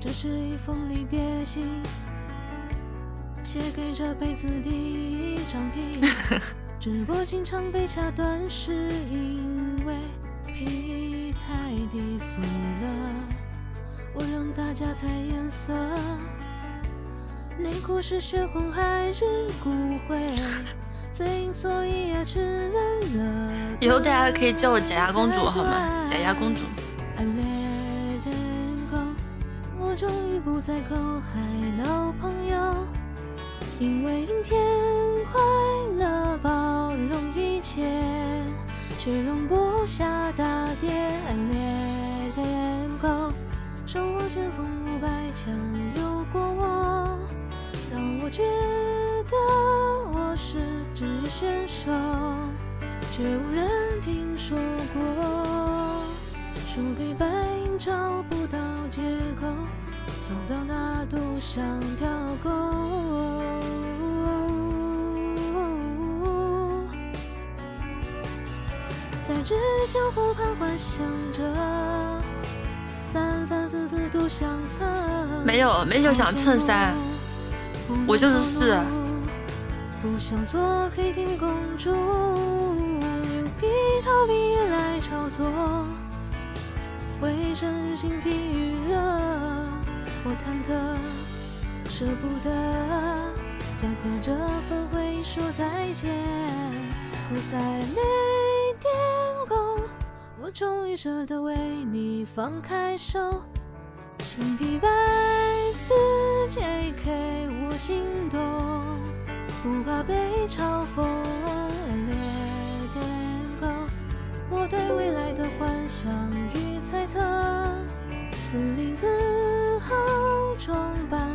这是一封离别信。写给这辈子第一张 皮，只不过经常被掐断，是因为皮太低俗了。我让大家猜颜色，内裤是血红还是骨灰？最近所以也吃烂了。以后大家可以叫我假牙公主好吗？假牙公主。终于不再口嗨老朋友。因为阴天快乐包容一切，却容不下大跌。暗恋的眼光，守望先锋五百强有过我，让我觉得我是职业选手，却无人听说过。输给白银找不到借口，走到哪都想跳沟。在湖畔幻想着三三四四独相册，没有，没有想蹭三，我就是四。不想做黑天公主，用皮逃避来炒作，日心疲预热，我忐忑，舍不得，将和这份回忆说再见，苦在泪。天空，我终于舍得为你放开手，心疲百思解开我心动，不怕被嘲讽。冷冽天空，我对未来的幻想与猜测，自立自豪装扮。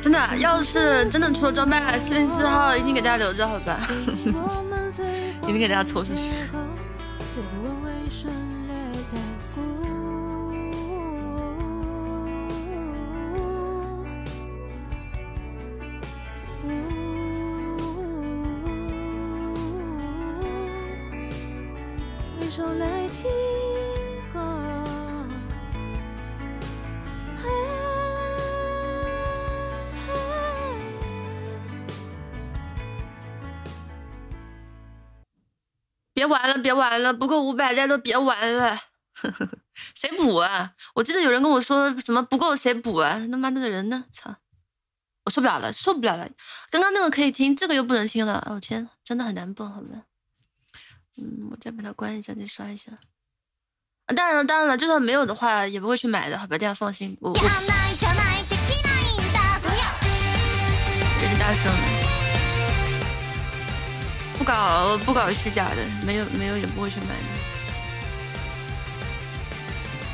真的，要是真的出了装备，四零四号一定给大家留着，好吧？一定给大家抽出去。别玩了，别玩了，不够五百，大家都别玩了。谁补啊？我记得有人跟我说什么不够谁补啊？他妈的人呢？操！我受不了了，受不了了。刚刚那个可以听，这个又不能听了。哦天，真的很难蹦，好吧？嗯，我再把它关一下，再刷一下。当然了，当然了，就算没有的话，也不会去买的，好吧？大家放心，我我。有点大声了。不搞不搞虚假的，没有没有也不会去买的，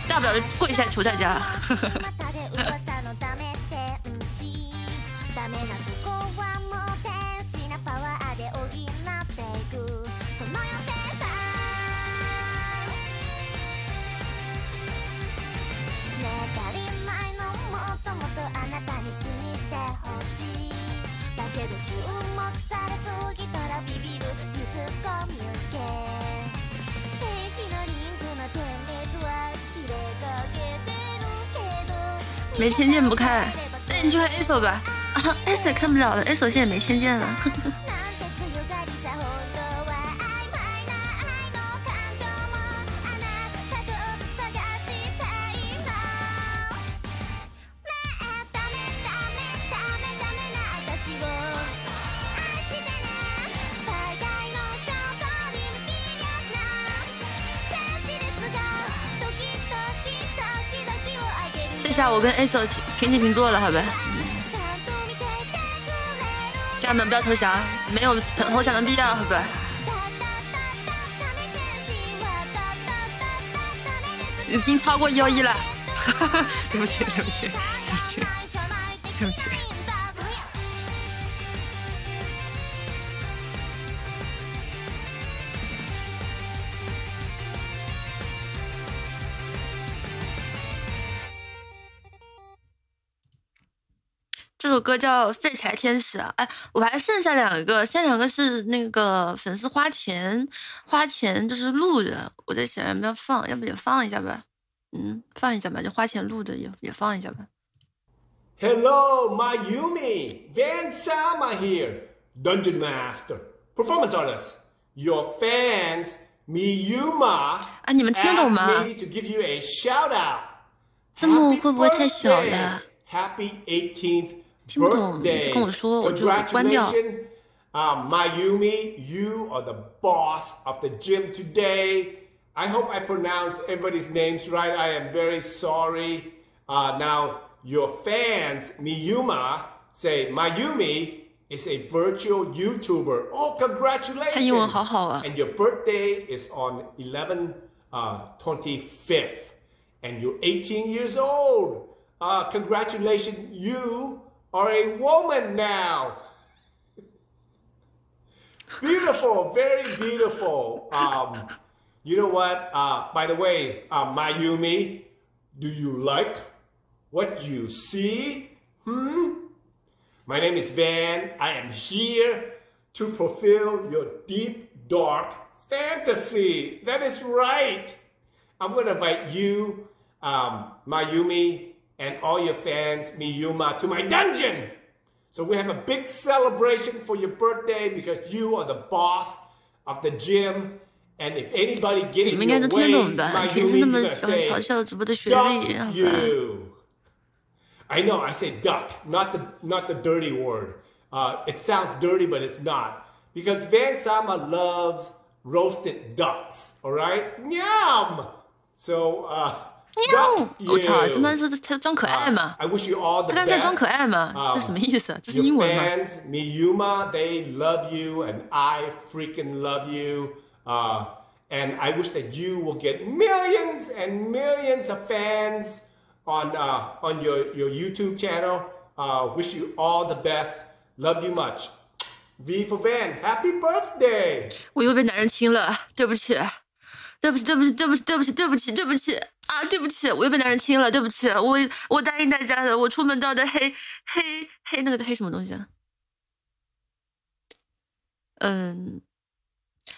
大不了跪下求大家。没签见不开，那你去看 A 手吧。A 手也看不了了，A 手现在没签见了。下我跟 A 手平起平坐了，好吧？家人们不要投降，没有投降的必要，好吧？已经超过幺一了，对不起，对不起，对不起，对不起。这首歌叫《废柴天使》啊，哎，我还剩下两个，剩下两个是那个粉丝花钱花钱就是录的，我在想要不要放，要不也放一下吧，嗯，放一下吧，就花钱录的也也放一下吧。Hello, my Yumi, Van Sama here, Dungeon Master, Performance Artist, your fans, Miyuma. 啊，你们听得懂吗？字幕会不会太小了？Happy 18th. 听不懂，就跟我说，我就关掉。Um, Mayumi, you are the boss of the gym today. I hope I pronounced everybody's names right. I am very sorry. Uh, now, your fans, Miyuma, say Mayumi is a virtual YouTuber. Oh, congratulations! And your birthday is on 11 uh, 25th. And you're 18 years old. Uh, congratulations, you are a woman now. beautiful, very beautiful. Um, you know what? Uh, by the way, uh, Mayumi, do you like what you see? Hmm? My name is Van. I am here to fulfill your deep, dark fantasy. That is right. I'm going to invite you, um, Mayumi, and all your fans, Miyuma, to my dungeon. So we have a big celebration for your birthday because you are the boss of the gym. And if anybody gets in your way, Mayumi say, duck you. I know, I say duck, not the, not the dirty word. Uh, it sounds dirty, but it's not. Because Van Sama loves roasted ducks, all right? Yum! So, uh, 喵！我操，这妈是他装可爱吗？他刚才装可爱吗？这什么意思？这是英文吗？Miyuma, they love you, and I freaking love you. Uh, and I wish that you will get millions and millions of fans on uh, on your, your YouTube channel. Uh, wish you all the best. Love you much. V for Van, happy birthday! 我又被男人亲了，对不起，对不起，对不起，对不起，对不起，对不起，对不起 啊，对不起，我又被男人亲了，对不起，我我答应大家的，我出门都要带黑黑黑那个黑什么东西啊？嗯，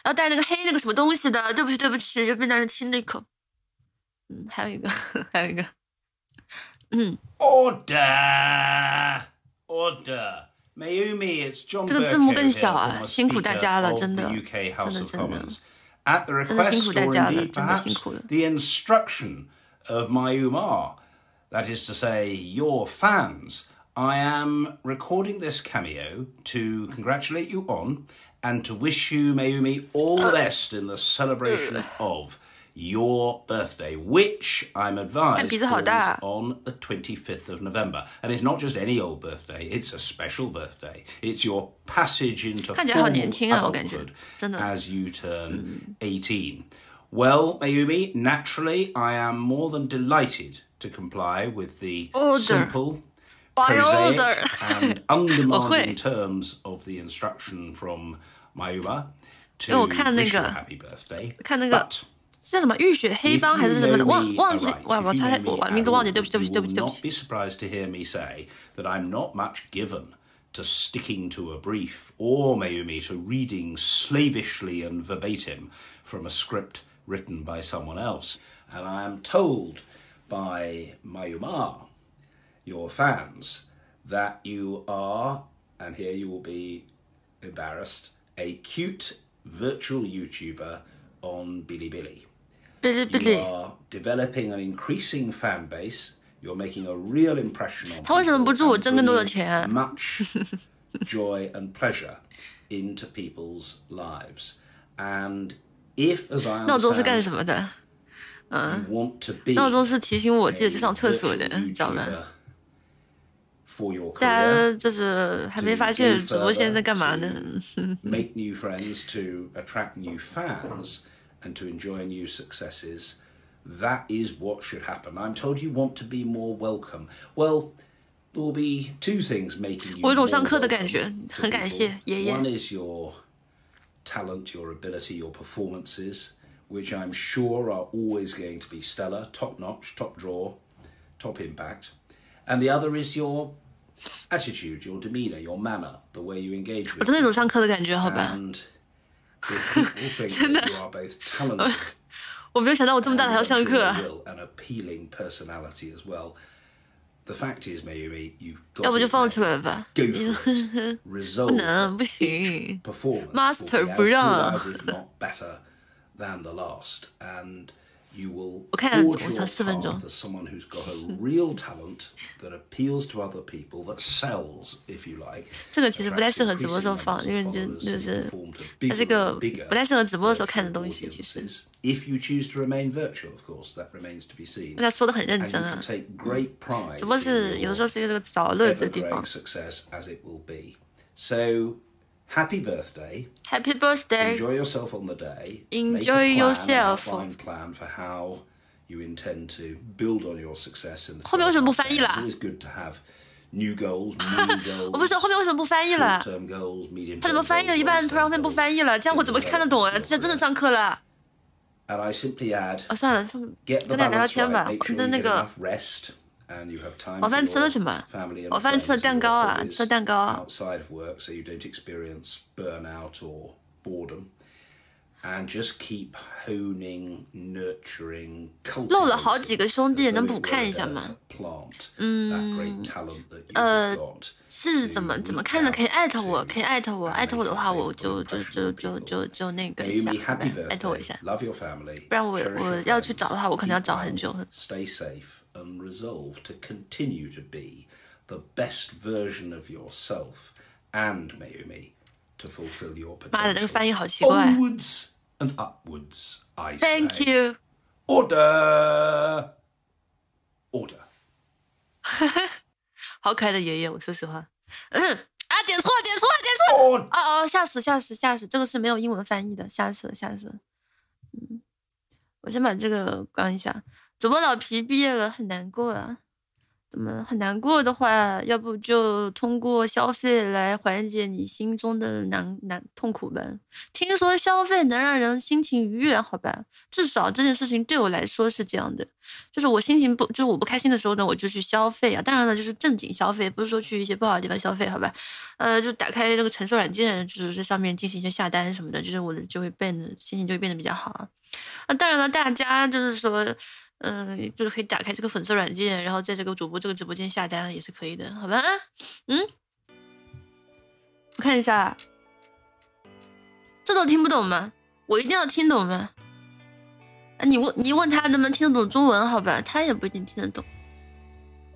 要带那个黑那个什么东西的，对不起，对不起，又被男人亲了一口。嗯，还有一个，还有一个，嗯。Order, order. Mayumi, it's John 这个字幕更小啊，辛苦大家了，真的，真的真的. at the request or indeed perhaps the instruction of my Umar, that is to say, your fans, I am recording this cameo to congratulate you on and to wish you, Mayumi, all the best in the celebration of your birthday, which I'm advised 鼻子好大。 falls on the 25th of November. And it's not just any old birthday, it's a special birthday. It's your passage into 看起来好 formal 年轻啊，我感觉 adulthood 真的。 as you turn 18. Well, Mayumi, naturally, I am more than delighted to comply with the Order. simple, By prosaic, order. and 我 undemanding 会 terms of the instruction from Mayuma 因为我 to 看那 wish you a 个 happy birthday. 看那个 But 叫什么浴血黑帮 if 还是 you 什么的， know 忘 me 忘记 aright, 哇， if 我 you 猜 know 我 me 把名字 at 忘记，对 all, 不起，对不起， you 对不起， will 对不 not 起。 be surprised to hear me say that I'm not much given to sticking to a brief or Mayumi to reading slavishly and verbatim from a script written by someone else. And I am told by Mayuma, your fans, that you are, and here you will be embarrassed, a cute virtual YouTuber on Bilibili. 哔哩哔 You 哩， are developing an increasing fan base. You're making a real impression on 他为什么不 people 祝我 and 挣更多的 bringing 钱？ much joy and pleasure into people's lives. And if, as I 闹钟是干 understand, 什么的？ you 嗯， want to be 闹钟是提醒我记得去上厕所的，知道吗？ for your 大 career, 家就是还没发现主播现在在干嘛呢？ make new friends, to attract new fans, and to enjoy new successes. That is what should happen. I'm told you want to be more welcome. Well, there will be two things making you. 我有种 more 上课的 welcome 感觉， to 很感谢 people. 爷爷。 One is your talent, your ability, your performances, which I'm sure are always going to be stellar, top notch, top draw, top impact. And the other is your attitude, your demeanour, your manner, the way you engage 我 with 真的有种上课的感觉，好吧？ and if people think that you are both talented 我没有想到我这么大了还要 and 上 I'm 课 sure 啊 you！will, an appealing personality as well. The fact is, Mayumi, you've got 要不就 it 放 there. 出来吧。Go for it. 不 Resolve 能，不行。performance will Master be as 不 good 让 as if not better than the last, and you will 我看 forge 我 your 才四分钟 path as someone who's got a real talent that appeals to other people, that sells, if you like. 这个其实不太适合直播时候放，因为就就是它是个不太适合直播的时候看的东西。其实， If you choose to remain virtual, of course, that remains to be 因 seen. 为他说的很认 And 真 you 啊 can。take great pride 直播 in 是有的时候 your 是一个找乐子的地 ever-growing 方。 success as it will be. So, happy birthday. Happy birthday！ Enjoy yourself on the day. Enjoy Make a plan, yourself. An outline plan for how you intend to build on your success in the 后面为什么不翻译 It's 啦？ always good to have new goals, new goals. 我不是后面为什么不翻译了？ short-term goals, medium 他怎么翻译了一半，突然后面不翻译了？这样我怎么看得懂啊？这真的上课了。 And I simply add, 啊，算了，算了 get 跟 the 大家聊聊 balance 天 right. 吧。 Make 我 sure 的 you 那 get 个 enough rest and you have time 晚 for 饭吃了 your 什么 family？and 晚饭吃了 friends 蛋 and 糕 your 啊， hobbies 吃了蛋糕啊。 outside of work so you don't experience burnout or boredom. And just keep honing, nurturing, 漏了好 cultivating 几个兄弟， as 能 though 补 it 看 were 一下 a 吗？ plant, that 嗯 great，talent that you've 呃 got.，是怎么怎么看的？可以艾特我，可以艾特我，艾特我的话，我就就就就就就那个一下 Amy,，好吧 happy 艾特我一下 birthday.。Love your family. 不然我 cherish 我 your 要去 friends, 找的话，我可能要 keep 找很久 well,。Stay safe and resolve to continue to be the best version of yourself and Mayumi to fulfill your 妈的，这个 potential. 翻译好奇怪。 Onwards and upwards, I say. Thank you。 Order. Order. 好可爱的爷爷，我说实话。嗯啊，点错了，点错了，点错了！哦哦，吓死吓死吓死！这个是没有英文翻译的，吓死了吓死了。嗯，我先把这个关一下。 主播老皮毕业了，很难过啊。怎么很难过的话，要不就通过消费来缓解你心中的难难痛苦吧。听说消费能让人心情愉悦，好吧？至少这件事情对我来说是这样的。就是我心情不，就是我不开心的时候呢，我就去消费啊。当然了，就是正经消费，不是说去一些不好的地方消费，好吧？呃，就打开这个橙色软件，就是在上面进行一些下单什么的，就是我的就会变得心情就会变得比较好。啊，当然了，大家就是说。嗯，就是可以打开这个粉色软件，然后在这个主播这个直播间下单也是可以的，好吧？嗯，我看一下，这都听不懂吗？我一定要听懂吗？啊，你问你问他能不能听得懂中文？好吧，他也不一定听得懂。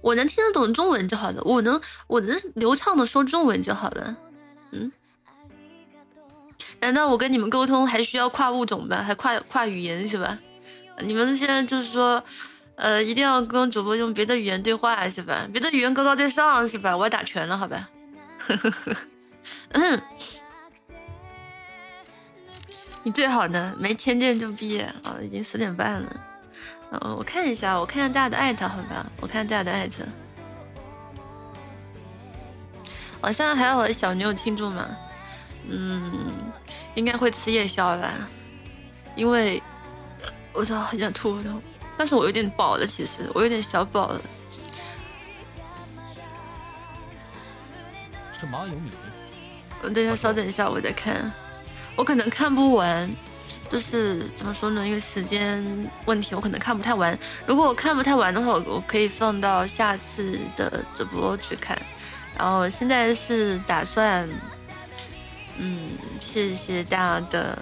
我能听得懂中文就好了，我能我能流畅的说中文就好了。嗯，难道我跟你们沟通还需要跨物种吗？还跨跨语言是吧？你们现在就是说，呃，一定要跟主播用别的语言对话是吧？别的语言高高在上是吧？我要打拳了，好吧？嗯，你最好呢，没签证就毕业啊！已经十点半了，嗯，我看一下，我看一下大家的艾特，好吧？我看一下大家的艾特。我现在还有小牛听众吗？嗯，应该会吃夜宵了，因为。我操，很想吐的，但是我有点饱了，其实我有点小饱了。是马有米。我等一下，稍等一下，我再看。我可能看不完，就是怎么说呢？因为时间问题，我可能看不太完。如果我看不太完的话，我我可以放到下次的直播去看。然后现在是打算，嗯，谢谢大家的。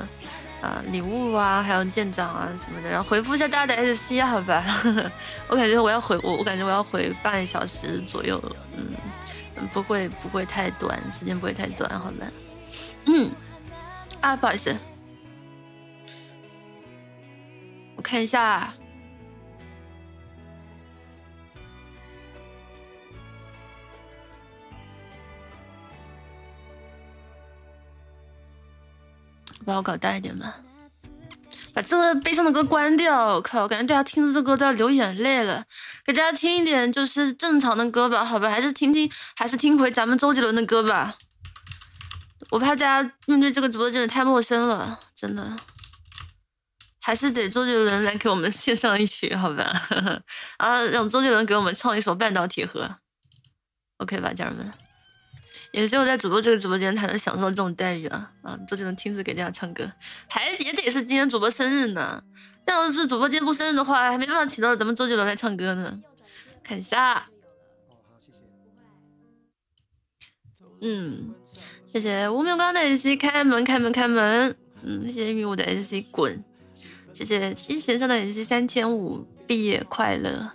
啊，礼物啊，还有舰长啊什么的，然后回复一下大家的 SC 好吧？我感觉我要回我，我感觉我要回半小时左右，嗯，不会不会太短，时间不会太短，好吧？嗯，啊，不好意思，我看一下，把我搞大一点吧，把这个悲伤的歌关掉。我靠，我感觉大家听着这歌都要流眼泪了。给大家听一点就是正常的歌吧，好吧？还是听听，还是听回咱们周杰伦的歌吧。我怕大家面对这个直播真的太陌生了，真的。还是得周杰伦来给我们 献上一曲，好吧？啊，让周杰伦给我们唱一首《半岛铁盒》，OK 吧，家人们？也只有在主播这个直播间才能享受这种待遇啊！啊，周杰伦亲自给大家唱歌，还也得是今天主播生日呢。要是主播今天不生日的话，还没办法请到咱们周杰伦来唱歌呢。看一下，嗯，谢谢无名光的 SC 开门开门开门，嗯，谢谢一米五的 SC 滚，谢谢七弦上的 SC 三千五，毕业快乐。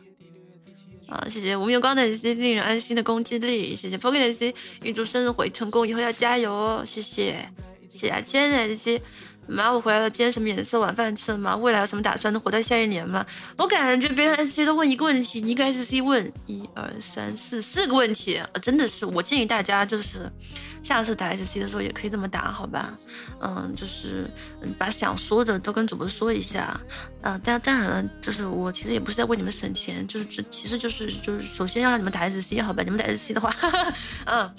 啊，谢谢无名光的 C，令人安心的攻击力。谢谢 p o k e 的 C，预祝生日会成功，以后要加油哦。谢谢，谢谢阿，千的 C。妈，我回来了，今天什么颜色？晚饭吃了吗？未来有什么打算？能活到下一年吗？我感觉别人 S C 都问一个问题，你一个 S C 问一二三四四个问题，真的是，我建议大家就是下次打 S C 的时候也可以这么打，好吧？嗯，就是把想说的都跟主播说一下。嗯，当当然了，就是我其实也不是在为你们省钱，就是这其实就是就是首先要让你们打 S C，好吧？你们打 S C 的话，嗯，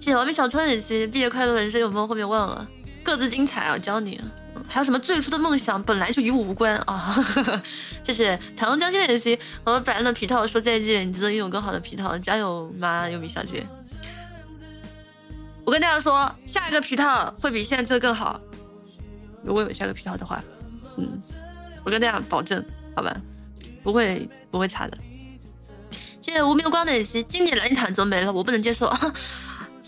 谢谢完美小川 S C，毕业快乐，人生有梦，后面忘了。各自精彩啊！教你，还有什么最初的梦想本来就与我无关啊！谢 谢唐江先生，和百人的皮套说再见，你值得拥有更好的皮套，加油吗，优米小姐！我跟大家说，下一个皮套会比现在这个更好。如果有下个皮套的话，嗯，我跟大家保证，好吧，不会不会差的。谢谢无名光的演习，经典蓝毯怎么没了？我不能接受。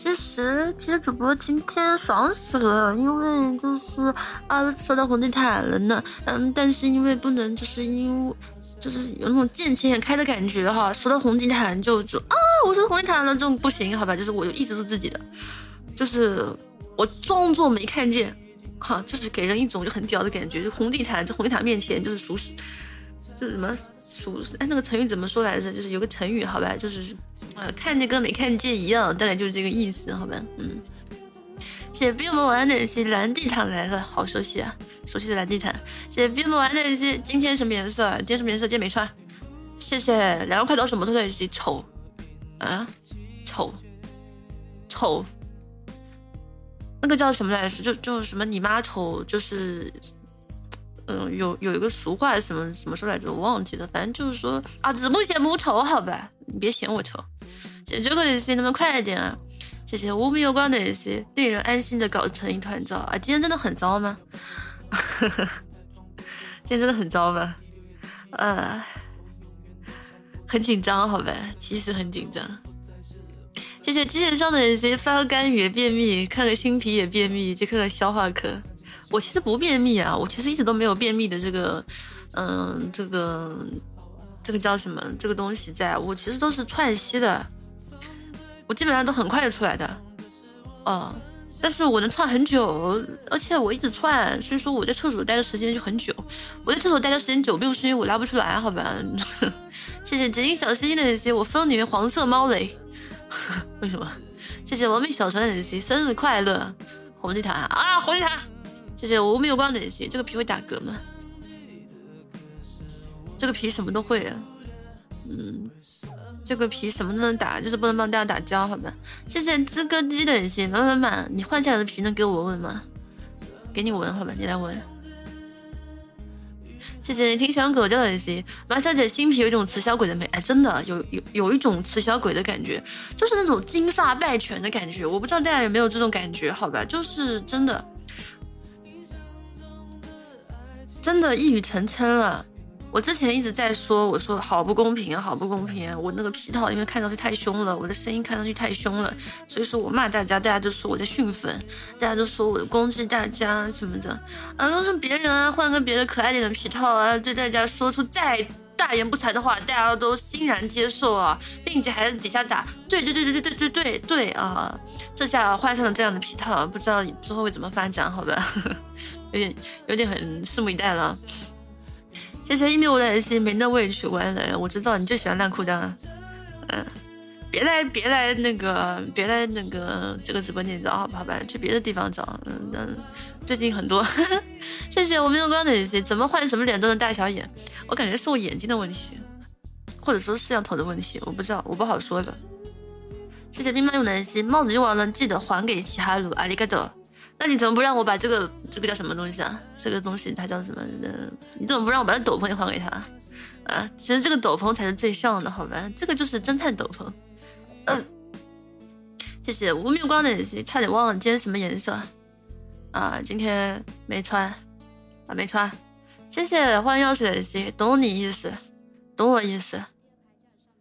其实，其实主播今天爽死了，因为就是啊，收到红地毯了呢。嗯，但是因为不能，就是因为就是有那种见钱眼开的感觉哈，收到红地毯就就啊，我收到红地毯了，这种不行，好吧？就是我就抑制住自己的，就是我装作没看见，哈，就是给人一种就很屌的感觉。就红地毯在红地毯面前就是属实，就是什么属哎那个成语怎么说来着？就是有个成语，好吧，就是。呃，看见跟没看见一样，大概就是这个意思，好吧？嗯，谢谢冰魔晚安的谢蓝地毯来了，好熟悉啊！熟悉的蓝地毯。谢谢冰玩的一些，今天什么颜色？今天什么颜色？今天没穿。谢谢两万块刀什么都在一起丑啊，丑丑，那个叫什么来着？就就什么你妈丑，就是嗯，有有一个俗话什么什么说来着？我忘记了，反正就是说啊，子不嫌母丑，好吧，你别嫌我丑。谢谢这个的些，能不能快一点啊？谢谢无名有光的一些，令人安心的搞成一团糟啊！今天真的很糟吗？今天真的很糟吗？呃，很紧张，好吧，其实很紧张。谢谢机械上的一些发个干也便秘，看个新皮也便秘，去看个消化科。我其实不便秘啊，我其实一直都没有便秘的这个，嗯，这个这个叫什么？这个东西在我其实都是串稀的。我基本上都很快就出来的，哦，但是我能串很久，而且我一直串，所以说我在厕所待的时间就很久。我在厕所待的时间久，并不是因为我拉不出来，好吧？谢谢洁净小星星的那些，我封你为黄色猫雷，为什么？谢谢文明小船的那些，生日快乐，红地毯啊，红地毯！谢谢我无名有光的那些，这个皮会打嗝吗？这个皮什么都会啊，嗯。这个皮什么都能打，就是不能帮大家打胶，好吧？谢谢知歌姬的一些，满满满，你换下来的皮能给我闻闻吗？给你闻，好吧，你来闻。谢谢你挺喜欢狗叫的一些，马小姐新皮有一种雌小鬼的美，哎，真的有有有一种雌小鬼的感觉，就是那种金发败犬的感觉，我不知道大家有没有这种感觉，好吧？就是真的，真的一语成谶了。我之前一直在说，我说好不公平啊，好不公平啊！我那个皮套因为看上去太凶了，我的声音看上去太凶了，所以说我骂大家，大家就说我在训粉，大家就说我攻击大家什么的，啊，都是别人啊，换个别的可爱点的皮套啊，对大家说出再大言不惭的话，大家都欣然接受啊，并且还在底下打，对对对对对对对对对啊！这下换上了这样的皮套，不知道之后会怎么发展，好吧？有点有点很拭目以待了。谢谢一米五的爱心，没那委屈完了。我知道你就喜欢烂裤裆，嗯，别来别来那个别来那个这个直播间找好不好吧？去别的地方找。嗯嗯，最近很多。谢谢我没有光的爱心，怎么换什么脸都能大小眼？我感觉是我眼睛的问题，或者说摄像头的问题，我不知道，我不好说的。谢谢兵马俑的爱心，帽子用完了记得还给齐哈鲁，阿里嘎多。那你怎么不让我把这个这个叫什么东西啊？这个东西它叫什么？嗯，你怎么不让我把斗篷也还给他？啊，其实这个斗篷才是最像的，好吧？这个就是侦探斗篷。嗯，谢谢无名光的演习，差点忘了今天什么颜色啊？今天没穿啊，没穿。谢谢欢迎药水的心，懂你意思，懂我意思。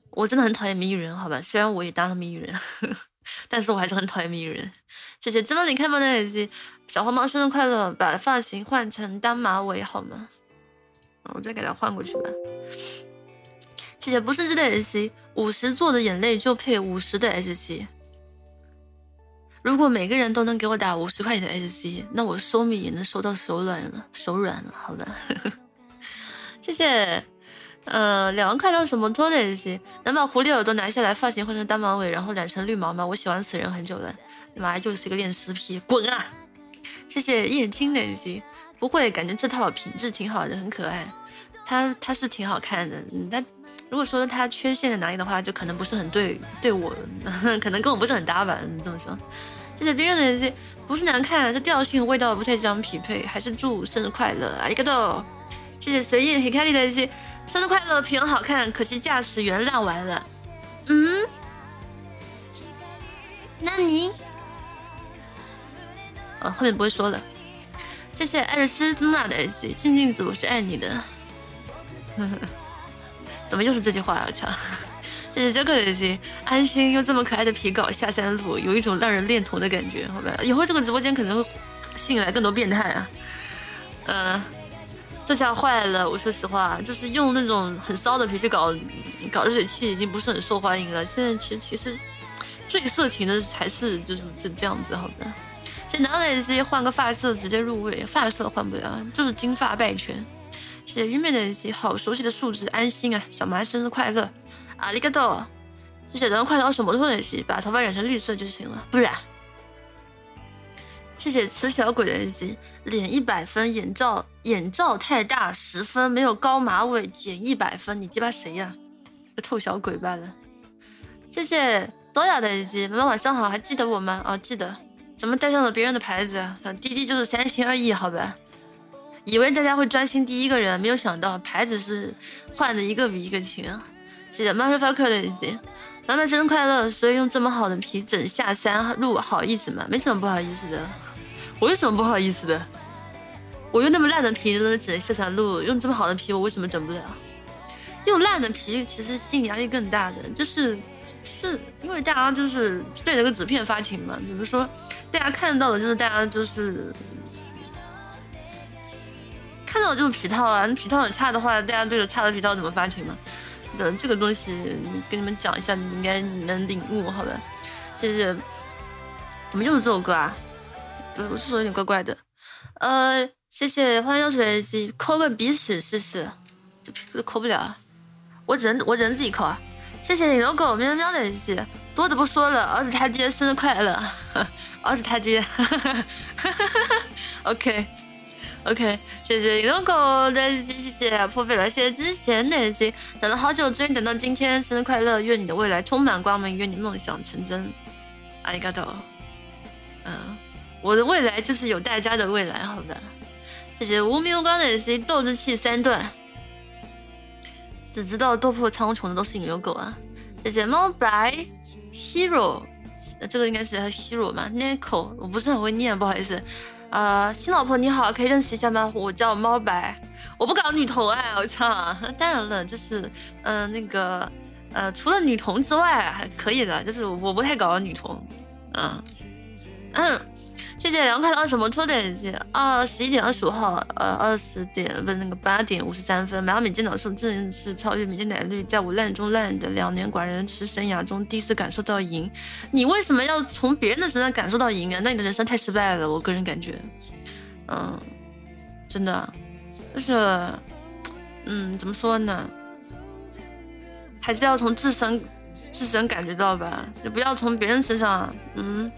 我真的很讨厌谜语人，好吧？虽然我也当了谜语人，但是我还是很讨厌谜语人。谢谢芝麻你开门的耳机，小黄毛生日快乐！把发型换成单马尾好吗？我再给他换过去吧。谢谢不是这的 S C，五十做的眼泪就配五十的 S C。如果每个人都能给我打五十块钱的 S C，那我收米也能收到手软了，手软了。好的，谢谢。呃，两万块到什么多的 S C？能把狐狸耳朵拿下来，发型换成单马尾，然后染成绿毛吗？我喜欢此人很久了。妈就是一个恋尸癖，滚啊！谢谢燕青联系，不会，感觉这套品质挺好的，很可爱。它它是挺好看的，但如果说它缺陷在哪里的话，就可能不是很对对我，可能跟我不是很搭吧，这么说。谢谢别人的联系，不是难看，是调性味道不太相匹配。还是祝生日快乐，阿里嘎多！谢谢随意黑凯里的联系，生日快乐，皮很好看，可惜驾驶员烂完了。嗯？那你？呃，后面不会说了。谢谢艾瑞斯木马的 S，静静子，我是爱你的。呵 呵怎么又是这句话啊？我操！谢谢 Joker 的 S，安心用这么可爱的皮稿下三路，有一种让人恋童的感觉，好吧？以后这个直播间可能会吸引来更多变态啊。嗯，这下坏了。我说实话，就是用那种很骚的皮去搞搞热水器，已经不是很受欢迎了。现在其实其实最色情的还是就是这这样子，好吧？简单的 S 换个发色直接入位，发色换不了，就是金发败犬。谢谢愚昧的 S，好熟悉的数字，安心啊！小麻生日快乐，阿里嘎多！谢谢人快到手摩托的 S，把头发染成绿色就行了，不染。谢谢吃小鬼的 A C，脸一百分，眼罩眼罩太大十分，没有高马尾减一百分，你鸡巴谁呀？个臭小鬼罢了。谢谢多雅的 A C，妈妈晚上好，还记得我吗？哦，记得，怎么带上了别人的牌子？滴滴就是三心二意，好吧？以为大家会专心第一个人，没有想到牌子是换的一个比一个勤。谢谢 Mario Falker 的 A C。妈妈生日快乐！所以用这么好的皮整下山路，好意思吗？没什么不好意思的。我有什么不好意思的？我用那么烂的皮都能整下山路，用这么好的皮，我为什么整不了？用烂的皮其实心理压力更大的，就是是因为大家就是对着个纸片发情嘛。比如说，大家看到的就是大家就是看到的就是皮套啊，那皮套很差的话，大家对着差的皮套怎么发情嘛？的这个东西跟你们讲一下，你应该能领悟，好吧？谢谢。怎么又是这首歌啊？对，我是说有点怪怪的。呃，谢谢欢迎药水 AC，抠个鼻屎试试，这这抠不了，我只能我只能自己抠啊。谢谢你 logo 喵喵的 AC，多的不说了，儿子他爹生日快乐，儿子他爹，OK。OK，谢谢银龙狗的谢谢破费了，谢谢之前的心，等了好久，终于等到今天，生日快乐！愿你的未来充满光明，愿你梦想成真。阿里嘎多，嗯，我的未来就是有大家的未来，好吧？谢谢无名无光的心，斗志气三段，只知道斗破苍穹的都是引流狗啊！谢谢猫白 Hero，这个应该是 Hero 吗？Nico，我不是很会念，不好意思。呃，新老婆你好，可以认识一下吗？我叫猫白，我不搞女同啊，我操！当然了，就是，嗯，那个，呃，除了女同之外还可以的，就是我不太搞女同，嗯，嗯。谢谢凉快的二手摩托的眼睛。二十一点二十五号，呃，二十点不是那个八点五十三分，马米电脑数正式超越米见奶绿，在我烂中烂的两年寡人吃生涯中，第一次感受到赢。你为什么要从别人的身上感受到赢啊？那你的人生太失败了，我个人感觉，嗯，真的，就是，嗯，怎么说呢？还是要从自身自身感觉到吧，就不要从别人身上，嗯。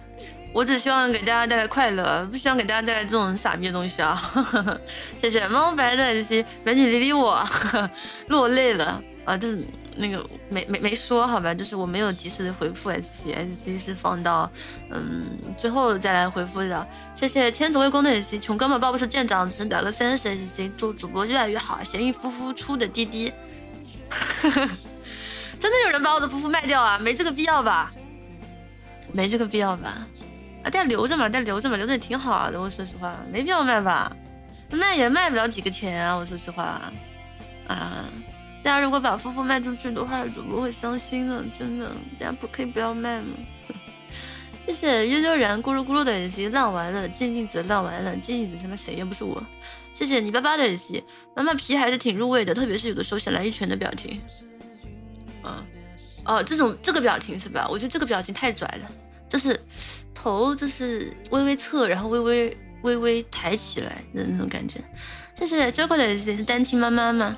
我只希望给大家带来快乐，不希望给大家带来这种傻逼的东西啊！谢谢猫白的这些美女理理我，落泪了啊！就是那个没没没说好吧，就是我没有及时的回复 S C，S C 是放到嗯最后再来回复的。谢谢千子微光的 S C，穷哥们抱不出舰长，只能打个三十 S C，祝主播越来越好。咸鱼夫妇出的滴滴，真的有人把我的夫妇卖掉啊？没这个必要吧？没这个必要吧？但，留着嘛，大家留着嘛，留着也挺好的。我说实话，没必要卖吧，卖也卖不了几个钱啊。我说实话，啊，大家如果把夫妇卖出去的话，主播会伤心的，真的。大家不可以不要卖吗？谢 谢悠悠然咕噜咕噜的耳机浪完了，静静子浪完了，静静子他妈谁又不是我？谢谢你爸爸的耳机，妈妈皮还是挺入味的，特别是有的时候想来一拳的表情。嗯，哦，这种这个表情是吧？我觉得这个表情太拽了，就是。头就是微微侧，然后微微微微抬起来的那种感觉。谢谢 Joker 的是单亲妈妈吗？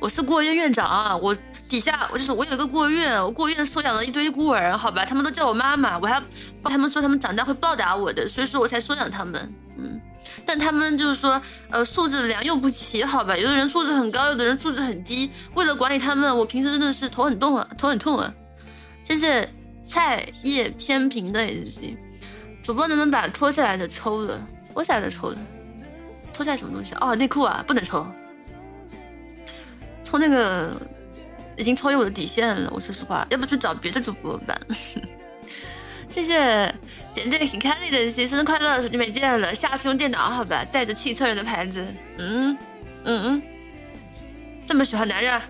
我是孤儿院院长，我底下我就是我有一个孤儿院，我孤儿院收养了一堆孤儿，好吧，他们都叫我妈妈，我还他们说他们长大会报答我的，所以说我才收养他们。嗯，但他们就是说，呃，素质良莠不齐，好吧，有的人素质很高，有的人素质很低。为了管理他们，我平时真的是头很痛啊，头很痛啊。谢谢。菜叶偏平的 A C，主播能不能把脱下来的抽了？脱下来的抽了，脱下来什么东西？哦，内裤啊，不能抽，抽那个已经超越我的底线了。我说实话，要不去找别的主播吧。谢谢点点很开心的 A C，生日快乐！手机没电了，下次用电脑好吧？带着汽车人的牌子，嗯嗯嗯，这么喜欢男人。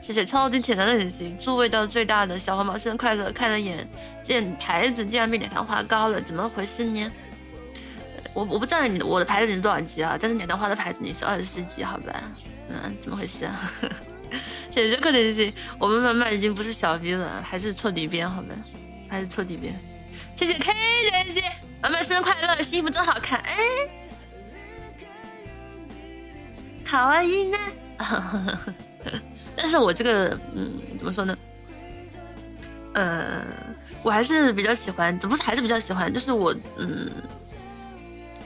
谢谢超级铁男的点心，祝味道最大的小黄毛生日快乐！看了眼见牌子，竟然比奶糖花高了，怎么回事呢？我我不知道你我的牌子你是多少级啊？但是奶糖花的牌子你是二十四级，好吧？嗯，怎么回事啊？谢谢这个点心，我们妈妈已经不是小 B 了，还是错底边，好吧？还是错底边。谢谢 K 点心，妈妈生日快乐，新衣服真好看，哎，卡哇伊呢？但是我这个，嗯，怎么说呢？呃，我还是比较喜欢，怎么还是比较喜欢？就是我，嗯，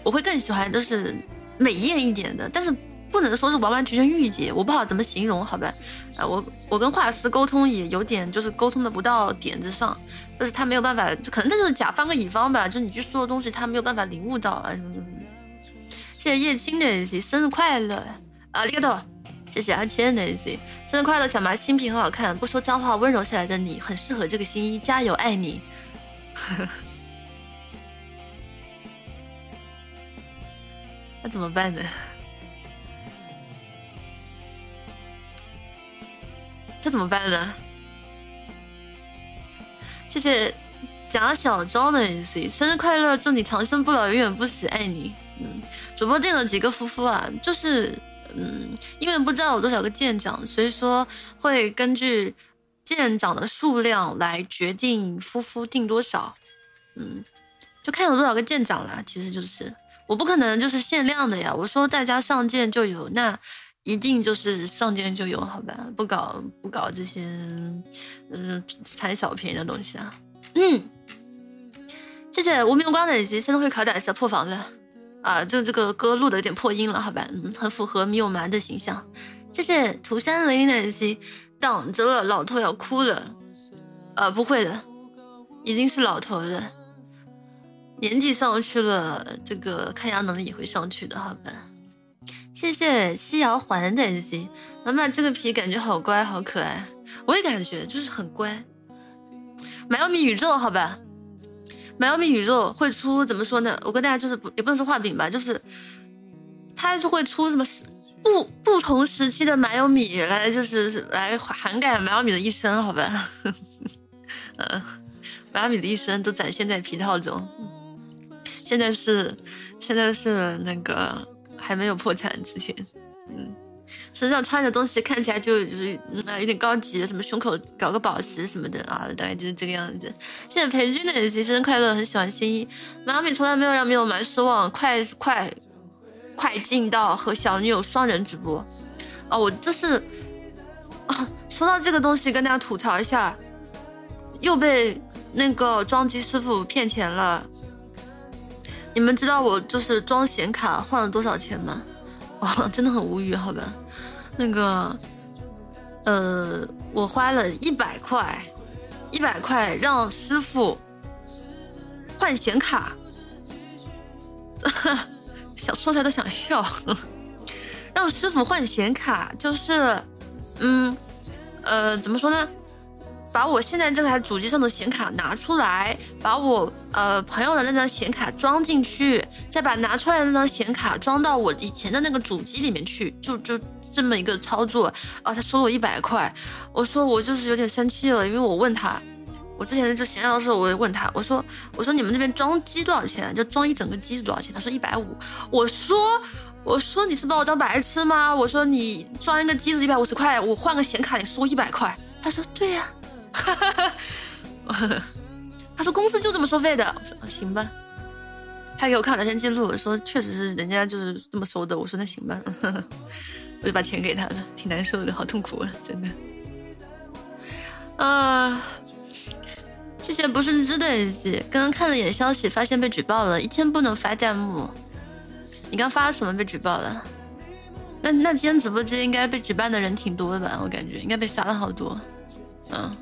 我会更喜欢就是美艳一点的，但是不能说是完完全全御姐，我不好怎么形容，好吧？啊，我我跟画师沟通也有点就是沟通的不到点子上，就是他没有办法，就可能这就是甲方跟乙方吧，就是你去说的东西他没有办法领悟到啊什么什么。谢谢叶青的生日快乐啊，李个头，谢谢阿千的生日快乐，小麻新品很好看，不说脏话，温柔下来的你很适合这个新衣，加油，爱你。那怎么办呢？这怎么办呢？谢谢贾小昭的 AC，生日快乐，祝你长生不老，永远不死，爱你。嗯，主播定了几个夫妇啊，就是嗯，因为不知道有多少个舰长，所以说会根据舰长的数量来决定夫妇定多少。嗯，就看有多少个舰长了，其实就是。我不可能就是限量的呀！我说大家上舰就有，那一定就是上舰就有，好吧？不搞不搞这些嗯贪小便宜的东西啊！嗯，谢谢无名光的以及生日会考打一下破防了啊！就这个歌录的有点破音了，好吧？嗯，很符合米有蛮的形象。谢谢涂山林的以及挡着了，老头要哭了。呃，不会的，已经是老头了。年纪上去了，这个抗压能力也会上去的，好吧？谢谢西瑶环的 AC，妈妈这个皮感觉好乖，好可爱，我也感觉就是很乖。买奥米宇宙，好吧？买奥米宇宙会出怎么说呢？我跟大家就是不也不能说画饼吧，就是它就会出什么不不同时期的买奥米来，就是来涵盖买奥米的一生，好吧？嗯，买奥米的一生都展现在皮套中。现在是，现在是那个还没有破产之前，嗯，身上穿的东西看起来就就是嗯有点高级，什么胸口搞个宝石什么的啊，大概就是这个样子。谢谢裴军的新生日快乐，很喜欢新衣。妈咪从来没有让米友蛮失望，快快快进到和小女友双人直播。哦，我就是啊，说到这个东西，跟大家吐槽一下，又被那个装机师傅骗钱了。你们知道我就是装显卡换了多少钱吗？哇，真的很无语，好吧。那个，呃，我花了一百块，一百块让师傅换显卡，想说出来都想笑。让师傅换显卡，就是，嗯，呃，怎么说呢？把我现在这台主机上的显卡拿出来，把我呃朋友的那张显卡装进去，再把拿出来的那张显卡装到我以前的那个主机里面去，就就这么一个操作啊！他收了我一百块，我说我就是有点生气了，因为我问他，我之前就闲聊的时候我也问他，我说我说你们那边装机多少钱？就装一整个机子多少钱？他说一百五。我说我说你是把我当白痴吗？我说你装一个机子一百五十块，我换个显卡你收一百块？他说对呀。他说公司就这么收费的，我说行吧。他给我看聊天记录，说确实是人家就是这么收的。我说那行吧，我就把钱给他了，挺难受的，好痛苦啊，真的。啊，谢谢不是知的戏，刚刚看了眼消息，发现被举报了，一天不能发弹幕。你刚发了什么被举报了？那那今天直播间应该被举办的人挺多的吧？我感觉应该被杀了好多。嗯。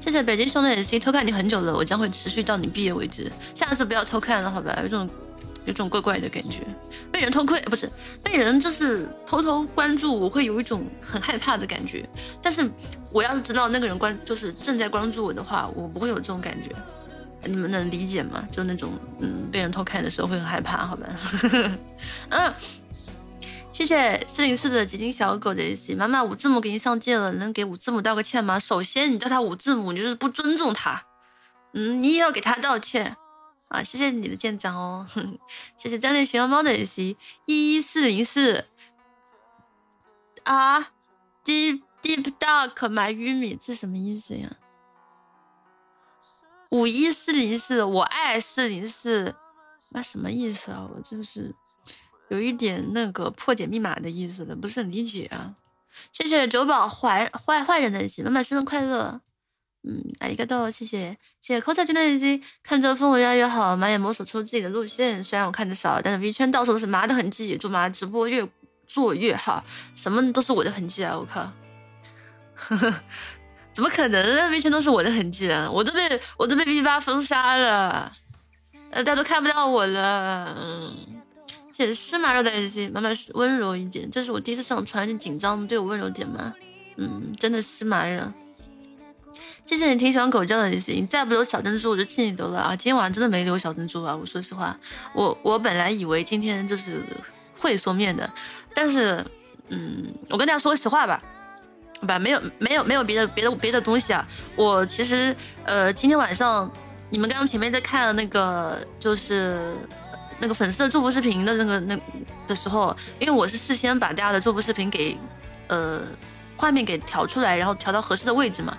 谢谢北京兄弟 C 偷看你很久了，我将会持续到你毕业为止。下次不要偷看了，好吧？有种有种怪怪的感觉，被人偷窥不是被人就是偷偷关注，我会有一种很害怕的感觉。但是我要是知道那个人关就是正在关注我的话，我不会有这种感觉。你们能理解吗？就那种嗯被人偷看的时候会很害怕，好吧？嗯。谢谢四零四的几斤小狗的喜妈妈五字母给你上界了，能给五字母道个歉吗？首先你叫他五字母，你就是不尊重他，嗯，你也要给他道歉啊！谢谢你的舰长哦，谢谢家内熊猫猫的喜一一四零四啊，deep deep dark 买玉米这什么意思呀？五一四零四我爱四零四，那什么意思啊？我这是。有一点那个破解密码的意思了，不是很理解啊。谢谢九宝坏坏坏人的喜，妈妈生日快乐。嗯，阿里嘎多，谢谢谢谢 cos 君的爱心。看着氛围越来越好，马也摸索出自己的路线。虽然我看的少，但是 V 圈到处都是麻的痕迹。祝麻直播越做越好，什么都是我的痕迹啊！我靠，怎么可能？V 圈都是我的痕迹啊！我都被我都被 V 八封杀了，呃，大家都看不到我了。嗯，谢谢司马热的爱心，妈妈温柔一点。这是我第一次上传，你紧张，对我温柔点吗？嗯，真的司马热。谢谢你挺喜欢狗叫的，也行。再不留小珍珠，我就气你得了啊！今天晚上真的没留小珍珠啊！我说实话，我我本来以为今天就是会缩面的，但是，嗯，我跟大家说实话吧，吧，没有没有没有别的别的别的东西啊。我其实呃，今天晚上你们刚刚前面在看那个就是那个粉丝的祝福视频的那个那的时候，因为我是事先把大家的祝福视频给呃画面给调出来，然后调到合适的位置嘛。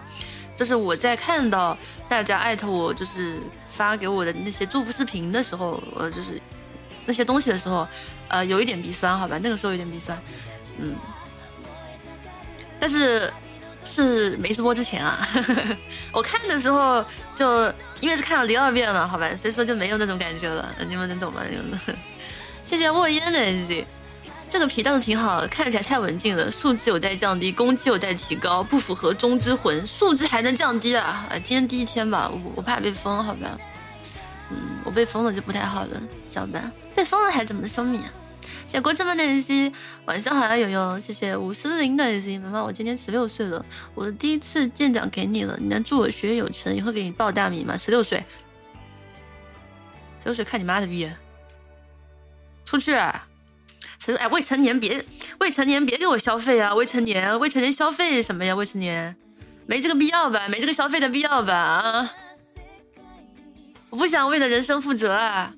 就是我在看到大家艾特我，就是发给我的那些祝福视频的时候，呃，就是那些东西的时候，呃，有一点鼻酸，好吧，那个时候有点鼻酸，嗯，但是是没直播之前啊，我看的时候就因为是看了第二遍了，好吧，所以说就没有那种感觉了，你们能懂吗？你们 谢谢沃烟的 NG。这个皮倒是挺好，看起来太文静了。素质有待降低，攻击有待提高，不符合中之魂。素质还能降低啊？今天第一天吧，我我怕被封，好吧？嗯，我被封了就不太好了，知道吧？被封了还怎么收米啊？谢谢国这么的心，晚上好呀，悠悠。谢谢五四零的爱心，妈妈，我今年十六岁了，我的第一次舰长给你了，你能祝我学业有成，以后给你报大米吗？十六岁，十六岁看你妈的逼，出去。哎，未成年别未成年别给我消费啊！未成年未成年消费什么呀？未成年没这个必要吧？没这个消费的必要吧？啊！我不想为的人生负责啊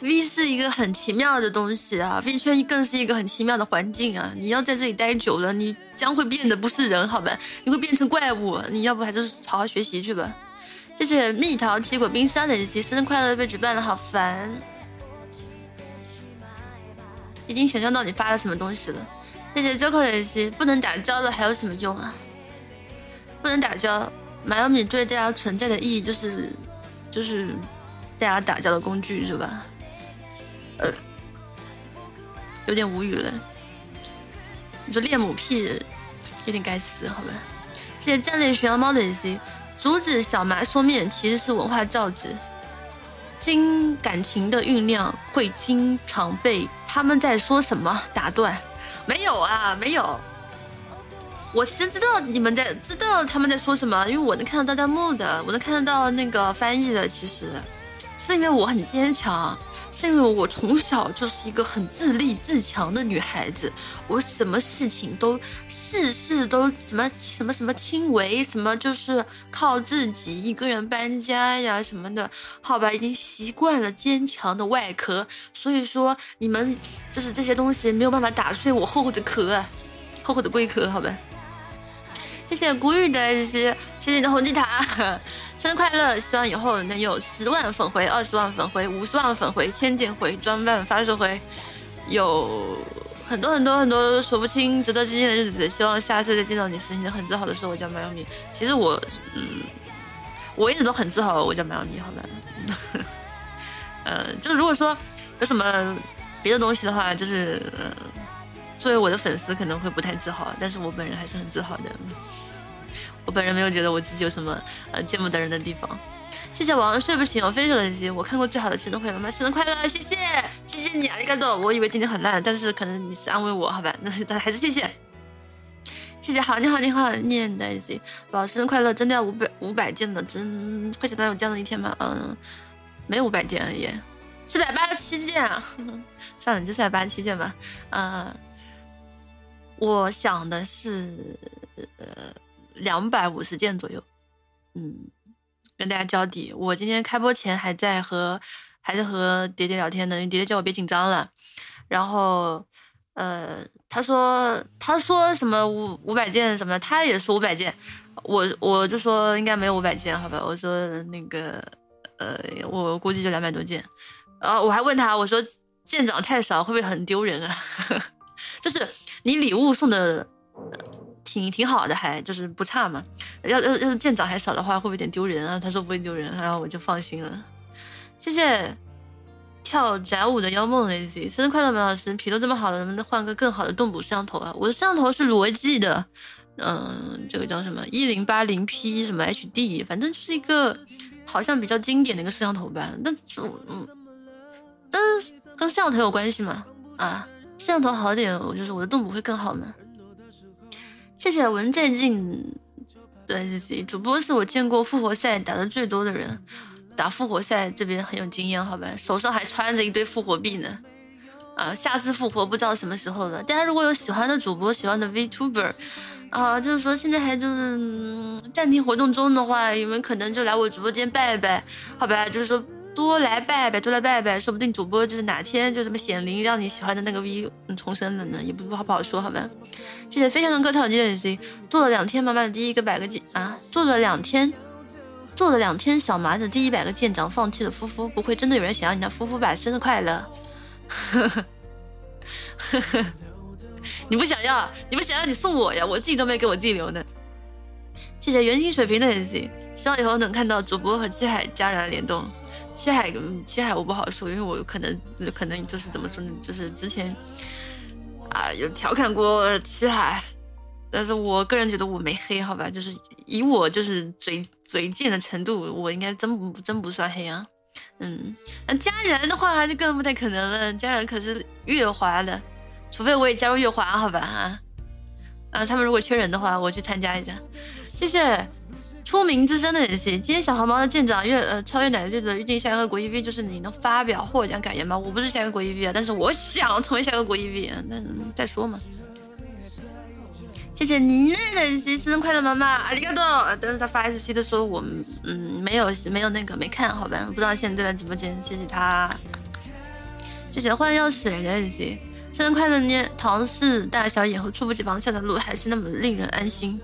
！V 是一个很奇妙的东西啊，V 圈更是一个很奇妙的环境啊！你要在这里待久了，你将会变得不是人，好吧？你会变成怪物，你要不还是好好学习去吧？谢谢蜜桃奇果冰沙的一些生日快乐被举办了，好烦。已经想象到你发了什么东西了，谢谢 Joker 的西，不能打交了还有什么用啊？不能打交，马小米对大家存在的意义就是，就是大家打交的工具是吧？呃，有点无语了。你说恋母癖，有点该死，好吧？谢谢战略熊猫猫的西，阻止小麻说面其实是文化造纸。经感情的酝酿会经常被他们在说什么打断，没有啊，没有。我其实知道你们在知道他们在说什么，因为我能看得到弹幕的，我能看得到那个翻译的。其实是因为我很坚强。是因为我从小就是一个很自立自强的女孩子，我什么事情都事事都什么什么什么轻微，什么就是靠自己一个人搬家呀什么的，好吧，已经习惯了坚强的外壳，所以说你们就是这些东西没有办法打碎我厚厚的壳，厚厚的龟壳，好吧。谢谢古雨的这些，谢谢你的红地毯。生日快乐！希望以后能有十万粉回、二十万粉回、五十万粉回、千件回、装扮发售回，有很多很多很多说不清、值得纪念的日子。希望下次再见到你时，你很自豪的说：“我叫马小米。”其实我，嗯，我一直都很自豪，我叫马小米，好吧？嗯，就是如果说有什么别的东西的话，就是作为我的粉丝可能会不太自豪，但是我本人还是很自豪的。我本人没有觉得我自己有什么呃见不得人的地方。谢谢王睡不醒我飞手的机，我看过最好的生日会，妈妈生日快乐，谢谢谢谢你啊，你看到我以为今天很烂，但是可能你是安慰我，好吧，那但还是谢谢谢谢好你好你好念的机，宝生日快乐，真的要五百五百件的，真会想到有这样的一天吗？嗯，没有五百件而已，四百八十七件啊，算了，就四百八十七件吧。嗯，我想的是呃。两百五十件左右，嗯，跟大家交底。我今天开播前还在和还在和蝶蝶聊天呢，蝶蝶叫我别紧张了。然后，呃，他说他说什么五五百件什么，他也说五百件，我我就说应该没有五百件，好吧？我说那个，呃，我估计就两百多件。然后我还问他，我说舰长太少会不会很丢人啊？就是你礼物送的。挺挺好的，还就是不差嘛。要要要是舰长还少的话，会不会有点丢人啊？他说不会丢人，然后我就放心了。谢谢跳宅舞的妖梦 A Z，生日快乐，马老师！皮都这么好了，能不能换个更好的动捕摄像头啊？我的摄像头是罗技的，嗯，这个叫什么一零八零 P 什么 H D，反正就是一个好像比较经典的一个摄像头吧。但嗯，但是跟摄像头有关系吗？啊，摄像头好点，我就是我的动捕会更好吗？谢谢文在进的 A Z，主播是我见过复活赛打的最多的人。打复活赛这边很有经验，好吧，手上还穿着一堆复活币呢。啊，下次复活不知道什么时候了。大家如果有喜欢的主播、喜欢的 VTuber，啊，就是说现在还就是暂停活动中的话，有没有可能就来我直播间拜拜？好吧，就是说多来拜拜，多来拜拜，说不定主播就是哪天就这么显灵，让你喜欢的那个 V 重生了呢，也不不好不好说，好吧。谢谢飞翔的歌草机的 C，做了两天妈妈的第一个百个记啊，做了两天。做了两天小麻的第一百个舰长放弃了夫夫，不会真的有人想要你的夫夫吧？生日快乐！呵呵呵呵你不想要，你不想要，你送我呀！我自己都没给我自己留呢。谢谢圆形水平的也行，希望以后能看到主播和七海家人联动。七海，七海我不好说，因为我可能可能就是怎么说呢，就是之前啊有调侃过七海。但是我个人觉得我没黑，好吧，就是以我就是嘴嘴贱的程度，我应该真不真不算黑啊。嗯，那家人的话就更不太可能了，家人可是月华的，除非我也加入月华，好吧啊。啊，他们如果缺人的话，我去参加一下。谢谢出名之声的人气。今天小黄猫的舰长越呃超越奶绿的预定下一个国一 V 就是你能发表获奖感言吗？我不是下一个国一 V 啊，但是我想成为下一个国一 V，那再说嘛。谢谢妮娜的生日快乐，妈妈，阿里嘎多。但是他发 S C 的时候，我嗯没有没有那个没看好吧？不知道现在在直播间。谢谢他，谢谢换药水的 S C，生日快乐！捏唐氏大小眼和猝不及防下的路还是那么令人安心。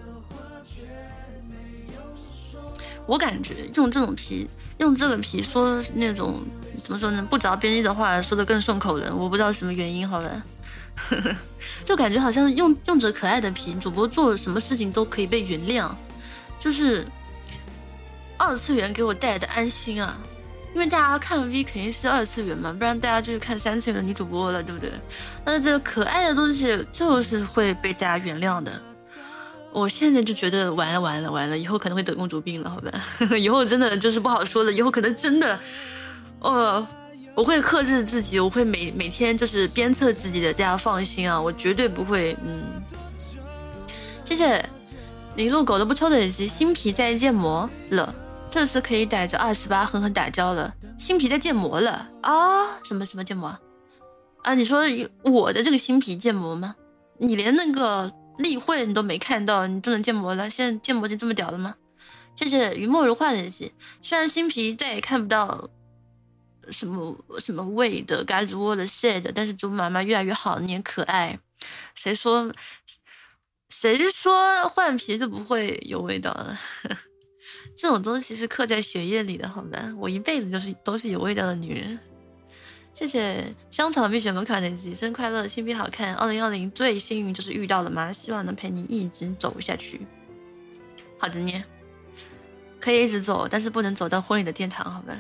我感觉用这种皮，用这个皮说那种怎么说呢？不着边际的话说的更顺口了。我不知道什么原因，好吧。就感觉好像用用着可爱的皮，主播做什么事情都可以被原谅，就是二次元给我带来的安心啊！因为大家看 V 肯定是二次元嘛，不然大家就是看三次元的女主播了，对不对？那这可爱的东西就是会被大家原谅的。我现在就觉得完了完了完了，以后可能会得公主病了，好吧？以后真的就是不好说了，以后可能真的，呃。我会克制自己，我会每每天就是鞭策自己的，大家放心啊，我绝对不会。嗯，谢谢你路狗都不抽的耳机，新皮在建模了，这次可以逮着二十八狠狠打交了。新皮在建模了啊？什么什么建模啊？你说我的这个新皮建模吗？你连那个例会你都没看到，你就能建模了？现在建模就这么屌了吗？谢谢雨墨如画的耳机，虽然新皮再也看不到。什么什么味的，嘎吱窝的 shade，但是猪妈妈越来越好，你也可爱。谁说谁说换皮就不会有味道了？这种东西是刻在血液里的，好吧？我一辈子就是都是有味道的女人。谢谢香草蜜雪门卡的吉生快乐，新皮好看。二零二零最幸运就是遇到了吗？希望能陪你一直走下去。好的呢，可以一直走，但是不能走到婚礼的殿堂，好吧？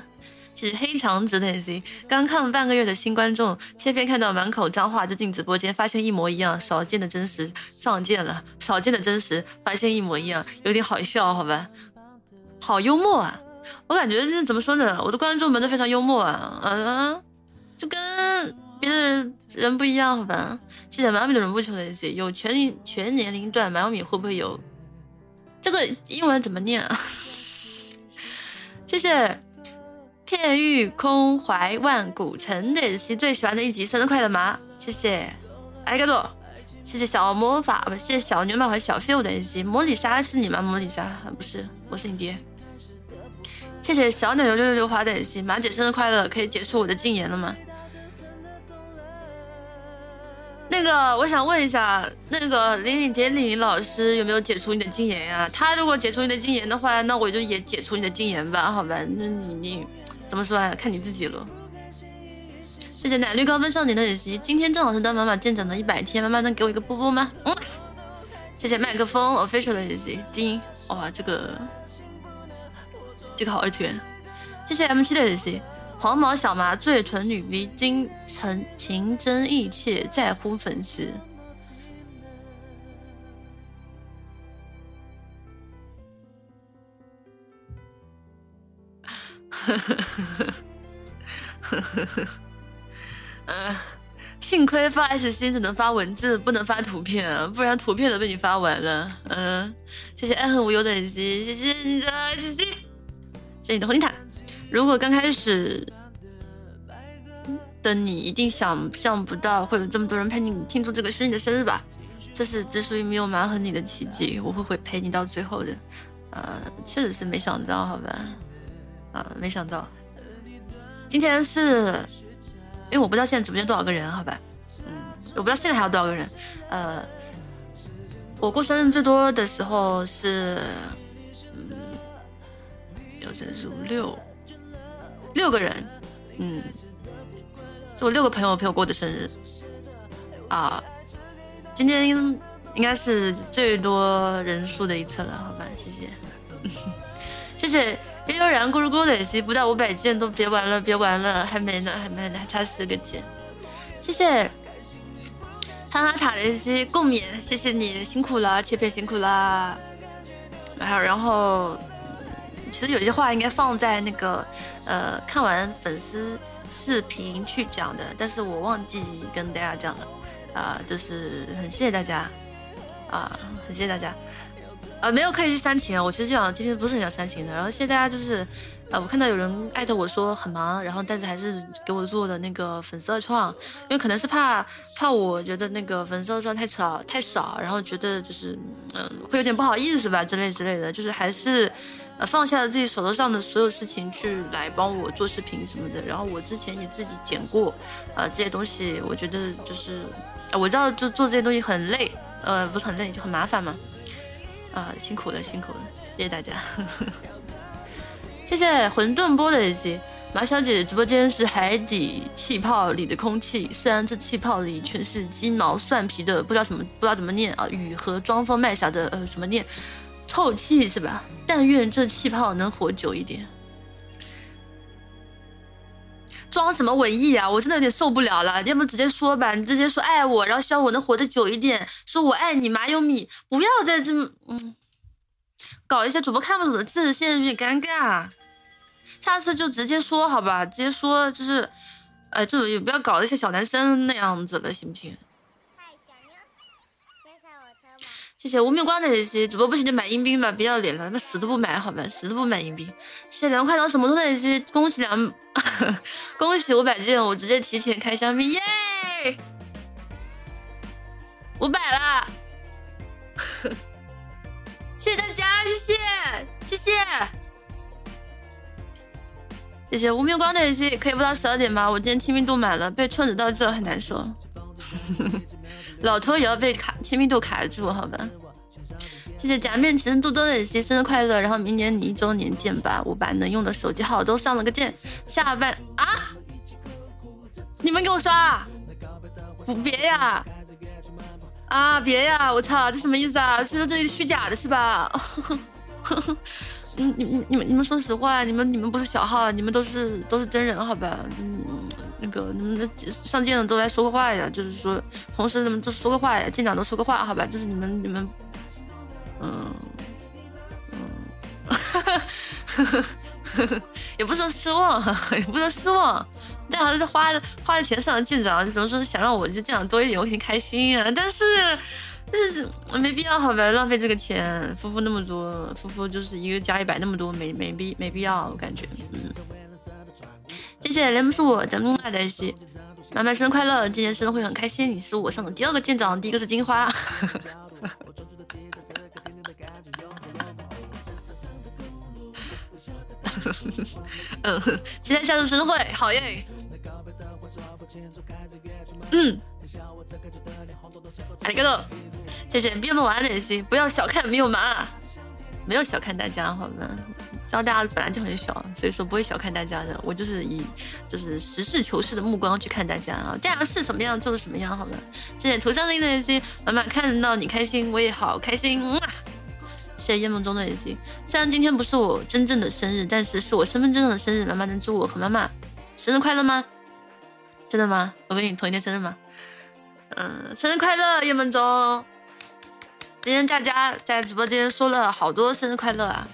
是黑长直的 AC，刚看了半个月的新观众，切片看到满口脏话就进直播间，发现一模一样，少见的真实上见了，少见的真实发现一模一样，有点好笑，好吧，好幽默啊！我感觉这怎么说呢？我的观众们都非常幽默啊，嗯，就跟别的人不一样，好吧？谢谢马米的人不求的 AC，有全龄全年龄段马米会不会有？这个英文怎么念啊？谢谢。片玉空怀万古城的是最喜欢的一集，生日快乐吗？谢谢，挨个多，谢谢小魔法不，谢谢小牛马和小废物的一集。魔里莎是你吗？魔里莎不是，我是你爹。谢谢小奶油六六六花的一集，马姐生日快乐，可以结束我的禁言了吗？那个，我想问一下，那个林林杰林老师有没有解除你的禁言呀？他如果解除你的禁言的话，那我就也解除你的禁言吧，好吧？那你你。怎么说啊？看你自己了。谢谢奶绿高分少年的耳机，今天正好是当妈妈见长的一百天，妈妈能给我一个波波吗？嗯，谢谢麦克风 official 的金金，哇，这个这个好二次元。谢谢 M 七的金，黄毛小麻醉纯女 V 金诚情真意切在乎粉丝。呵呵呵呵呵呵呵，嗯，幸亏发 S C 只能发文字，不能发图片，不然图片都被你发完了。嗯，谢谢爱恨无忧的 S C，谢谢你的谢谢，谢谢你的红泥塔。如果刚开始的你一定想象不到会有这么多人陪你庆祝这个虚拟的生日吧？这是只属于没有蛮横你的奇迹，我会会陪你到最后的。呃，确实是没想到，好吧。啊，没想到，今天是，因为我不知道现在直播间多少个人，好吧，嗯，我不知道现在还有多少个人，呃，我过生日最多的时候是，嗯，有三四五六，六个人，嗯，是我六个朋友陪我过的生日，啊，今天应该是最多人数的一次了，好吧，谢谢，谢谢。悠悠然咕噜咕的 C 不到五百件都别玩了，别玩了，还没呢，还没呢，还差四个件。谢谢哈哈塔的 C 共勉，谢谢你辛苦了，切片辛苦了。还有，然后其实有些话应该放在那个呃看完粉丝视频去讲的，但是我忘记跟大家讲了啊，就是很谢谢大家啊，很谢谢大家。呃，没有刻意去煽情啊，我其实想今天不是很想煽情的。然后谢谢大家，就是呃，我看到有人艾特我说很忙，然后但是还是给我做的那个粉丝二创，因为可能是怕怕我觉得那个粉丝二创太少太少，然后觉得就是嗯会有点不好意思吧之类之类的，就是还是呃放下了自己手头上的所有事情去来帮我做视频什么的。然后我之前也自己剪过，呃这些东西我觉得就是我知道就做这些东西很累，呃不是很累就很麻烦嘛。啊，辛苦了，辛苦了，谢谢大家，谢谢混沌波的耳马小姐直播间是海底气泡里的空气，虽然这气泡里全是鸡毛蒜皮的，不知道什么，不知道怎么念啊，雨和装疯卖傻的，呃，什么念，臭气是吧？但愿这气泡能活久一点。装什么文艺啊！我真的有点受不了了，你要不直接说吧，你直接说爱我，然后希望我能活得久一点，说我爱你，马有米，不要再这么嗯，搞一些主播看不懂的字，现在有点尴尬，下次就直接说好吧，直接说就是，呃，就也不要搞一些小男生那样子了，行不行？谢谢无名光的这些主播不行就买阴兵吧，不要脸了，他妈死都不买，好吧，死都不买阴兵。谢谢凉快到什么都那些，恭喜两，恭喜五百件，我直接提前开香槟，耶！五百了，谢谢大家，谢谢，谢谢，谢谢无名光的这些，可以不到十二点吗？我今天亲密度满了，被串子到这很难受。老头也要被卡亲密度卡住，好吧？谢谢假面骑士多多的些生日快乐，然后明年你一周年见吧，我把能用的手机号都上了个键。下半啊，你们给我刷，不别呀，啊别呀，我操，这什么意思啊？是说这里虚假的是吧？你，你你你们你们说实话，你们你们不是小号，你们都是都是真人，好吧？嗯。那个，你们上舰的都来说个话呀，就是说，同时你们都说个话呀，舰长都说个话，好吧？就是你们，你们，嗯，嗯，也不说失望，也不说失望，但好像是花花的钱上的舰长，怎么说想让我就舰长多一点，我肯定开心啊。但是，但是没必要，好吧？浪费这个钱，夫妇那么多，夫妇就是一个加一百那么多，没没必没必要，我感觉，嗯。谢谢连不是我的木马的西，妈妈生日快乐！今天生日会很开心，你是我上的第二个舰长，第一个是金花。嗯，期待下次生日会，好耶！嗯，阿里嘎多，谢谢别么玩的西，不要小看没有马。没有小看大家，好吗？道大家本来就很小，所以说不会小看大家的。我就是以就是实事求是的目光去看大家啊，大家是什么样就是什么样，好吗？谢谢图上的那些满满看到你开心，我也好开心。谢谢夜梦中的 AC，虽然今天不是我真正的生日，但是是我身份证上的生日。妈妈能祝我和妈妈生日快乐吗？真的吗？我跟你同一天生日吗？嗯，生日快乐，夜梦中。今天大家在直播间说了好多生日快乐啊，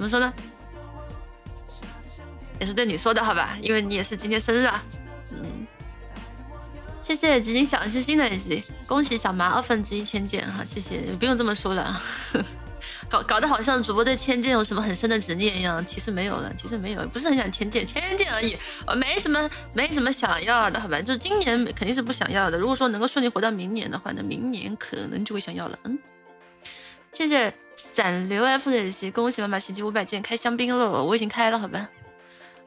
怎么说呢？也是对你说的好吧，因为你也是今天生日啊，嗯。谢谢吉金小心心的 AC，恭喜小麻二分之一千件哈，谢谢，不用这么说了，搞搞得好像主播对千件有什么很深的执念一样，其实没有了，其实没有，不是很想千件，千件而已，我没什么没什么想要的，好吧，就今年肯定是不想要的，如果说能够顺利活到明年的话，那明年可能就会想要了，嗯。谢谢散流 F 的 AC，恭喜妈妈袭击五百件，开香槟了，我已经开了，好吧，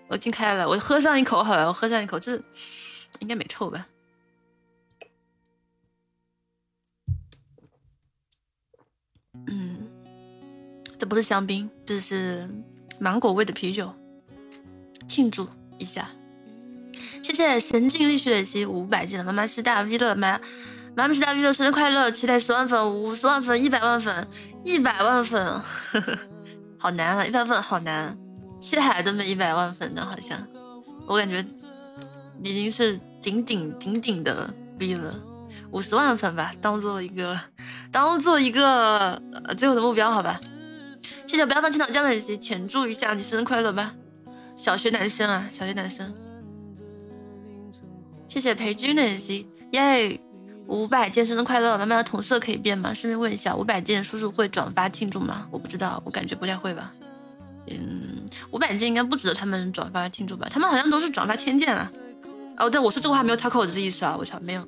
我已经开了，我喝上一口，好吧，我喝上一口，这应该没臭吧。嗯，这不是香槟，这是芒果味的啤酒，庆祝一下。谢谢神经力学的五百件的妈妈是大 V 的妈，妈妈是大 V 的生日快乐！期待十万粉、五十万粉、一百万粉、一百万粉，呵呵，好难啊！一百万粉好难，七海都没一百万粉呢，好像我感觉已经是顶顶顶顶的 V 了。五十万粉吧，当做一个，当做一个最后的目标，好吧。谢谢不要放青岛酱的西，浅祝一下你生日快乐吧。小学男生啊，小学男生。谢谢裴军的西，耶，五百件生日快乐。妈妈的同色可以变吗？顺便问一下，五百件叔叔会转发庆祝吗？我不知道，我感觉不太会吧。嗯，五百件应该不值得他们转发庆祝吧？他们好像都是转发千件啊。哦，但我说这个话没有掏口子的意思啊，我操，没有。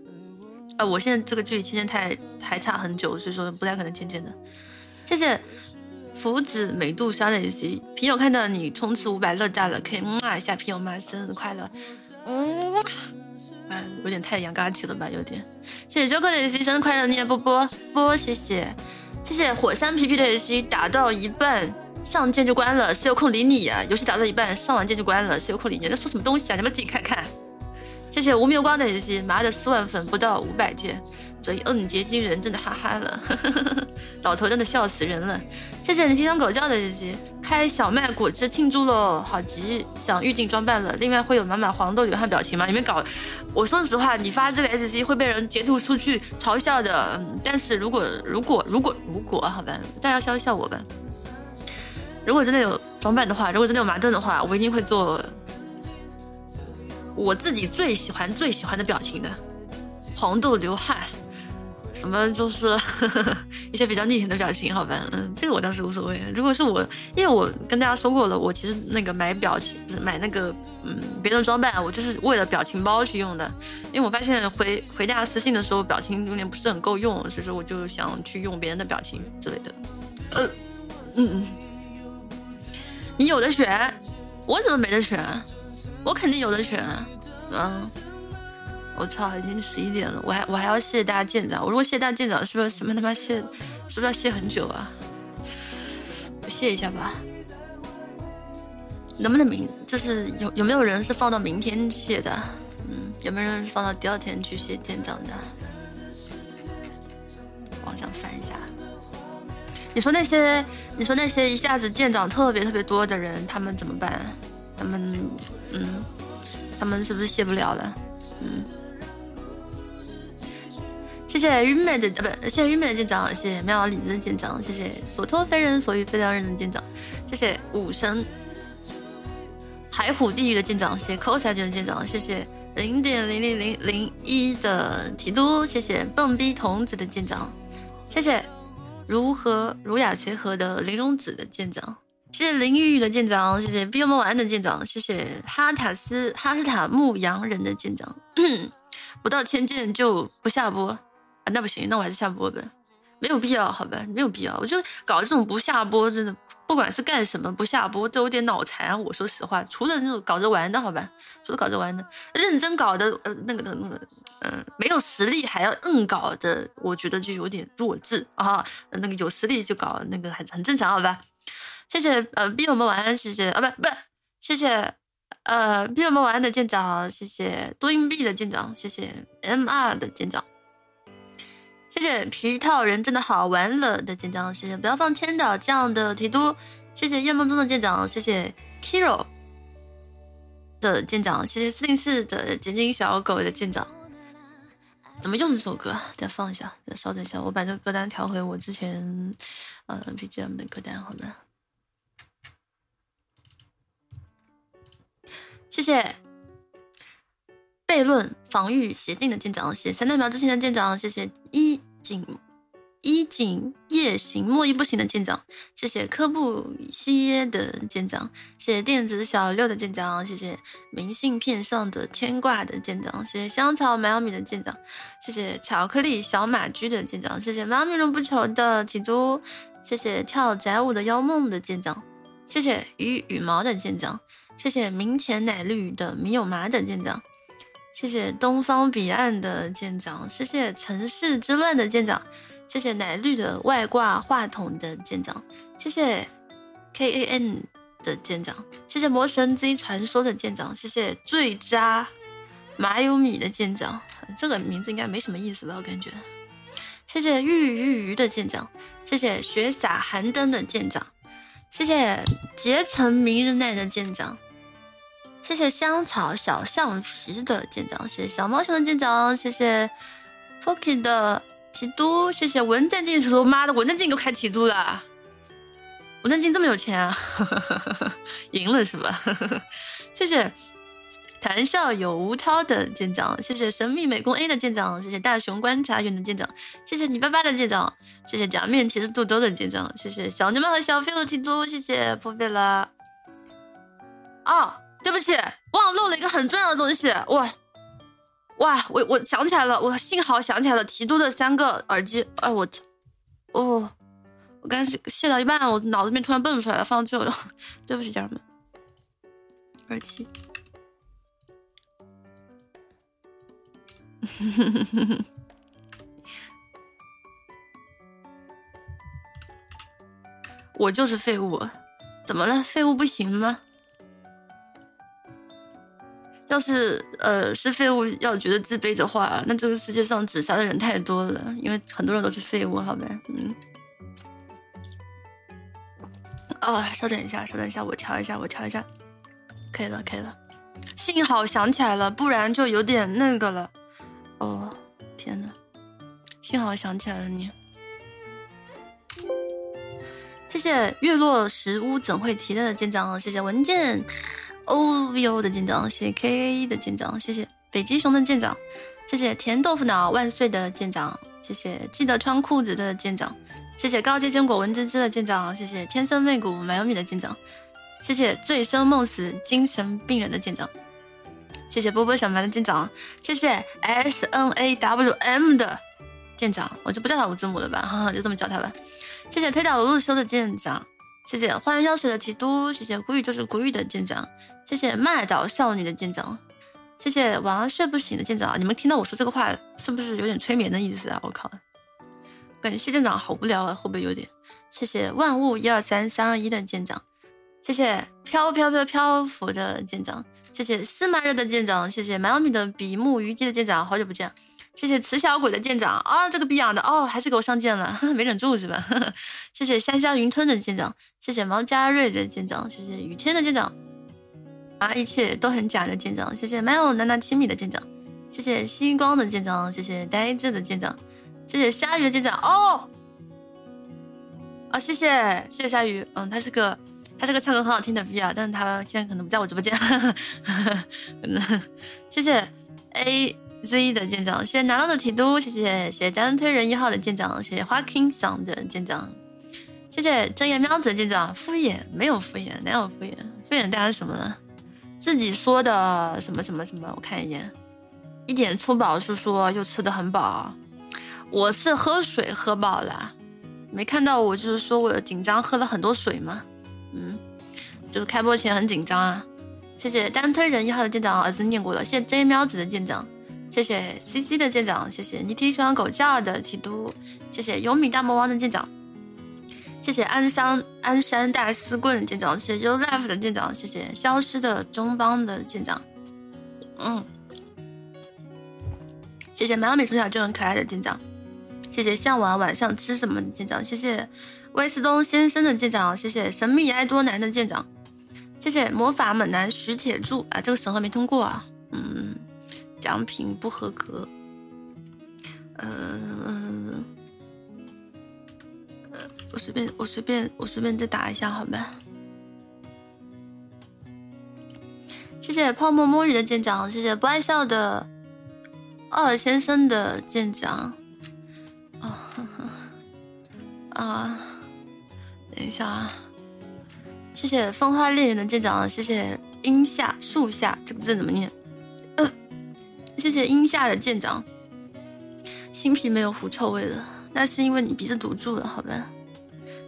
啊，我现在这个距离芊芊太还差很久，所以说不太可能芊芊的。谢谢福子美杜莎的西皮友看到你冲刺五百乐炸了，可以嗯啊一下皮友吗？生日快乐，嗯，嗯，有点太阳刚起了吧，有点。谢谢周克的西生日快乐，你也波波波，谢谢谢谢火山皮皮的西打到一半上键就关了，谁有空理你啊？游戏打到一半上完键就关了，谁有空理你？在说什么东西啊？你们自己看看。谢谢无名光的游戏，妈的四万粉不到五百件，所以嗯，结晶人真的哈哈了呵呵呵，老头真的笑死人了。谢谢你听声狗叫的日记，开小麦果汁庆祝喽，好急，想预定装扮了。另外会有满满黄豆流汗表情吗？你们搞，我说实话，你发这个 S C 会被人截图出去嘲笑的。但是如果如果如果如果好吧，大家笑一笑我吧。如果真的有装扮的话，如果真的有矛盾的话，我一定会做。我自己最喜欢最喜欢的表情的，黄豆流汗，什么就是 一些比较逆天的表情，好吧，嗯，这个我倒是无所谓。如果是我，因为我跟大家说过了，我其实那个买表情，买那个嗯别人装扮，我就是为了表情包去用的。因为我发现回回大家私信的时候，表情有点不是很够用，所以说我就想去用别人的表情之类的。呃，嗯嗯，你有的选，我怎么没得选？我肯定有的选，嗯，我操，已经十一点了，我还我还要谢大家舰长，我如果谢大家舰长，是不是什么他妈谢，是不是要谢很久啊？我谢一下吧，能不能明，就是有有没有人是放到明天谢的？嗯，有没有人放到第二天去谢舰长的？往上翻一下，你说那些，你说那些一下子舰长特别特别多的人，他们怎么办？他们，嗯，他们是不是谢不了了？嗯，谢谢愚昧的，呃，不，谢谢愚昧的舰长，谢谢妙李子的舰长，谢谢所托非人所欲非良人的舰长，谢谢武神海虎地狱的舰长，谢谢 cos 的舰长，谢谢零点零零零零一的提督，谢谢蹦逼童子的舰长，谢谢如何儒雅随和的玲珑子的舰长。谢谢林玉玉的舰长，谢谢碧梦晚安的舰长，谢谢哈塔斯哈斯塔牧羊人的舰长。不到千件就不下播啊？那不行，那我还是下播呗，没有必要，好吧，没有必要。我就搞这种不下播，真的不管是干什么不下播都有点脑残。我说实话，除了那种搞着玩的，好吧，除了搞着玩的，认真搞的，呃，那个的那个，嗯，没有实力还要硬搞的，我觉得就有点弱智啊。那个有实力就搞那个很很正常，好吧？谢谢呃逼我们晚安，谢谢啊，不不，谢谢呃逼我们晚安的舰长，谢谢多硬币的舰长，谢谢 M R 的舰长。谢谢皮套人真的好玩了的舰长，谢谢不要放千岛这样的提督，谢谢夜梦中的舰长，谢谢 Kiro 的舰长，谢谢四零四的剪辑小狗的舰长。怎么又是这首歌？再放一下，再稍等一下，我把这个歌单调回我之前呃 BGM 的歌单，好吗？谢谢。悖论防御协定的舰长，谢谢三代秒之前的舰长，谢谢一景一景夜行莫一不行的舰长，谢谢科布西耶的舰长，谢谢电子小六的舰长，谢谢明信片上的牵挂的舰长，谢谢香草买米的舰长，谢谢巧克力小马驹的舰长，谢谢猫咪荣不求的起租，谢谢跳宅舞的妖梦的舰长，谢谢羽羽毛的舰长，谢谢明前奶绿的米有麻的舰长。谢谢东方彼岸的舰长，谢谢城市之乱的舰长，谢谢奶绿的外挂话筒的舰长，谢谢 K A N 的舰长，谢谢魔神 Z 传说的舰长，谢谢最渣马有米的舰长，这个名字应该没什么意思吧？我感觉。谢谢玉玉鱼的舰长，谢谢雪洒寒灯的舰长，谢谢结成明日奈的舰长。谢谢香草小橡皮的舰长，谢谢小猫熊的舰长，谢谢 p o k y 的提督，谢谢文战镜说妈的文战进都开提督了，文战进这么有钱啊，赢了是吧？谢谢谈笑有无涛的舰长，谢谢神秘美工 A 的舰长，谢谢大熊观察员的舰长，谢谢你爸爸的舰长，谢谢假面骑士肚兜的舰长，谢谢小牛猫和小飞的提督，谢谢破费了，哦。对不起，忘了漏了一个很重要的东西。哇哇，我我想起来了，我幸好想起来了，提督的三个耳机。哎我，哦，我刚卸卸到一半，我脑子里面突然蹦出来了，放这了。对不起，家人们，耳机。我就是废物，怎么了？废物不行吗？要是呃是废物要觉得自卑的话，那这个世界上自杀的人太多了，因为很多人都是废物，好呗，嗯。哦，稍等一下，稍等一下，我调一下，我调一下，可以了，可以了。幸好想起来了，不然就有点那个了。哦，天呐，幸好想起来了你。谢谢月落石屋怎会提的舰长，谢谢文件。O V O 的舰长，谢谢 K A 的舰长，谢谢。北极熊的舰长，谢谢。甜豆腐脑万岁的舰长，谢谢。记得穿裤子的舰长，谢谢。高阶坚果文芝芝的舰长，谢谢。天生媚骨买有米的舰长，谢谢。醉生梦死精神病人的舰长，谢谢。波波小蛮的舰长，谢谢。S N A W M 的舰长，我就不叫他五字母了吧，哈哈，就这么叫他吧，谢谢。推倒路修的舰长，谢谢。花园药水的提督，谢谢。古语就是古语的舰长。谢谢麦岛少女的舰长，谢谢晚上睡不醒的舰长。你们听到我说这个话，是不是有点催眠的意思啊？我靠，感觉谢舰长好无聊啊，会不会有点？谢谢万物一二三三二一的舰长，谢谢飘飘飘漂浮的舰长，谢谢司马热的舰长，谢谢蛮米的比目鱼姬的舰长，好久不见。谢谢雌小鬼的舰长啊，这个逼养的哦，还是给我上舰了，没忍住是吧？谢谢香香云吞的舰长，谢谢毛家瑞的舰长，谢谢雨天的舰长。啊，一切都很假的舰长，谢谢没有娜娜亲密的舰长，谢谢星光的舰长，谢谢呆滞的舰长，谢谢鲨鱼的舰长哦，啊，谢谢谢谢鲨鱼，嗯，他是个他是个唱歌很好听的 V 啊，但是他现在可能不在我直播间，谢谢 A Z 的舰长，谢谢拿到的提督，谢谢谢谢单推人一号的舰长，谢谢花 king song 的舰长，谢谢睁眼喵子的舰长，敷衍没有敷衍，哪有敷衍？敷衍大家什么呢？自己说的什么什么什么？我看一眼，一点粗饱是说又吃的很饱，我是喝水喝饱了，没看到我就是说我紧张喝了很多水吗？嗯，就是开播前很紧张啊。谢谢单推人一号的舰长，儿子念过了。谢谢 J 喵子的舰长，谢谢 CC 的舰长，谢谢你挺喜欢狗叫的提督，谢谢有米大魔王的舰长，谢谢鞍山鞍山大丝棍舰长，谢谢 Ulife 的舰长，谢谢消失的中邦的舰长，嗯，谢谢苗米从小就很可爱的舰长，谢谢向往晚上吃什么的舰长，谢谢威斯东先生的舰长，谢谢神秘爱多男的舰长。谢谢魔法猛男徐铁柱啊，这个审核没通过啊，嗯，奖品不合格，嗯，呃，我随便我随便我随便再打一下好吧。谢谢泡沫摸鱼的舰长，谢谢不爱笑的二先生的舰长，啊 啊，等一下啊。谢谢风花猎人的舰长，谢谢阴下树下这个字怎么念？呃，谢谢阴下的舰长，新皮没有狐臭味了，那是因为你鼻子堵住了，好吧？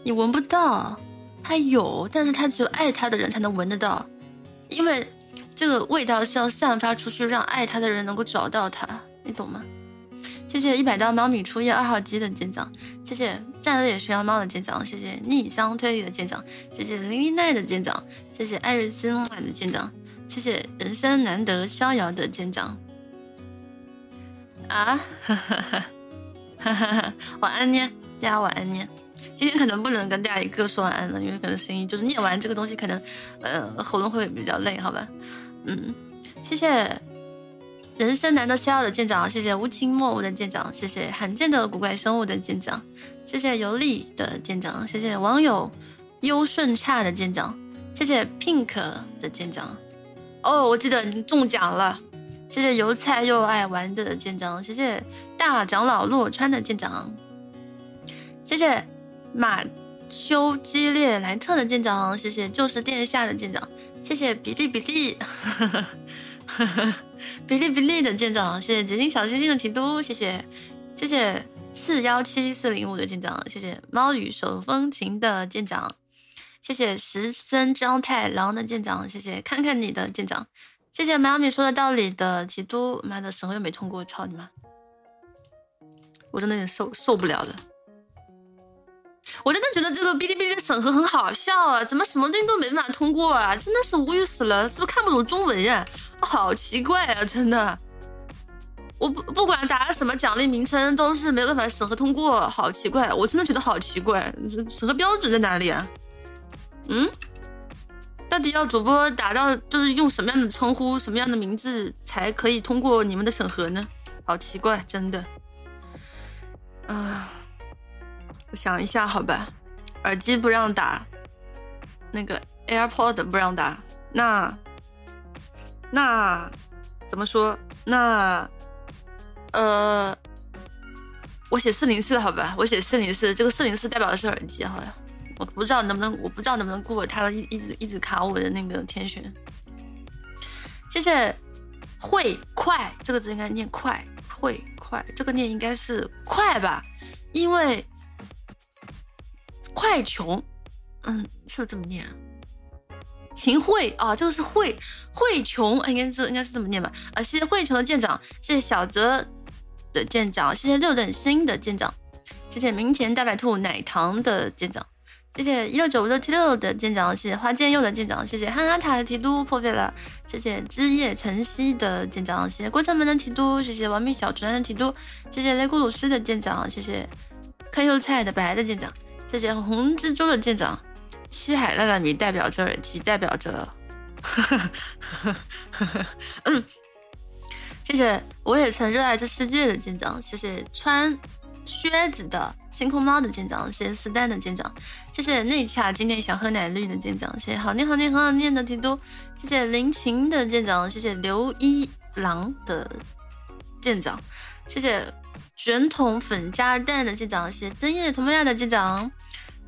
你闻不到，他有，但是他只有爱他的人才能闻得到，因为这个味道是要散发出去，让爱他的人能够找到他，你懂吗？谢谢一百刀猫米初夜二号机的舰长，谢谢战略学羊猫的舰长，谢谢逆香推理的舰长，谢谢林一奈的舰长，谢谢艾瑞斯的舰长，谢谢人生难得逍遥的舰长。啊，哈哈哈哈哈哈！晚安呢，大家晚安呢。今天可能不能跟大家一个说晚安了，因为可能声音就是念完这个东西，可能呃喉咙会比较累，好吧？嗯，谢谢。人生难得逍遥的舰长，谢谢无情莫物的舰长，谢谢罕见的古怪生物的舰长，谢谢尤利的舰长，谢谢网友优顺差的舰长，谢谢 Pink 的舰长。哦，我记得你中奖了，谢谢油菜又爱玩的舰长，谢谢大长老洛川的舰长，谢谢马修基列莱特的舰长，谢谢就是殿下的舰长，谢谢比利比利。比利比利的舰长，谢谢结晶小星星的提督，谢谢谢谢四幺七四零五的舰长，谢谢猫语手风琴的舰长，谢谢石森张太郎的舰长，谢谢看看你的舰长，谢谢妈咪说的道理的提督，妈的审核又没通过，操你妈！我真的有点受受不了了，我真的觉得这个哔哩哔哩的审核很好笑啊，怎么什么东西都没办法通过啊？真的是无语死了，是不是看不懂中文呀？好奇怪啊，真的！我不不管打什么奖励名称，都是没办法审核通过，好奇怪！我真的觉得好奇怪，审核标准在哪里啊？嗯？到底要主播打到就是用什么样的称呼、什么样的名字才可以通过你们的审核呢？好奇怪，真的。啊，我想一下，好吧，耳机不让打，那个 AirPod 不让打，那。那怎么说？那呃，我写四零四好吧，我写四零四，这个四零四代表的是耳机，好像我不知道能不能，我不知道能不能过他一一直一直卡我的那个天选。谢谢会快这个字应该念快会快，这个念应该是快吧，因为快穷，嗯，是不是这么念？秦桧啊，这个是桧桧琼，应该是应该是这么念吧？啊，谢谢桧琼的舰长，谢谢小泽的舰长，谢谢六等星的舰长，谢谢明前大白兔奶糖的舰长，谢谢一六九五六七六的舰长，谢谢花剑佑的舰长，谢谢汉阿塔的提督破费了，谢谢枝叶晨曦的舰长，谢谢郭城门的提督，谢谢亡命小船的提督，谢谢雷古鲁斯的舰长，谢谢看幼菜的白的舰长，谢谢红蜘蛛的舰长。七海烂烂米代表着耳机，代表着，嗯，谢谢我也曾热爱这世界的舰长，谢谢穿靴子的星空猫的舰长，谢谢四蛋的舰长，谢谢内恰今天想喝奶绿的舰长，谢谢好念好念很好念的提督，谢谢林晴的舰长，谢谢刘一郎的舰长，谢谢卷筒粉加蛋的舰长，谢谢灯夜同梦亚的舰长。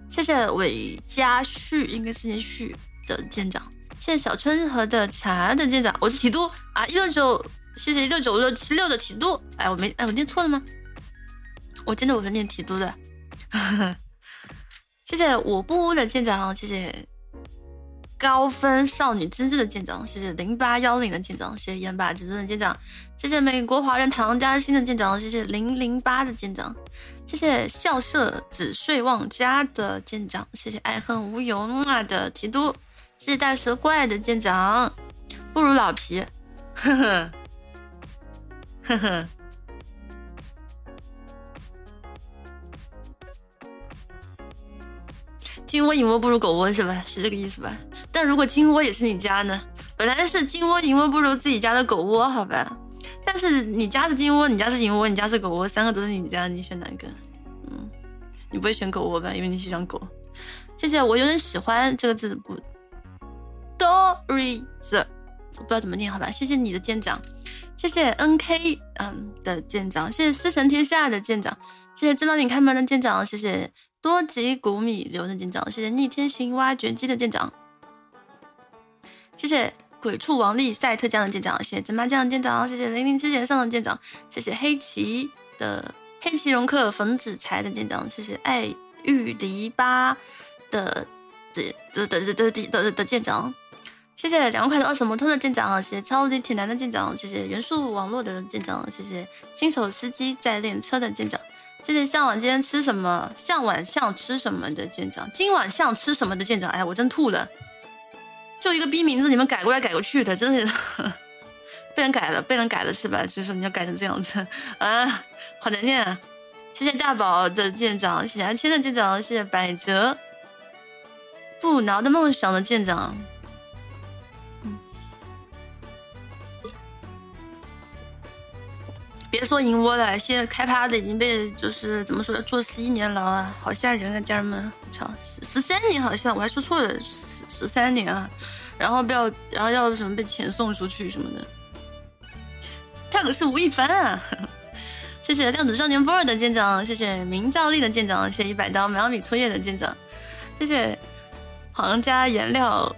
谢谢韦家旭，应该是念旭的舰长。谢谢小春和的茶的舰长，我是提督啊，一六九，谢谢一六九六七六的提督。哎，我没，哎，我念错了吗？我真的我是念提督的。谢谢我不污的舰长，谢谢高分少女真挚的舰长，谢谢零八幺零的舰长，谢谢烟霸至尊的舰长，谢谢美国华人唐家欣的舰长，谢谢零零八的舰长，谢谢校舍只睡忘家的舰长，谢谢爱恨无由啊的提督，谢谢大蛇怪的舰长，不如老皮，呵呵，呵呵。金窝银窝不如狗窝是吧？是这个意思吧？但如果金窝也是你家呢？本来是金窝银窝不如自己家的狗窝，好吧？但是你家是金窝，你家是银窝，你家是狗窝，三个都是你家，你选哪个？嗯，你不会选狗窝吧？因为你喜欢狗。谢谢，我有点喜欢这个字不，Doris，不知道怎么念，好吧？谢谢你的舰长，谢谢 NK 嗯的舰长，谢谢司神天下的舰长，谢谢知道你开门的舰长，谢谢。多吉谷米流的舰长，谢谢逆天行挖掘机的舰长，谢谢鬼畜王力赛特将的舰长，谢谢芝麻酱的舰长，谢谢零零之前上的舰长，谢谢黑棋的黑棋荣克冯子才的舰长，谢谢爱玉篱巴的的的的的的的的,舰长，谢谢凉快的二手摩托的舰长，谢谢超级铁男的舰长，谢谢元素网络的舰长，谢谢新手司机在练车的舰长。谢谢向往今天吃什么？向晚向吃什么的舰长？今晚上吃什么的舰长？哎，我真吐了。就一个逼名字，你们改过来改过去的，真的 被人改了，被人改了是吧？所以说你要改成这样子啊，好难念。谢谢大宝的舰长，谢谢阿千的舰长，谢谢百折不挠的梦想的舰长。别说银窝了，现在开趴的已经被就是怎么说，坐十一年牢啊，好吓人啊，家人们，我操，十十三年好像我还说错了，十三年啊，然后不要，然后要什么被遣送出去什么的，他可是吴亦凡啊，谢谢量子少年波尔的舰长，谢谢明兆力的舰长，谢谢一百刀苗米初叶的舰长，谢谢皇家颜料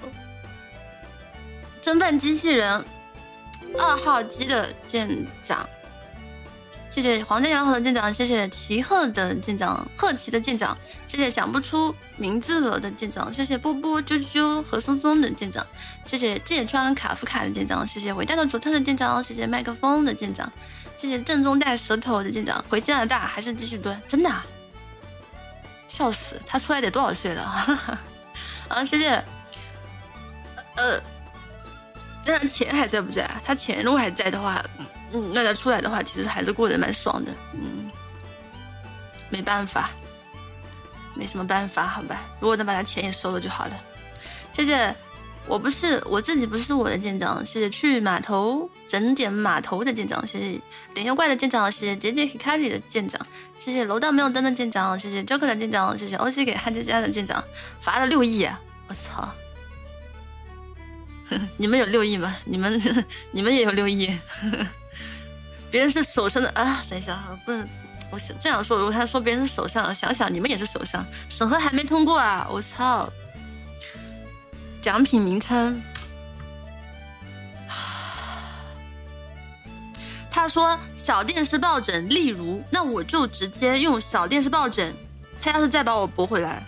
蒸饭机器人二号机的舰长。谢谢皇家洋河的舰长，谢谢齐鹤的舰长，鹤旗的舰长，谢谢想不出名字了的舰长，谢谢波波啾啾和松松的舰长，谢谢芥川卡夫卡的舰长，谢谢伟大的主特的舰长，谢谢麦克风的舰长，谢谢正宗带舌头的舰长，回加拿大还是继续蹲？真的？笑死，他出来得多少岁了？啊，谢谢。呃，这样钱还在不在？他钱如果还在的话。嗯，那他出来的话，其实还是过得蛮爽的。嗯，没办法，没什么办法，好吧。如果能把他钱也收了就好了。谢谢，我不是我自己不是我的舰长。谢谢去码头整点码头的舰长。谢谢脸又怪的舰长。谢谢杰杰 Hikari 的舰长。谢谢楼道没有灯的舰长。谢谢 Joker 的舰长。谢谢 OC 给汉佳佳的舰长。罚了六亿，我操！你们有六亿吗？你们 你们也有六亿？别人是手上的啊！等一下，不能，我想这样说，如果他说别人是手上，想想你们也是手上，审核还没通过啊！我操！奖品名称，他说小电视抱枕，例如，那我就直接用小电视抱枕。他要是再把我驳回来。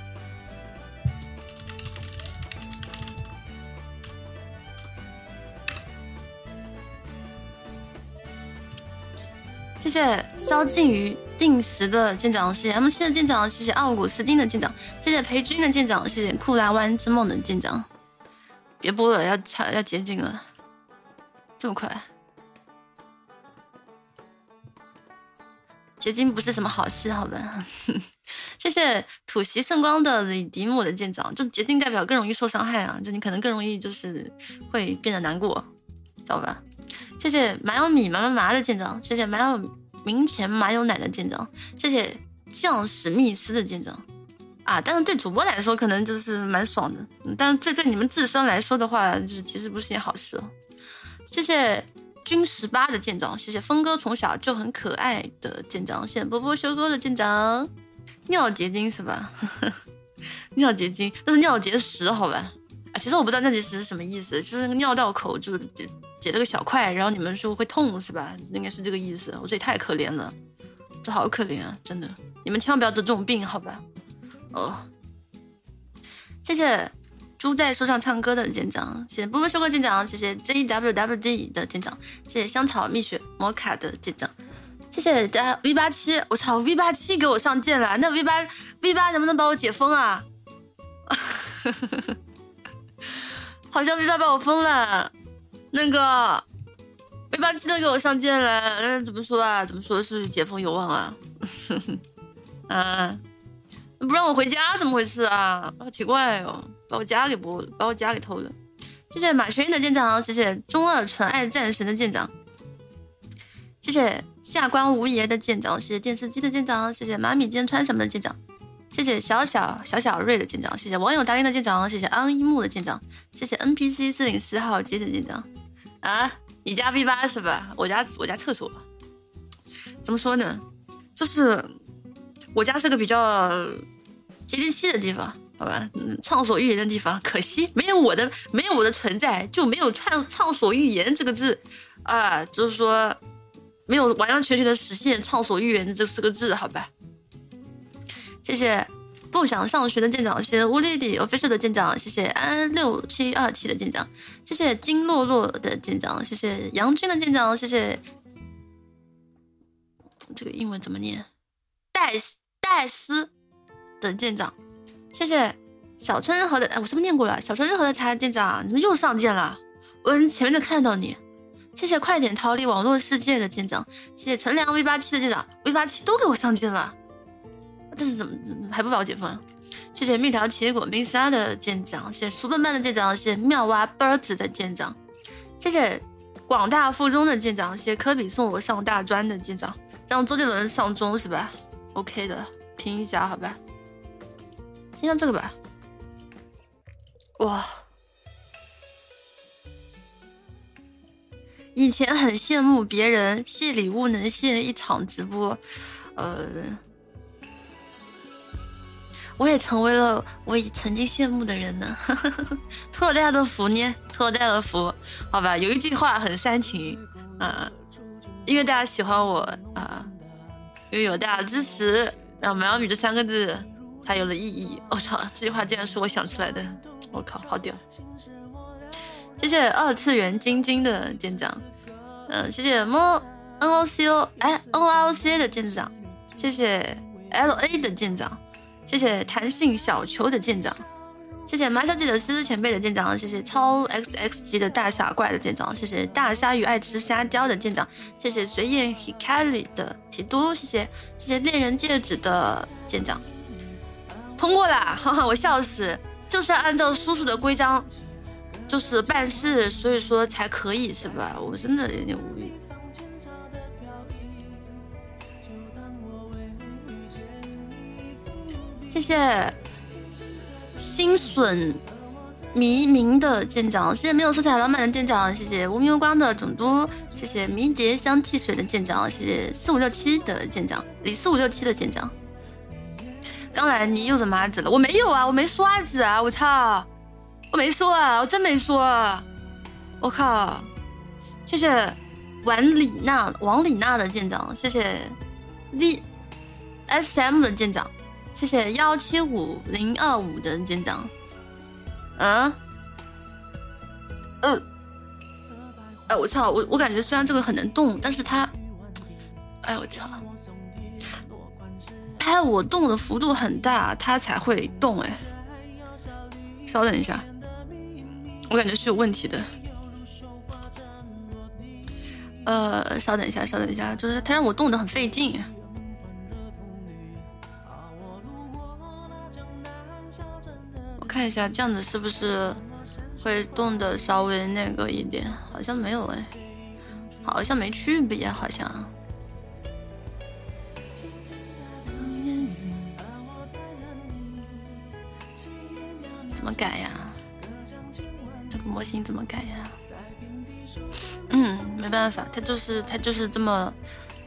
谢谢萧敬宇定时的舰长，谢谢 M 七的舰长，谢谢奥古斯金的舰长，谢谢裴军的舰长，谢谢库拉湾之梦的舰长。别播了，要差要接近了，这么快？结晶不是什么好事，好吧？谢谢土袭圣光的李迪姆的舰长，就结晶代表更容易受伤害啊，就你可能更容易就是会变得难过，知道吧？谢谢麻油米麻麻麻的舰长，谢谢麻油明前麻油奶的舰长，谢谢将史密斯的舰长啊！但是对主播来说可能就是蛮爽的，但是对对你们自身来说的话，就是其实不是件好事哦。谢谢军十八的舰长，谢谢峰哥从小就很可爱的舰长，谢谢波波修哥的舰长，尿结晶是吧？尿结晶那是尿结石好吧？啊，其实我不知道尿结石是什么意思，就是那个尿道口就是。解了个小块，然后你们说会痛是吧？应该是这个意思。我这也太可怜了，这好可怜啊！真的，你们千万不要得这种病，好吧？哦，谢谢猪在树上唱歌的舰长，谢谢波波修哥舰长，谢谢 ZWWD 的舰长，谢谢香草蜜雪摩卡的舰长，谢谢家 V 八七，我操 V 八七给我上舰了，那 V 八 V 八能不能把我解封啊？好像 V 八把我封了，那个 V 八七都给我上舰了，那怎么说啊？怎么说是解封有望啊？嗯。不让我回家，怎么回事啊？好奇怪哦，把我家给剥了，把我家给偷了。谢谢马全英的舰长，谢谢中二纯爱战神的舰长，谢谢下官无爷的舰长，谢谢电视机的舰长，谢谢妈咪今天穿什么的舰长，谢谢小小小小瑞的舰长，谢谢网友达令的舰长，谢谢安一木的舰长，谢谢 NPC 四零四号机的舰长。啊，你家 V 八是吧？我家我家厕所，怎么说呢？就是我家是个比较。接地气的地方，好吧，畅所欲言的地方，可惜没有我的，没有我的存在，就没有畅畅所欲言这个字啊，就是说没有完完全全的实现畅所欲言这四个字，好吧。谢谢不想上学的舰长，谢谢乌丽丽 officia 的舰长，谢谢安六七二七的舰长，谢谢金洛洛的舰长，谢谢杨军的舰长，谢谢这个英文怎么念？戴斯戴斯。的舰长，谢谢小春日和的，哎，我是不是念过了？小春日和的茶舰长，怎么又上舰了？我前面就看到你，谢谢快点逃离网络世界的舰长，谢谢纯良 V 八七的舰长，V 八七都给我上舰了，这是怎么还不把我解封？谢谢蜜桃奇果冰沙的舰长，谢谢苏笨笨的舰长，谢谢妙蛙 birds 的舰长，谢谢广大附中的舰长，谢谢科比送我上大专的舰长，让周杰伦上中是吧？OK 的，听一下好吧。听下这个吧，哇！以前很羡慕别人谢礼物能谢一场直播，呃，我也成为了我曾经羡慕的人呢。托大家的福呢，托大家的福，好吧。有一句话很煽情，啊，因为大家喜欢我啊，因为有大家的支持，让“苗女”这三个字。才有了意义。我操，这句话竟然是我想出来的！我靠，好屌！谢谢二次元晶晶的舰长，嗯，谢谢摸 N O C O 哎 N O C A 的舰长，谢谢 L A 的舰长，谢谢弹性小球的舰长，谢谢麻小姐的思思前辈的舰长，谢谢超 X X 级的大傻怪的舰长，谢谢大鲨鱼爱吃虾雕的舰长，谢谢随燕 Hikari 的提督，谢谢谢谢恋人戒指的舰长。通过了，哈哈，我笑死，就是要按照叔叔的规章，就是办事，所以说才可以是吧？我真的有点无语。谢谢心损迷明的舰长，谢谢没有色彩老板的舰长，谢谢无名无光的总督，谢谢迷迭香汽水的舰长，谢谢四五六七的舰长，李四五六七的舰长。刚来你又怎么子了？我没有啊，我没刷子啊！我操，我没说啊，我真没说。我靠，谢谢王李娜王李娜的舰长，谢谢 V S M 的舰长，谢谢幺七五零二五的舰长。嗯，呃，哎我操，我我感觉虽然这个很能动，但是它，哎我操。拍我动的幅度很大，它才会动哎。稍等一下，我感觉是有问题的。呃，稍等一下，稍等一下，就是它让我动的很费劲。看一下，这样子是不是会动的稍微那个一点？好像没有哎，好像没区别，好像。怎么改呀？这个模型怎么改呀？嗯，没办法，它就是它就是这么，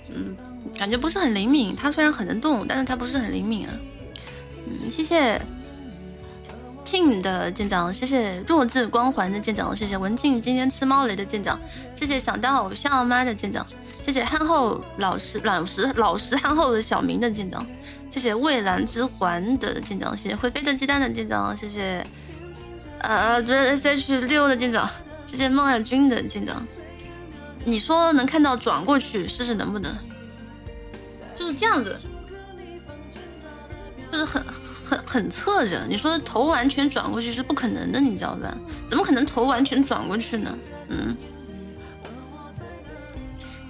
嗯，感觉不是很灵敏。它虽然很能动，但是它不是很灵敏啊。嗯，谢谢 Team 的舰长，谢谢弱智光环的舰长，谢谢文静今天吃猫雷的舰长，谢谢想当偶像妈的舰长，谢谢憨厚老实老实老实憨厚的小明的舰长。谢谢蔚蓝之环的舰长，谢谢会飞的鸡蛋的舰长，谢谢呃，这 S H 六的舰长，谢谢孟海军的舰长。你说能看到转过去，试试能不能？就是这样子，就是很很很侧着。你说头完全转过去是不可能的，你知道吧？怎么可能头完全转过去呢？嗯。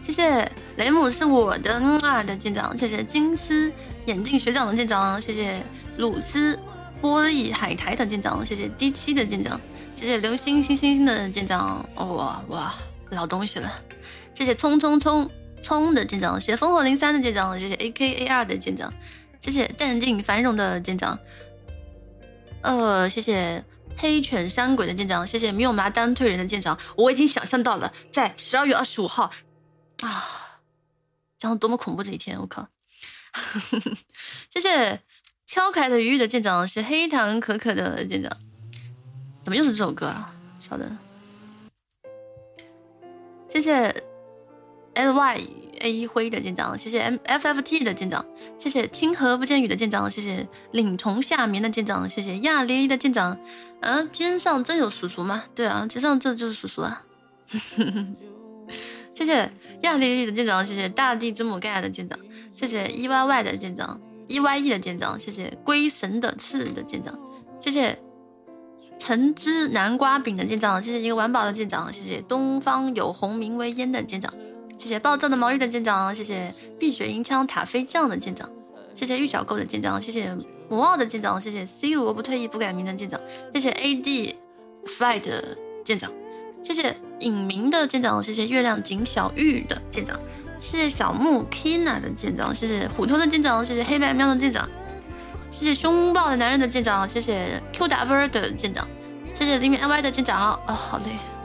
谢谢雷姆是我的啊的舰长，谢谢金丝眼镜学长的舰长，谢谢鲁斯玻璃海苔的舰长，谢谢 D 七的舰长，谢谢流星星星的舰长，哇哇老东西了，谢谢冲冲冲冲的舰长，谢谢烽火零三的舰长，谢谢 A K A R 的舰长，谢谢淡定繁荣的舰长，呃，谢谢黑犬山鬼的舰长，谢谢没有麻单退人的舰长，我已经想象到了，在十二月二十五号。啊，将多么恐怖的一天！我靠，谢谢敲开的鱼的舰长是黑糖可可的舰长，怎么又是这首歌啊？稍等，谢谢 L Y A 灰的舰长，谢谢 M F F T 的舰长，谢谢清河不见雨的舰长，谢谢岭虫夏眠的舰长，谢谢亚咧的舰长。嗯，肩上真有叔叔吗？对啊，肩上这就是叔叔啊。谢谢亚丽丽的舰长，谢谢大地之母盖亚的舰长，谢谢 E Y Y 的舰长，E Y E 的舰长，谢谢龟神的刺的舰长，谢谢橙汁南瓜饼的舰长，谢谢一个玩宝的舰长，谢谢东方有红名为烟的舰长，谢谢暴躁的毛玉的舰长，谢谢碧血银枪塔飞将的舰长，谢谢玉小钩的舰长，谢谢魔奥的舰长，谢谢 C 罗不退役不改名的舰长，谢谢 A D Fly 的舰长。谢谢影明的舰长，谢谢月亮井小玉的舰长，谢谢小木 Kina 的舰长，谢谢虎头的舰长，谢谢黑白喵的舰长，谢谢凶暴的男人的舰长，谢谢 QW 的舰长，谢谢黎明 NY 的舰长。啊，好累。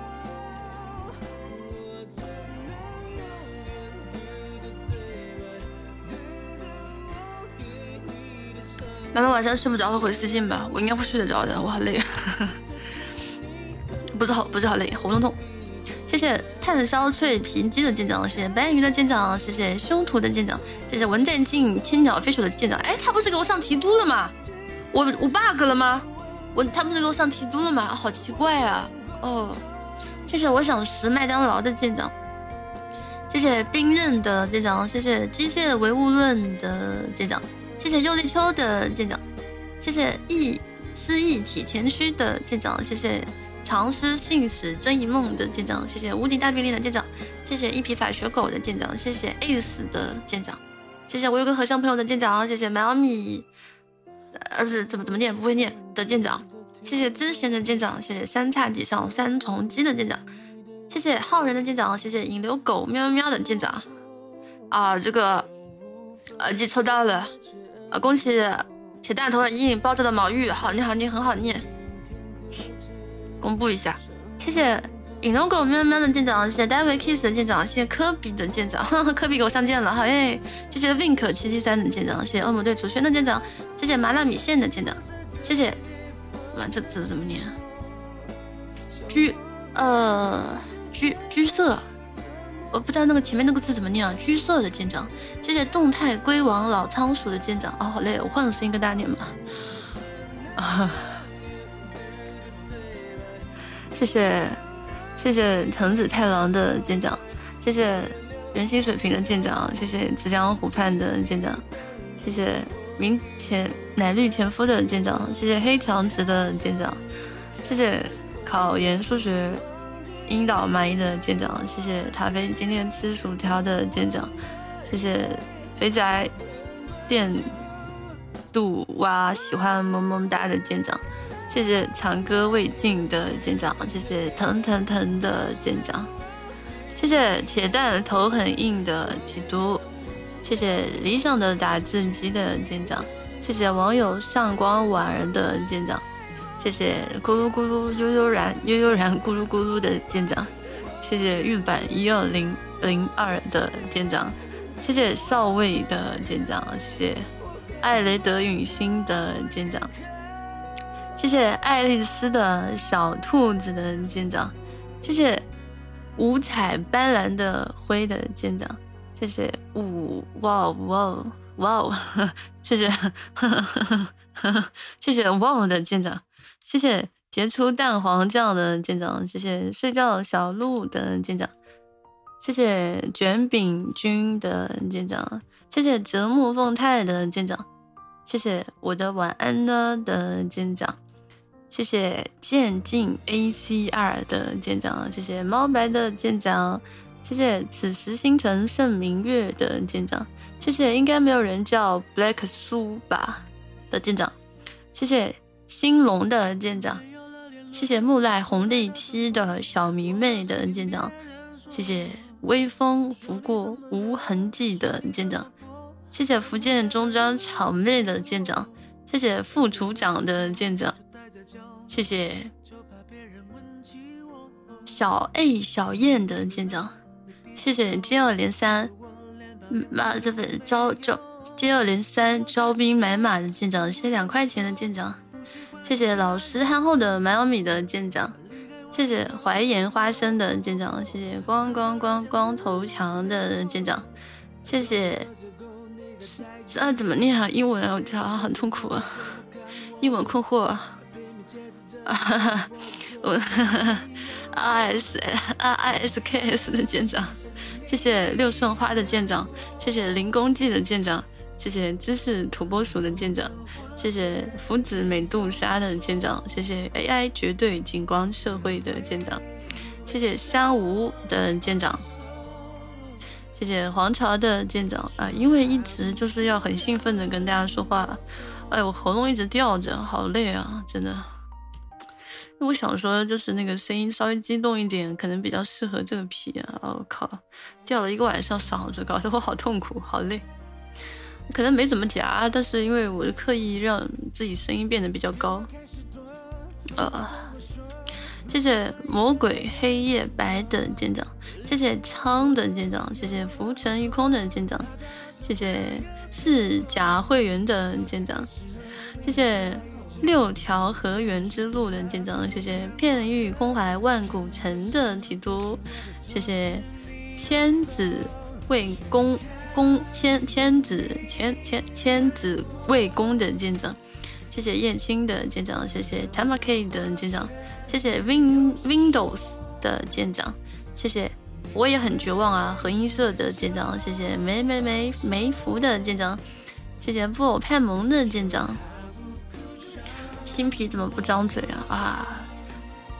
妈妈晚上睡不着会回私信吧，我应该会睡得着的，我好累。不是好，不是好累，喉咙痛。谢谢炭烧脆皮鸡的舰长，谢谢白鱼的舰长，谢谢凶徒的舰长，谢谢文在进千鸟飞鼠的舰长。哎，他不是给我上提督了吗？我我 bug 了吗？我他不是给我上提督了吗？好奇怪啊！哦，谢谢我想食麦当劳的舰长，谢谢冰刃的舰长，谢谢机械唯物论的舰长，谢谢右立秋的舰长，谢谢一失忆体前驱的舰长，谢谢。长诗信使真一梦的舰长，谢谢无敌大便利的舰长，谢谢一匹法学狗的舰长，谢谢 ace 的舰长，谢谢我有个和尚朋友的舰长，谢谢猫咪，呃不是怎么怎么念不会念的舰长，谢谢知贤的舰长，谢谢三叉戟上三重击的舰长，谢谢浩然的舰长，谢谢引流狗喵喵的舰长，啊这个耳机抽到了，啊恭喜铁蛋头很硬爆炸的毛玉，好念好念很好念。公布一下，谢谢引流狗喵喵的舰长，谢谢 David Kiss 的舰长，谢谢科比的舰长，科比给我上舰了，好耶！谢谢 Wink 七七三的舰长，谢谢恶魔队主轩的舰长，谢谢麻辣米线的舰长，谢谢，哇，这字怎么念？居，呃，居居色，我不知道那个前面那个字怎么念啊？橘色的舰长，谢谢动态龟王老仓鼠的舰长，哦，好累，我换个声音跟大家念吧，啊。谢谢，谢谢藤子太郎的舰长，谢谢原心水平的舰长，谢谢浙江湖畔的舰长，谢谢明前奶绿前夫的舰长，谢谢黑长直的舰长，谢谢考研数学引导满意的舰长，谢谢塔飞今天吃薯条的舰长，谢谢肥宅电镀蛙喜欢萌萌哒的舰长。谢谢长歌未尽的舰长，谢谢腾腾腾的舰长，谢谢铁蛋头很硬的提督，谢谢理想的打字机的舰长，谢谢网友上官婉儿的舰长，谢谢咕噜咕噜悠悠然悠悠然咕噜咕噜的舰长，谢谢玉版一二零零二的舰长，谢谢少尉的舰长，谢谢艾雷德陨星的舰长。谢谢爱丽丝的小兔子的舰长，谢谢五彩斑斓的灰的舰长，谢谢五哇哇哇，谢谢 谢谢哇的舰长，谢谢杰出蛋黄酱的舰长，谢谢睡觉小鹿的舰长，谢谢卷饼君的舰长，谢谢折木凤太的舰长，谢谢我的晚安呢的舰长，谢谢渐进 A C R 的舰长，谢谢猫白的舰长，谢谢此时星辰胜明月的舰长，谢谢应该没有人叫 Black 苏吧的舰长，谢谢兴隆的舰长。谢谢木赖红利七的小迷妹的舰长，谢谢微风拂过无痕迹的舰长，谢谢福建中章草妹的舰长，谢谢副处长的舰长，谢谢小 A 小燕的舰长，谢谢接二连三，妈这不招招接二连三招兵买马的舰长，谢谢两块钱的舰长。谢谢老实憨厚的蛮有米的舰长，谢谢怀岩花生的舰长，谢谢光光光光头强的舰长，谢谢这怎么念啊？英文我操，很痛苦啊！英文困惑啊！我 R S R I S K S 的舰长，谢谢六顺花的舰长，谢谢零工记的舰长，谢谢知识土拨鼠的舰长。谢谢福子美杜莎的舰长，谢谢 AI 绝对景观社会的舰长，谢谢香无的舰长，谢谢黄巢的舰长啊！因为一直就是要很兴奋的跟大家说话，哎，我喉咙一直吊着，好累啊，真的。我想说，就是那个声音稍微激动一点，可能比较适合这个皮啊！我靠，吊了一个晚上嗓子，搞得我好痛苦，好累。可能没怎么夹，但是因为我刻意让自己声音变得比较高。呃，谢谢魔鬼黑夜白的舰长，谢谢苍的舰长，谢谢浮沉于空的舰长，谢谢是假会员的舰长，谢谢六条河源之路的舰长，谢谢片玉空怀万古城的提督，谢谢千子为公。公千千子千千千子卫公的舰长，谢谢燕青的舰长，谢谢 Tama K 的舰长，谢谢 Win Windows 的舰长，谢谢我也很绝望啊，和音社的舰长，谢谢梅梅梅梅福的舰长，谢谢布偶派蒙的舰长，新皮怎么不张嘴啊啊！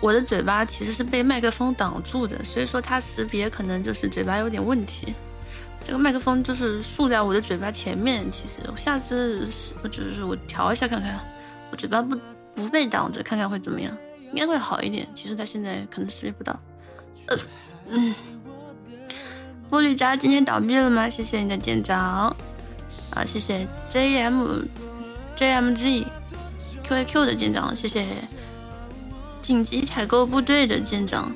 我的嘴巴其实是被麦克风挡住的，所以说它识别可能就是嘴巴有点问题。这个麦克风就是竖在我的嘴巴前面，其实我下次我就是我调一下看看，我嘴巴不不被挡着，看看会怎么样，应该会好一点。其实他现在可能识别不到。呃，嗯，玻璃渣今天倒闭了吗？谢谢你的舰长，啊，谢谢 J M J M Z Q A Q 的舰长，谢谢紧急采购部队的舰长。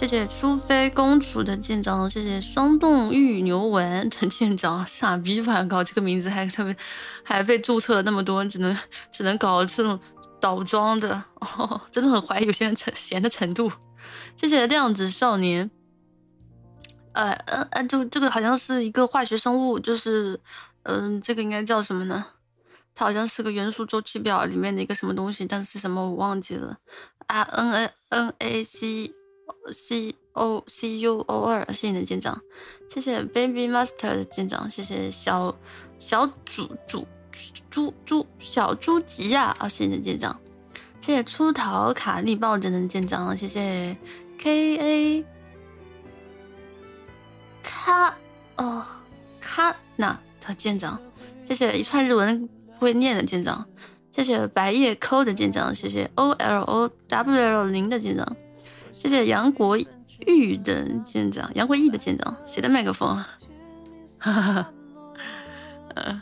谢谢苏菲公主的舰长，谢谢霜冻玉牛丸的舰长，傻逼吧？搞这个名字还特别，还被注册了那么多，只能只能搞这种倒装的，哦，真的很怀疑有些人成闲的程度。谢谢量子少年，呃呃呃，就这个好像是一个化学生物，就是嗯，这个应该叫什么呢？它好像是个元素周期表里面的一个什么东西，但是什么我忘记了。啊，N A N A C。C O C U O 二，谢谢你的舰长，谢谢 Baby Master 的舰长，谢谢小小猪猪猪猪小猪吉呀，啊，谢谢你的舰长，谢谢出逃卡利抱枕的舰长，谢谢 K A 卡哦卡纳的舰长，谢谢一串日文不会念的舰长，谢谢白夜抠的舰长，谢谢 O L O W L 零的舰长。谢谢杨国玉的舰长，杨国义的舰长，谁的麦克风？哈哈，嗯，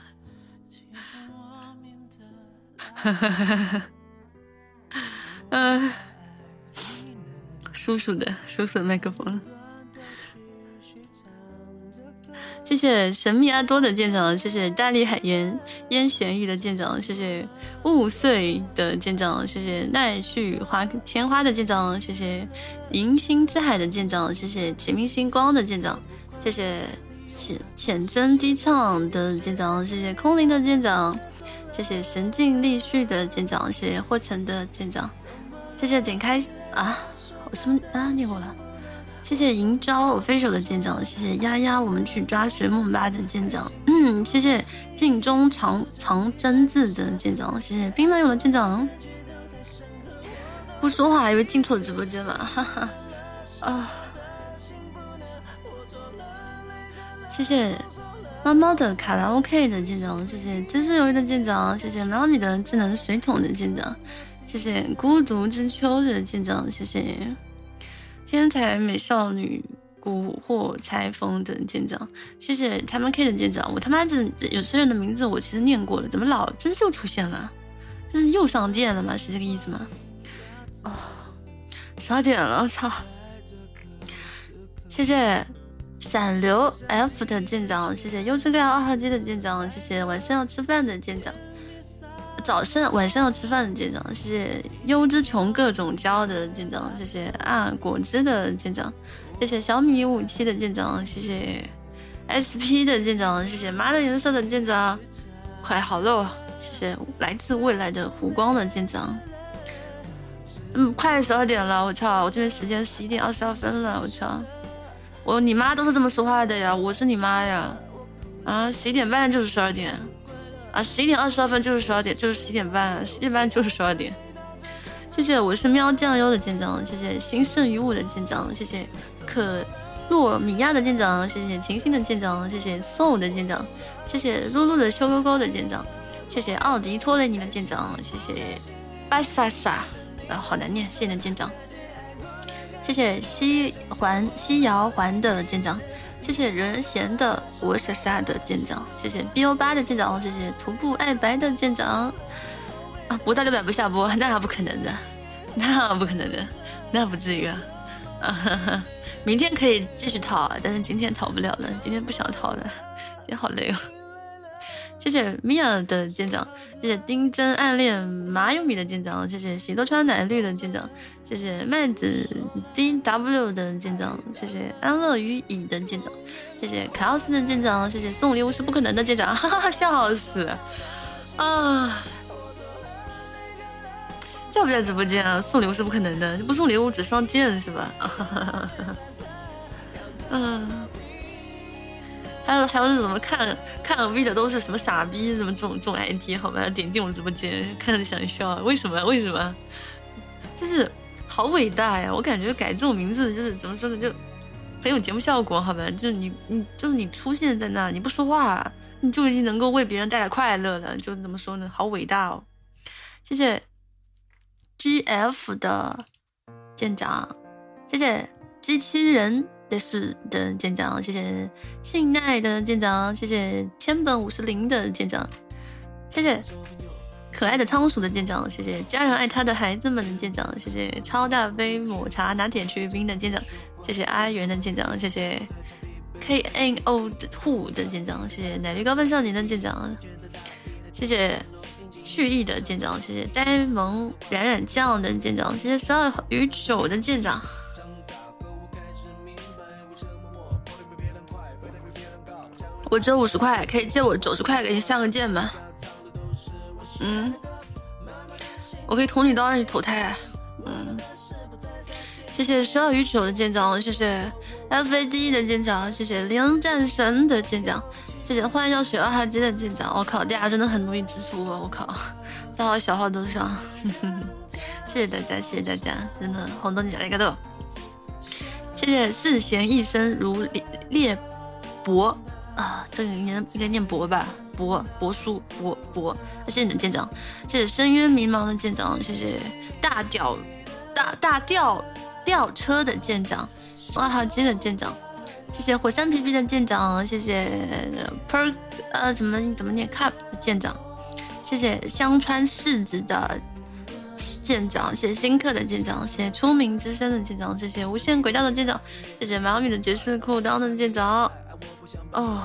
哈哈哈哈哈，嗯，叔叔的叔叔的麦克风。谢谢神秘阿多的舰长，谢谢大力海盐烟咸鱼的舰长，谢谢雾碎的舰长，谢谢奈绪花千花的舰长，谢谢银星之海的舰长，谢谢启明星光的舰长，谢谢浅浅真低唱的舰长，谢谢空灵的舰长，谢谢神境立旭的舰长，谢谢霍晨的舰长，谢谢点开啊，我什么啊念过了。谢谢银朝我飞手的舰长，谢谢丫丫我们去抓水母吧的舰长，嗯，谢谢镜中藏藏真字的舰长，谢谢冰冷勇的舰长。不说话，以为进错直播间了，哈哈啊！谢谢猫猫的卡拉 OK 的舰长，谢谢知识鱿鱼的舰长，谢谢猫咪的智能水桶的舰长，谢谢孤独之秋的舰长，谢谢天才美少女蛊惑拆封的舰长，谢谢他们 K 的舰长。我他妈这有些人的名字我其实念过了，怎么老这又出现了？这是又上舰了吗？是这个意思吗？哦，十二点了，我操！谢谢散流 F 的舰长，谢谢优质盖二号机的舰长，谢谢晚上要吃饭的舰长，早上晚上要吃饭的舰长，谢谢优之穷各种胶的舰长，谢谢啊果汁的舰长，谢谢小米五七的舰长，谢谢 SP 的舰长，谢谢妈的颜色的舰长，快好了，谢谢来自未来的湖光的舰长。嗯，快十二点了，我操！我这边时间十一点二十二分了，我操！我你妈都是这么说话的呀，我是你妈呀！啊，十一点半就是十二点，啊，十一点二十二分就是十二点，就是十一点半，十一点半就是十二点。谢谢，我是喵酱油的舰长，谢谢兴盛于物的舰长，谢谢可洛米亚的舰长，谢谢晴心的舰长，谢谢 soul 的舰长，谢谢露露的修勾勾的舰长，谢谢奥迪拖雷尼的舰长，谢谢巴萨萨。啊，好难念！谢谢舰长，谢谢西环西瑶环的舰长，谢谢任贤的我傻傻的舰长，谢谢 B O 八的舰长，谢谢徒步爱白的舰长。啊，不到六百不下播，那不可能的，那不可能的，那不至于啊！啊，明天可以继续套，但是今天逃不了了，今天不想逃了，也好累哦。谢谢米娅的舰长，谢谢丁真暗恋马有米的舰长，谢谢喜多川奶绿的舰长，谢谢麦子 D W 的舰长，谢谢安乐与乙的舰长，谢谢卡奥斯的舰长，谢谢送礼物是不可能的舰长，哈哈，笑死啊！在不在直播间啊？送礼物是不可能的，不送礼物只上剑是吧？嗯。还有还有那种看看 V 的都是什么傻逼，什么这种这种 ID 好吧？点进我直播间看着想笑，为什么？为什么？就是好伟大呀！我感觉改这种名字就是怎么说呢，就很有节目效果，好吧？就是你你就是你出现在那，你不说话，你就已经能够为别人带来快乐了，就怎么说呢？好伟大哦！谢谢 GF 的舰长，谢谢机器人。的是的舰长，谢谢信奈的舰长，谢谢千本五十铃的舰长，谢谢。可爱的仓鼠的舰长，谢谢家人爱他的孩子们的舰长，谢谢超大杯抹茶拿铁去冰的舰长，谢谢。阿元的舰长，谢谢。K N O 的护的舰长，谢谢。奶绿高分少年的舰长，谢谢。蓄意的舰长，谢谢。呆萌冉冉酱的舰长，谢谢。十二与九的舰长。我只有五十块，可以借我九十块给你下个剑吗？嗯，我可以捅你刀让你投胎。嗯，谢谢十二与九的舰长，谢谢 F A D 的舰长，谢谢零战神的舰长，谢谢欢迎要水二号机的舰长。我靠，大家真的很努力支持我，我靠，大号小号都上，谢谢大家，谢谢大家，真的好多年了，一个豆。谢谢四弦一生如烈烈博。啊，这个应该应该念博吧，博博叔博博，谢谢你的舰长，谢谢深渊迷茫的舰长，谢谢大吊大大吊吊车的舰长，二号机的舰长，谢谢火山皮皮的舰长，谢谢 per 呃怎么怎么念 cup 的舰长，谢谢香川世子的舰长，谢谢新客的舰长，谢谢出名之声的舰长，谢谢无限轨道的舰长，谢谢毛米的爵士裤裆的舰长。哦，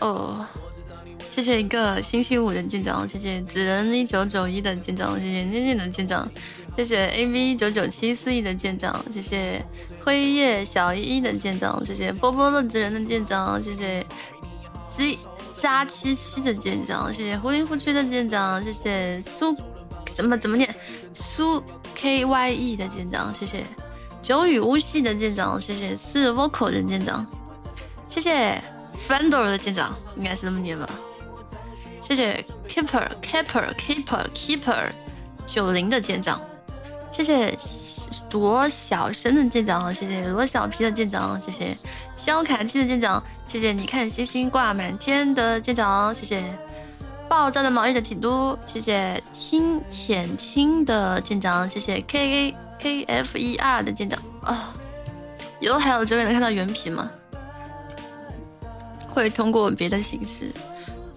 哦，谢谢一个星期五的舰长，谢谢纸人一九九一的舰长，谢谢念念的舰长，谢谢 A V 九九七四一的舰长，谢谢辉夜小依依的舰长，谢谢波波乐纸人的舰长，谢谢 Z 加七七的舰长，谢谢胡林夫区的舰长，谢谢苏怎么怎么念？苏 K Y E 的舰长，谢谢。九羽乌系的舰长，谢谢。四 Vocal 的舰长，谢谢。Fender 的舰长，应该是这么念吧。谢谢 Keeper Keeper Keeper Keeper 九零的舰长，谢谢卓小生的舰长，谢谢罗小皮的舰长，谢谢肖卡七的舰长，谢谢你看星星挂满天的舰长，谢谢爆炸的毛衣的提督，谢谢清浅清的舰长，谢谢 K A K F E R 的舰长啊，以后还有机会能看到原皮吗？会通过别的形式。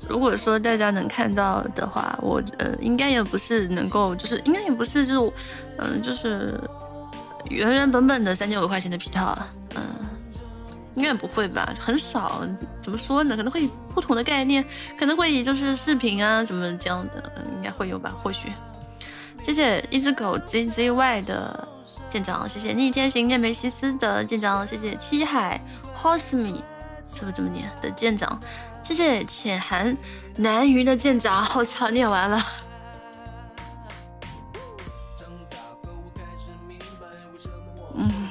如果说大家能看到的话，我呃应该也不是能够，就是应该也不是就是嗯就是原原本本的三千五块钱的皮套，嗯，应该不会吧，很少。怎么说呢？可能会不同的概念，可能会以就是视频啊什么这样的，应该会有吧，或许。谢谢一只狗 Z Z Y 的舰长，谢谢逆天行念梅西斯的舰长，谢谢七海 Hosmi 是不是这么念的舰长？谢谢浅寒南鱼的舰长，我操，念完了。嗯，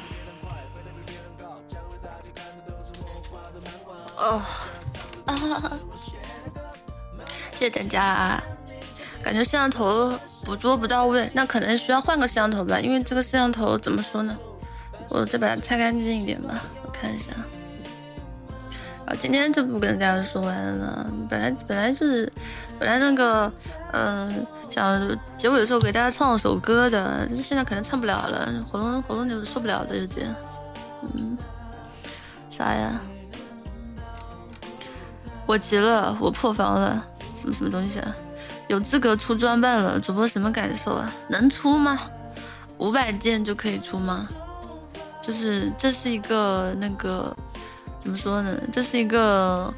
哦，谢谢大家。感觉摄像头捕捉不到位，那可能需要换个摄像头吧，因为这个摄像头怎么说呢？我再把它擦干净一点吧，我看一下。啊，今天就不跟大家说完了。本来本来就是，本来那个，嗯，想结尾的时候给大家唱首歌的，现在可能唱不了了，喉咙喉咙就受不了了，就这样。嗯，啥呀？我急了，我破防了，什么什么东西啊？有资格出装扮了，主播什么感受啊？能出吗？五百件就可以出吗？就是这是一个那个。怎么说呢？这是一个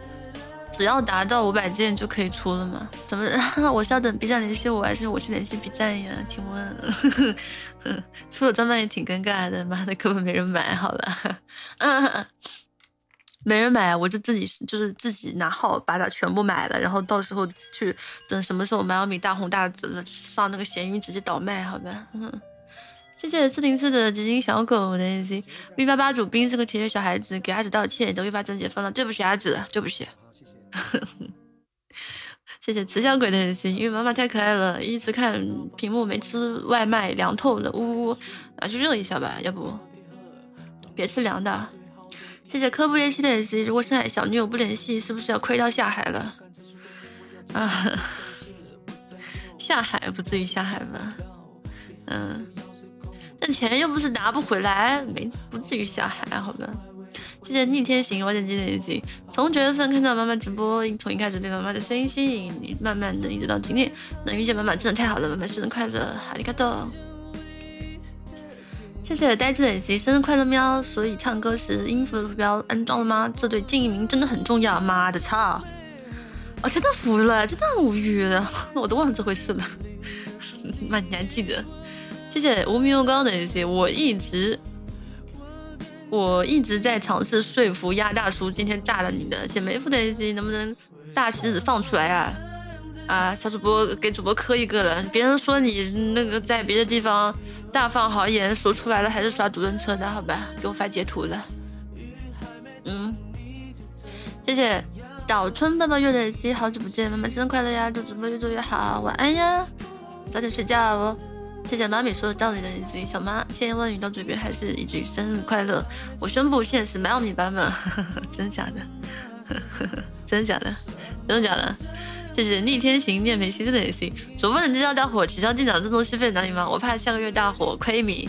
只要达到五百件就可以出了吗？怎么？我是要等 B 站联系我，还是我去联系 B 站呀？请问，出了装扮也挺尴尬的，妈的，根本没人买，好吧？没人买，我就自己就是自己拿号把它全部买了，然后到时候去等什么时候买小米大红大紫了，上那个闲鱼直接倒卖，好吧？嗯。谢谢四零四的纸巾小狗的爱心 V 八八主兵是个铁血小孩子，给阿紫道歉，等 V 八真解封了，对不起阿紫，对不起。谢谢慈祥鬼的爱心因为妈妈太可爱了，一直看屏幕没吃外卖，凉透了，呜呜，拿去热一下吧，要不别吃凉的。谢谢科布夜七的 A C，如果深海小女友不联系，是不是要亏到下海了？啊，下海不至于下海吧？嗯。但钱又不是拿不回来，没不至于下海，好吧？谢谢逆天行，我点击点击。从九月份看到妈妈直播，从一开始被妈妈的声音吸引，慢慢的一直到今天，能遇见妈妈真的太好了，妈妈生日快乐，哈利卡多。谢谢呆滞 AC 生日快乐喵。所以唱歌时音符的图标安装了吗？这对静音名真的很重要。妈的操！我真的服了，真的无语了，我都忘了这回事了。妈，你还记得？谢谢无名无光的那些，我一直我一直在尝试说服鸭大叔今天炸了你的写梅夫的那些，能不能大旗子放出来啊？啊，小主播给主播磕一个了，别人说你那个在别的地方大放豪言，说出来了还是刷独轮车的好吧？给我发截图了。嗯，谢谢早春爸爸月的鸡，好久不见，妈妈生日快乐呀！祝主播越做越好，晚安呀，早点睡觉哦。谢谢妈咪说的道理的日记，小妈千言万语到嘴边还是一句生日快乐。我宣布现实买奥米版本，真的假的？真的假的？真的假的？谢谢逆天行念梅西真的也行。主播能接到大火取消进场自动续费哪里吗？我怕下个月大火亏米。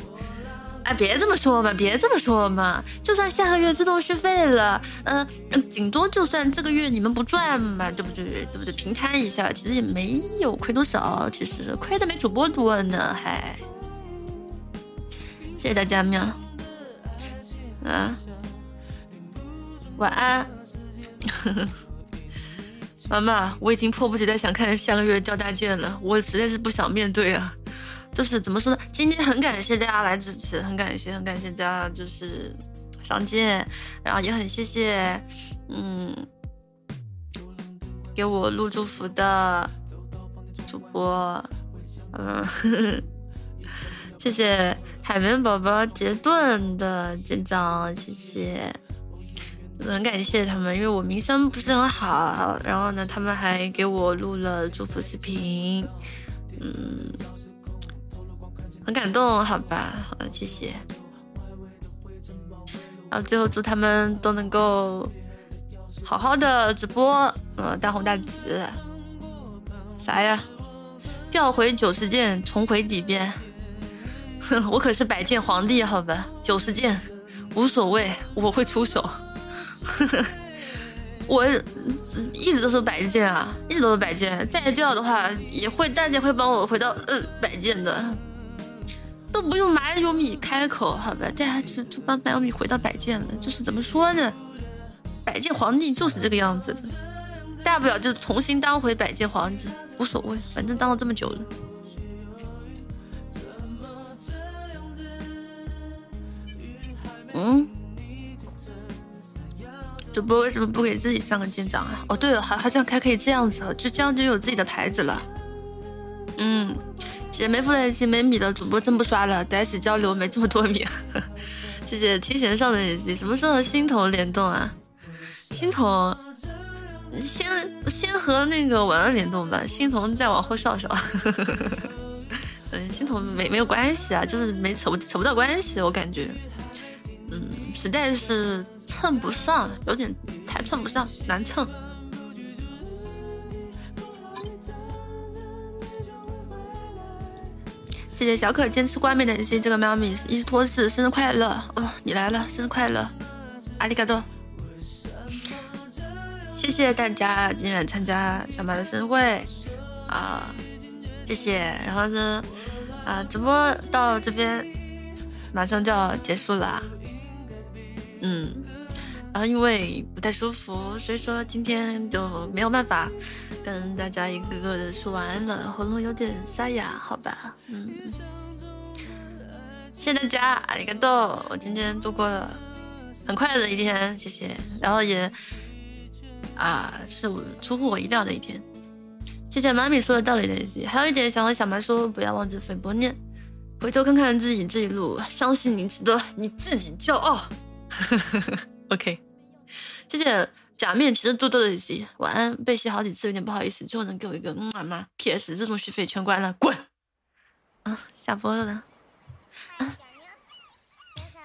哎，别这么说嘛，别这么说嘛。就算下个月自动续费了，嗯，顶多就算这个月你们不赚嘛，对不对？对不对？平摊一下，其实也没有亏多少，其实亏的没主播多呢，还。谢谢大家喵。啊，晚安。妈妈，我已经迫不及待想看下个月掉大件了，我实在是不想面对啊。就是怎么说呢？今天很感谢大家来支持，很感谢，很感谢大家就是上镜，然后也很谢谢，嗯，给我录祝福的主播嗯，呵 呵谢谢海绵宝宝杰顿的舰长，谢谢，很感谢他们，因为我名声不是很好，然后呢，他们还给我录了祝福视频，嗯，很感动，好吧，好，谢谢。然后最后祝他们都能够好好的直播，呃，大红大紫。啥呀？调回九十件，重回几遍。哼，我可是百件皇帝，好吧？九十件无所谓，我会出手。呵呵，我一直都是摆件啊，一直都是摆件。再掉的话，也会大家会帮我回到呃摆件的，都不用马有米开口，好吧？大家就就帮马有米回到摆件了。就是怎么说呢？摆件皇帝就是这个样子的，大不了就重新当回摆件皇帝。无所谓，反正当了这么久了。嗯，主播为什么不给自己上个舰长啊？哦，对了，好好像还可以这样子，就这样就有自己的牌子了。嗯，谢谢没付得起没米的主播真不刷了，在一起交流没这么多米。谢谢提前上的耳机，什么时候心头联动啊？心头。先先和那个晚安联动吧，欣桐再往后稍稍。嗯，欣桐没没有关系啊，就是没扯不扯不到关系，我感觉，嗯，实在是蹭不上，有点太蹭不上，难蹭。谢谢小可坚持冠冕的谢这个喵咪伊斯托斯生日快乐哦，你来了，生日快乐，阿里嘎多。谢谢大家今晚参加小马的生日会啊，谢谢。然后呢，啊，直播到这边马上就要结束了，嗯，然后因为不太舒服，所以说今天就没有办法跟大家一个个的说晚安了，喉咙有点沙哑，好吧，嗯，谢谢大家，阿里嘎多，我今天度过了很快乐的一天，谢谢，然后也。啊，是我出乎我意料的一天。谢谢妈咪说的道理的些。还有一点想和小白说，不要忘记粉波念，回头看看自己这一路，相信你值得，你自己骄傲。OK，谢谢假面骑士多多的一些。晚安，被洗好几次，有点不好意思，最后能给我一个嗯吗？PS 自动续费全关了，滚！啊，下播了。啊。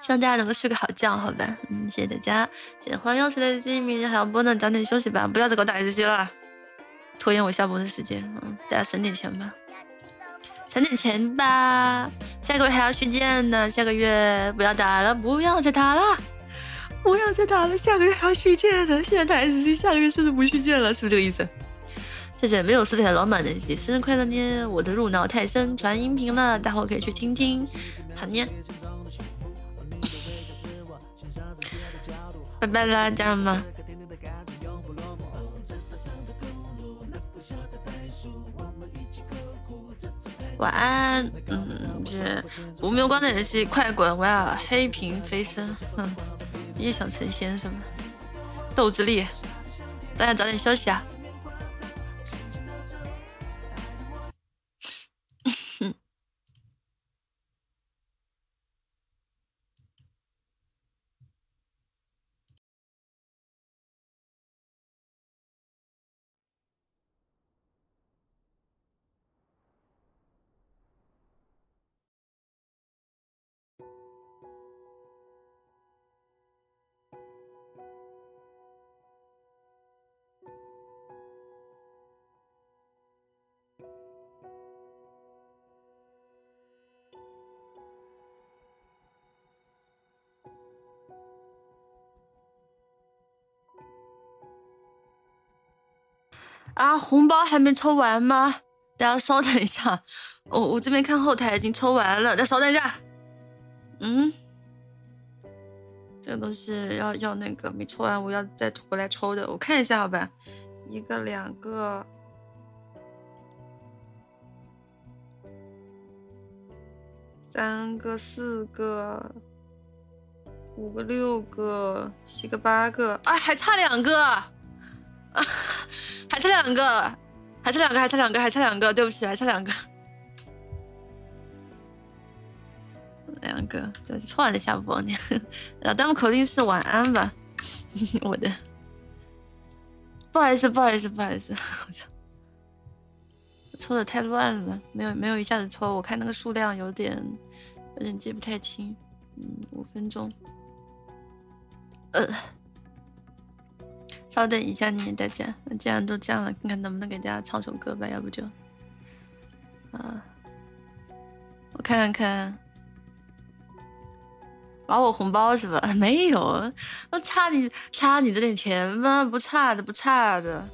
希望大家能够睡个好觉，好吧？嗯，谢谢大家，谢谢黄药水的鸡明天还要播呢，早点休息吧，不要再给我打游戏了，拖延我下播的时间。嗯，大家省点钱吧，省点钱吧。下个月还要续建呢，下个月不要打了，不要再打了，不要再打了，下个月还要续建呢。现在打 S C，下个月甚至不续建了，是不是这个意思？谢谢没有色彩老板的姐，生日快乐呢！我的入脑太深，传音频了，大伙可以去听听。好呢。拜拜啦，家人们！晚安。嗯，这无名光的游戏，快滚！我要黑屏飞升。哼，你也想成仙是吗？豆子力，大家早点休息啊。啊，红包还没抽完吗？大家稍等一下，我我这边看后台已经抽完了，再稍等一下。嗯，这个东西要要那个没抽完，我要再回来抽的。我看一下好吧，一个两个，三个四个，五个六个，七个八个，啊，还差两个，啊。还差两个，还差两个，还差两个，还差两个，对不起，还差两个。两个，就抽完的下播你。然后弹幕口令是晚安吧，我的，不好意思，不好意思，不好意思，我操，抽的太乱了，没有没有一下子抽，我看那个数量有点有点记不太清，嗯，五分钟，呃，稍等一下，你大家，既然都这样了，看看能不能给大家唱首歌吧，要不就，啊。我看看看，把我红包是吧？没有，我差你差你这点钱吗？不差的，不差的。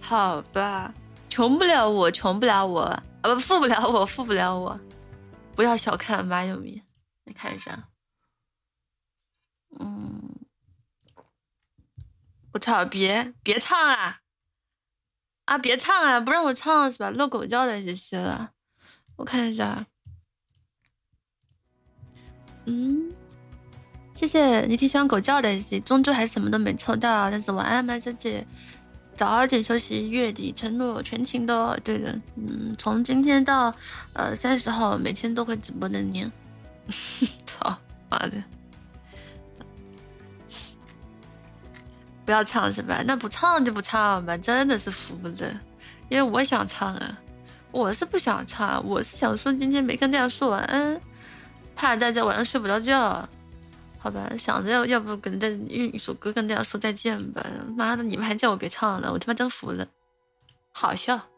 好吧，穷不了我，穷不了我啊！不，富不了我，富不了我。不要小看马有米，你看一下。嗯，我操！别别唱啊！啊，别唱啊！不让我唱是吧？露狗叫的这些了。我看一下。嗯，谢谢你挺喜欢狗叫的，终究还是什么都没抽到，但是晚安，麦小姐，早点休息，月底承诺全勤的，对的，嗯，从今天到呃三十号，每天都会直播的你，操妈的，不要唱是吧？那不唱就不唱吧，真的是服了，因为我想唱啊，我是不想唱，我是想说今天没跟大家说晚安。怕大家晚上睡不着觉，好吧？想着要要不跟大家用一首歌跟大家说再见吧。妈的，你们还叫我别唱了，我他妈真服了。好笑，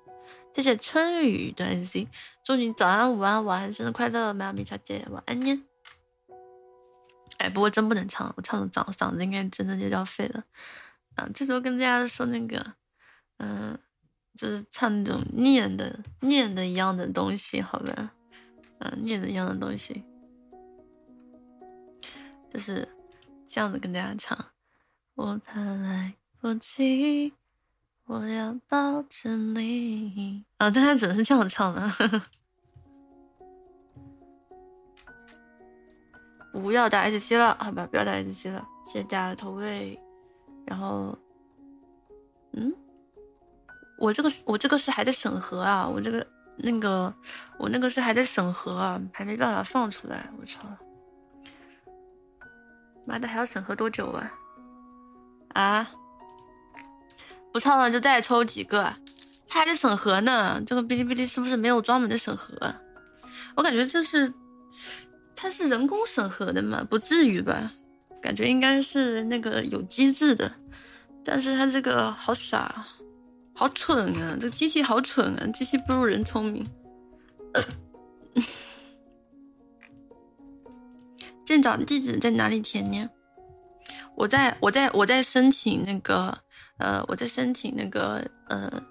谢谢春雨的 N C，祝你早安、午安、晚安，生日快乐，喵咪小姐，晚安呢。哎，不过真不能唱，我唱的嗓嗓子应该真的就要废了。啊，这时候跟大家说那个，嗯，就是唱那种念的念的一样的东西，好吧？嗯，念的一样的东西。就是这样子跟大家唱，我怕来不及，我要抱着你。啊，大家只能是这样唱不要打 S C 了，好吧，不要打 S C 了，谢谢大家投喂。然后，嗯，我这个我这个是还在审核啊，我这个那个我那个是还在审核啊，还没办法放出来，我操。妈的，还要审核多久啊？啊！不唱了就再抽几个，他还在审核呢。这个哔哩哔哩是不是没有专门的审核？我感觉这是，它是人工审核的嘛？不至于吧？感觉应该是那个有机制的，但是他这个好傻，好蠢啊！这机器好蠢啊！机器不如人聪明。店长地址在哪里填呢？我在我在我在申请那个呃，我在申请那个呃，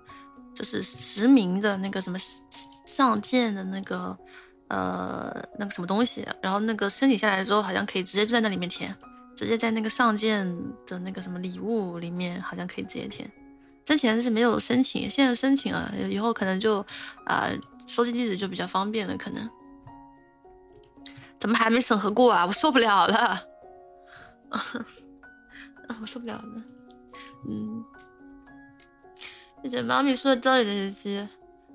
就是实名的那个什么上件的那个呃那个什么东西，然后那个申请下来之后，好像可以直接就在那里面填，直接在那个上件的那个什么礼物里面，好像可以直接填。之前是没有申请，现在申请了，以后可能就啊收集地址就比较方便了，可能。怎么还没审核过啊？我受不了了，啊，我受不了了。嗯，谢谢妈咪说的道理的日期，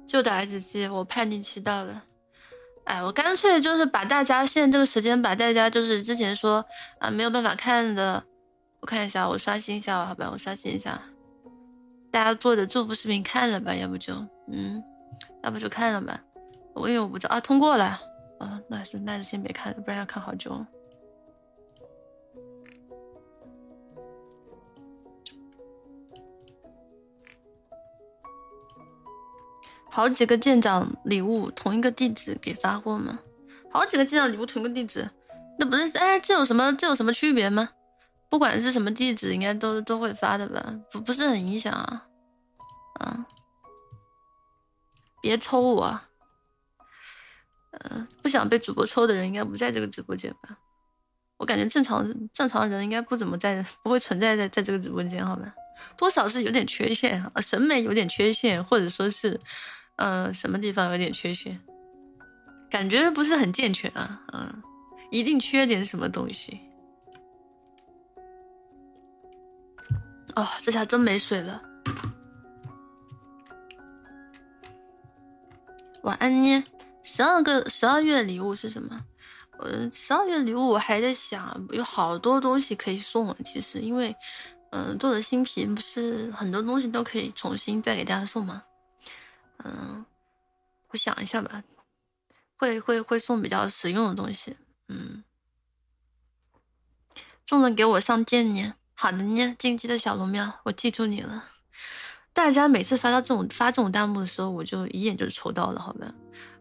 就打日期，我叛逆期到了。哎，我干脆就是把大家现在这个时间，把大家就是之前说啊没有办法看的，我看一下，我刷新一下，好吧，我刷新一下，大家做的祝福视频看了吧？要不就嗯，要不就看了吧？我因为我不知道啊，通过了。啊，那是那是先别看了，不然要看好久。好几个舰长礼物同一个地址给发货吗？好几个舰长礼物同一个地址，那不是哎，这有什么这有什么区别吗？不管是什么地址，应该都都会发的吧？不不是很影响啊？啊，别抽我！呃，不想被主播抽的人应该不在这个直播间吧？我感觉正常正常人应该不怎么在，不会存在在在这个直播间，好吧？多少是有点缺陷啊，审美有点缺陷，或者说是，嗯，什么地方有点缺陷，感觉不是很健全啊，嗯，一定缺点什么东西。哦，这下真没水了。晚安，呢。十二个十二月礼物是什么？嗯，十二月礼物我还在想，有好多东西可以送。其实，因为，嗯，做的新品不是很多东西都可以重新再给大家送吗？嗯，我想一下吧，会会会送比较实用的东西。嗯，中了给我上剑呢。好的呢，进击的小龙喵，我记住你了。大家每次发到这种发这种弹幕的时候，我就一眼就抽到了，好吧？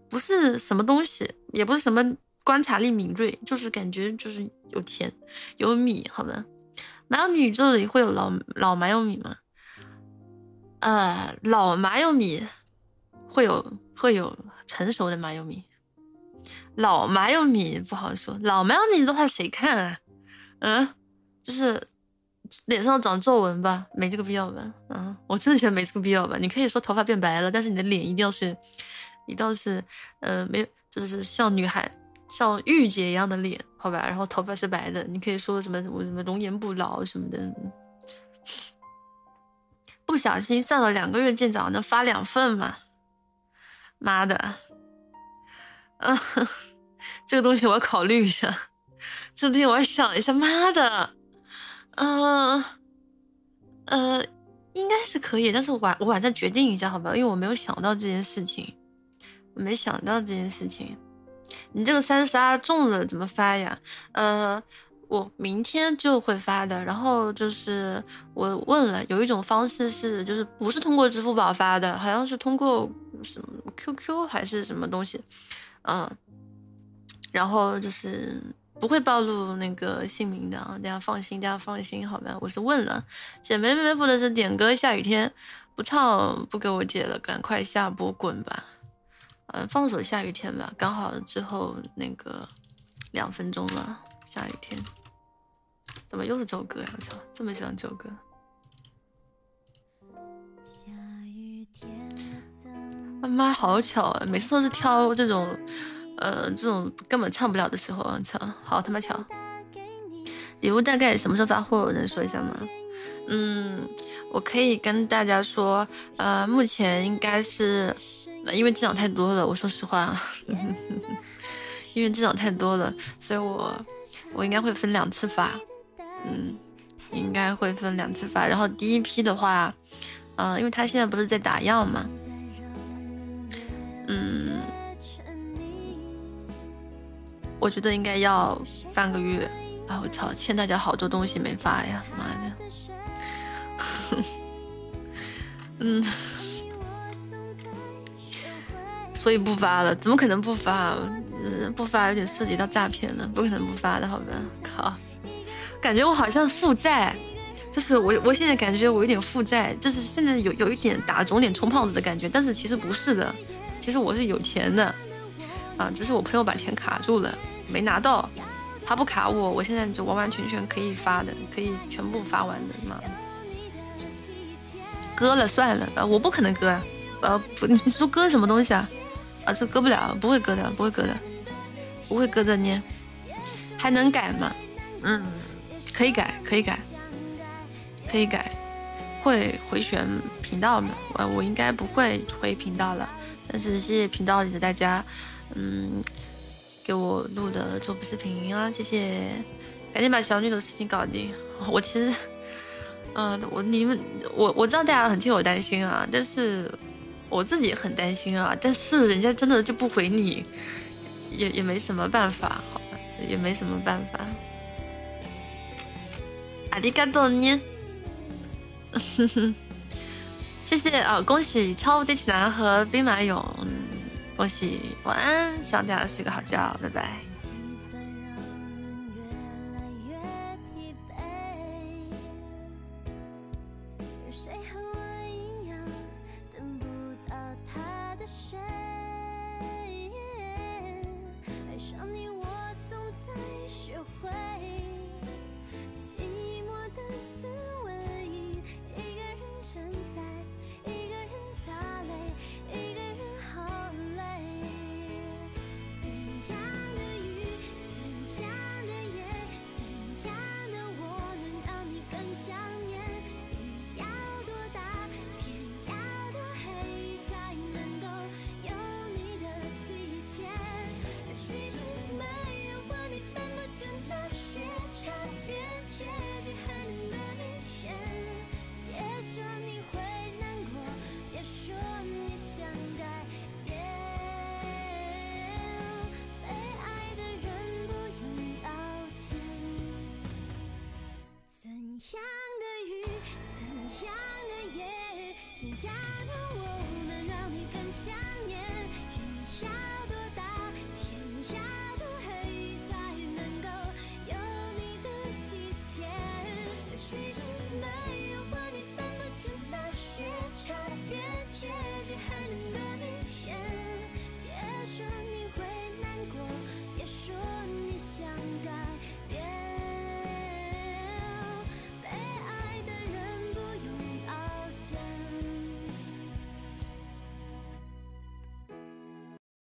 不是什么东西，也不是什么。观察力敏锐，就是感觉就是有钱有米，好吧？麻油米宇宙里会有老老麻油米吗？呃，老麻油米会有会有成熟的麻油米，老麻油米不好说。老麻油米的话谁看啊？嗯，就是脸上长皱纹吧，没这个必要吧？嗯，我真的觉得没这个必要吧？你可以说头发变白了，但是你的脸一定要是，一定要是，呃，没有，就是像女孩。像御姐一样的脸，好吧，然后头发是白的，你可以说什么我什么容颜不老什么的。不小心上了两个月见长，能发两份吗？妈的，嗯，这个东西我要考虑一下，这个东西我要想一下。妈的，嗯，呃，应该是可以，但是我晚我晚上决定一下，好吧，因为我没有想到这件事情，我没想到这件事情。你这个三十二中了怎么发呀？呃，我明天就会发的。然后就是我问了，有一种方式是，就是不是通过支付宝发的，好像是通过什么 QQ 还是什么东西，嗯，然后就是不会暴露那个姓名的啊，大家放心，大家放心，好吧？我是问了，姐妹妹不的是点歌，下雨天不唱不给我解了，赶快下播滚吧。嗯，放首下雨天吧，刚好之后那个两分钟了。下雨天，怎么又是这首歌呀？我操，这么喜欢这首歌。他妈好巧啊，每次都是挑这种，呃，这种根本唱不了的时候。唱，好他妈巧。礼物大概什么时候发货？能说一下吗？嗯，我可以跟大家说，呃，目前应该是。因为机长太多了，我说实话，因为机长太多了，所以我我应该会分两次发，嗯，应该会分两次发。然后第一批的话，嗯，因为他现在不是在打样嘛，嗯，我觉得应该要半个月。啊，我操，欠大家好多东西没发呀，妈的，嗯。所以不发了，怎么可能不发？不发有点涉及到诈骗了，不可能不发的，好吧？靠，感觉我好像负债，就是我我现在感觉我有点负债，就是现在有有一点打肿脸充胖子的感觉，但是其实不是的，其实我是有钱的，啊，只是我朋友把钱卡住了，没拿到，他不卡我，我现在就完完全全可以发的，可以全部发完的嘛。割了算了，呃，我不可能割啊，呃，不，你说割什么东西啊？啊，这割不了，不会割的，不会割的，不会割的呢，还能改吗？嗯，可以改，可以改，可以改，会回旋频道吗？我我应该不会回频道了，但是谢谢频道里的大家，嗯，给我录的祝福视频啊，谢谢，赶紧把小女的事情搞定。我其实，嗯，我你们，我我知道大家很替我担心啊，但是。我自己很担心啊，但是人家真的就不回你，也也没什么办法，好吧，也没什么办法。阿里嘎多呢？谢谢啊，恭喜超无敌铁男和兵马俑，恭喜晚安，希望大家睡个好觉，拜拜。怎样的雨，怎样的夜，怎样的我能让你更想念？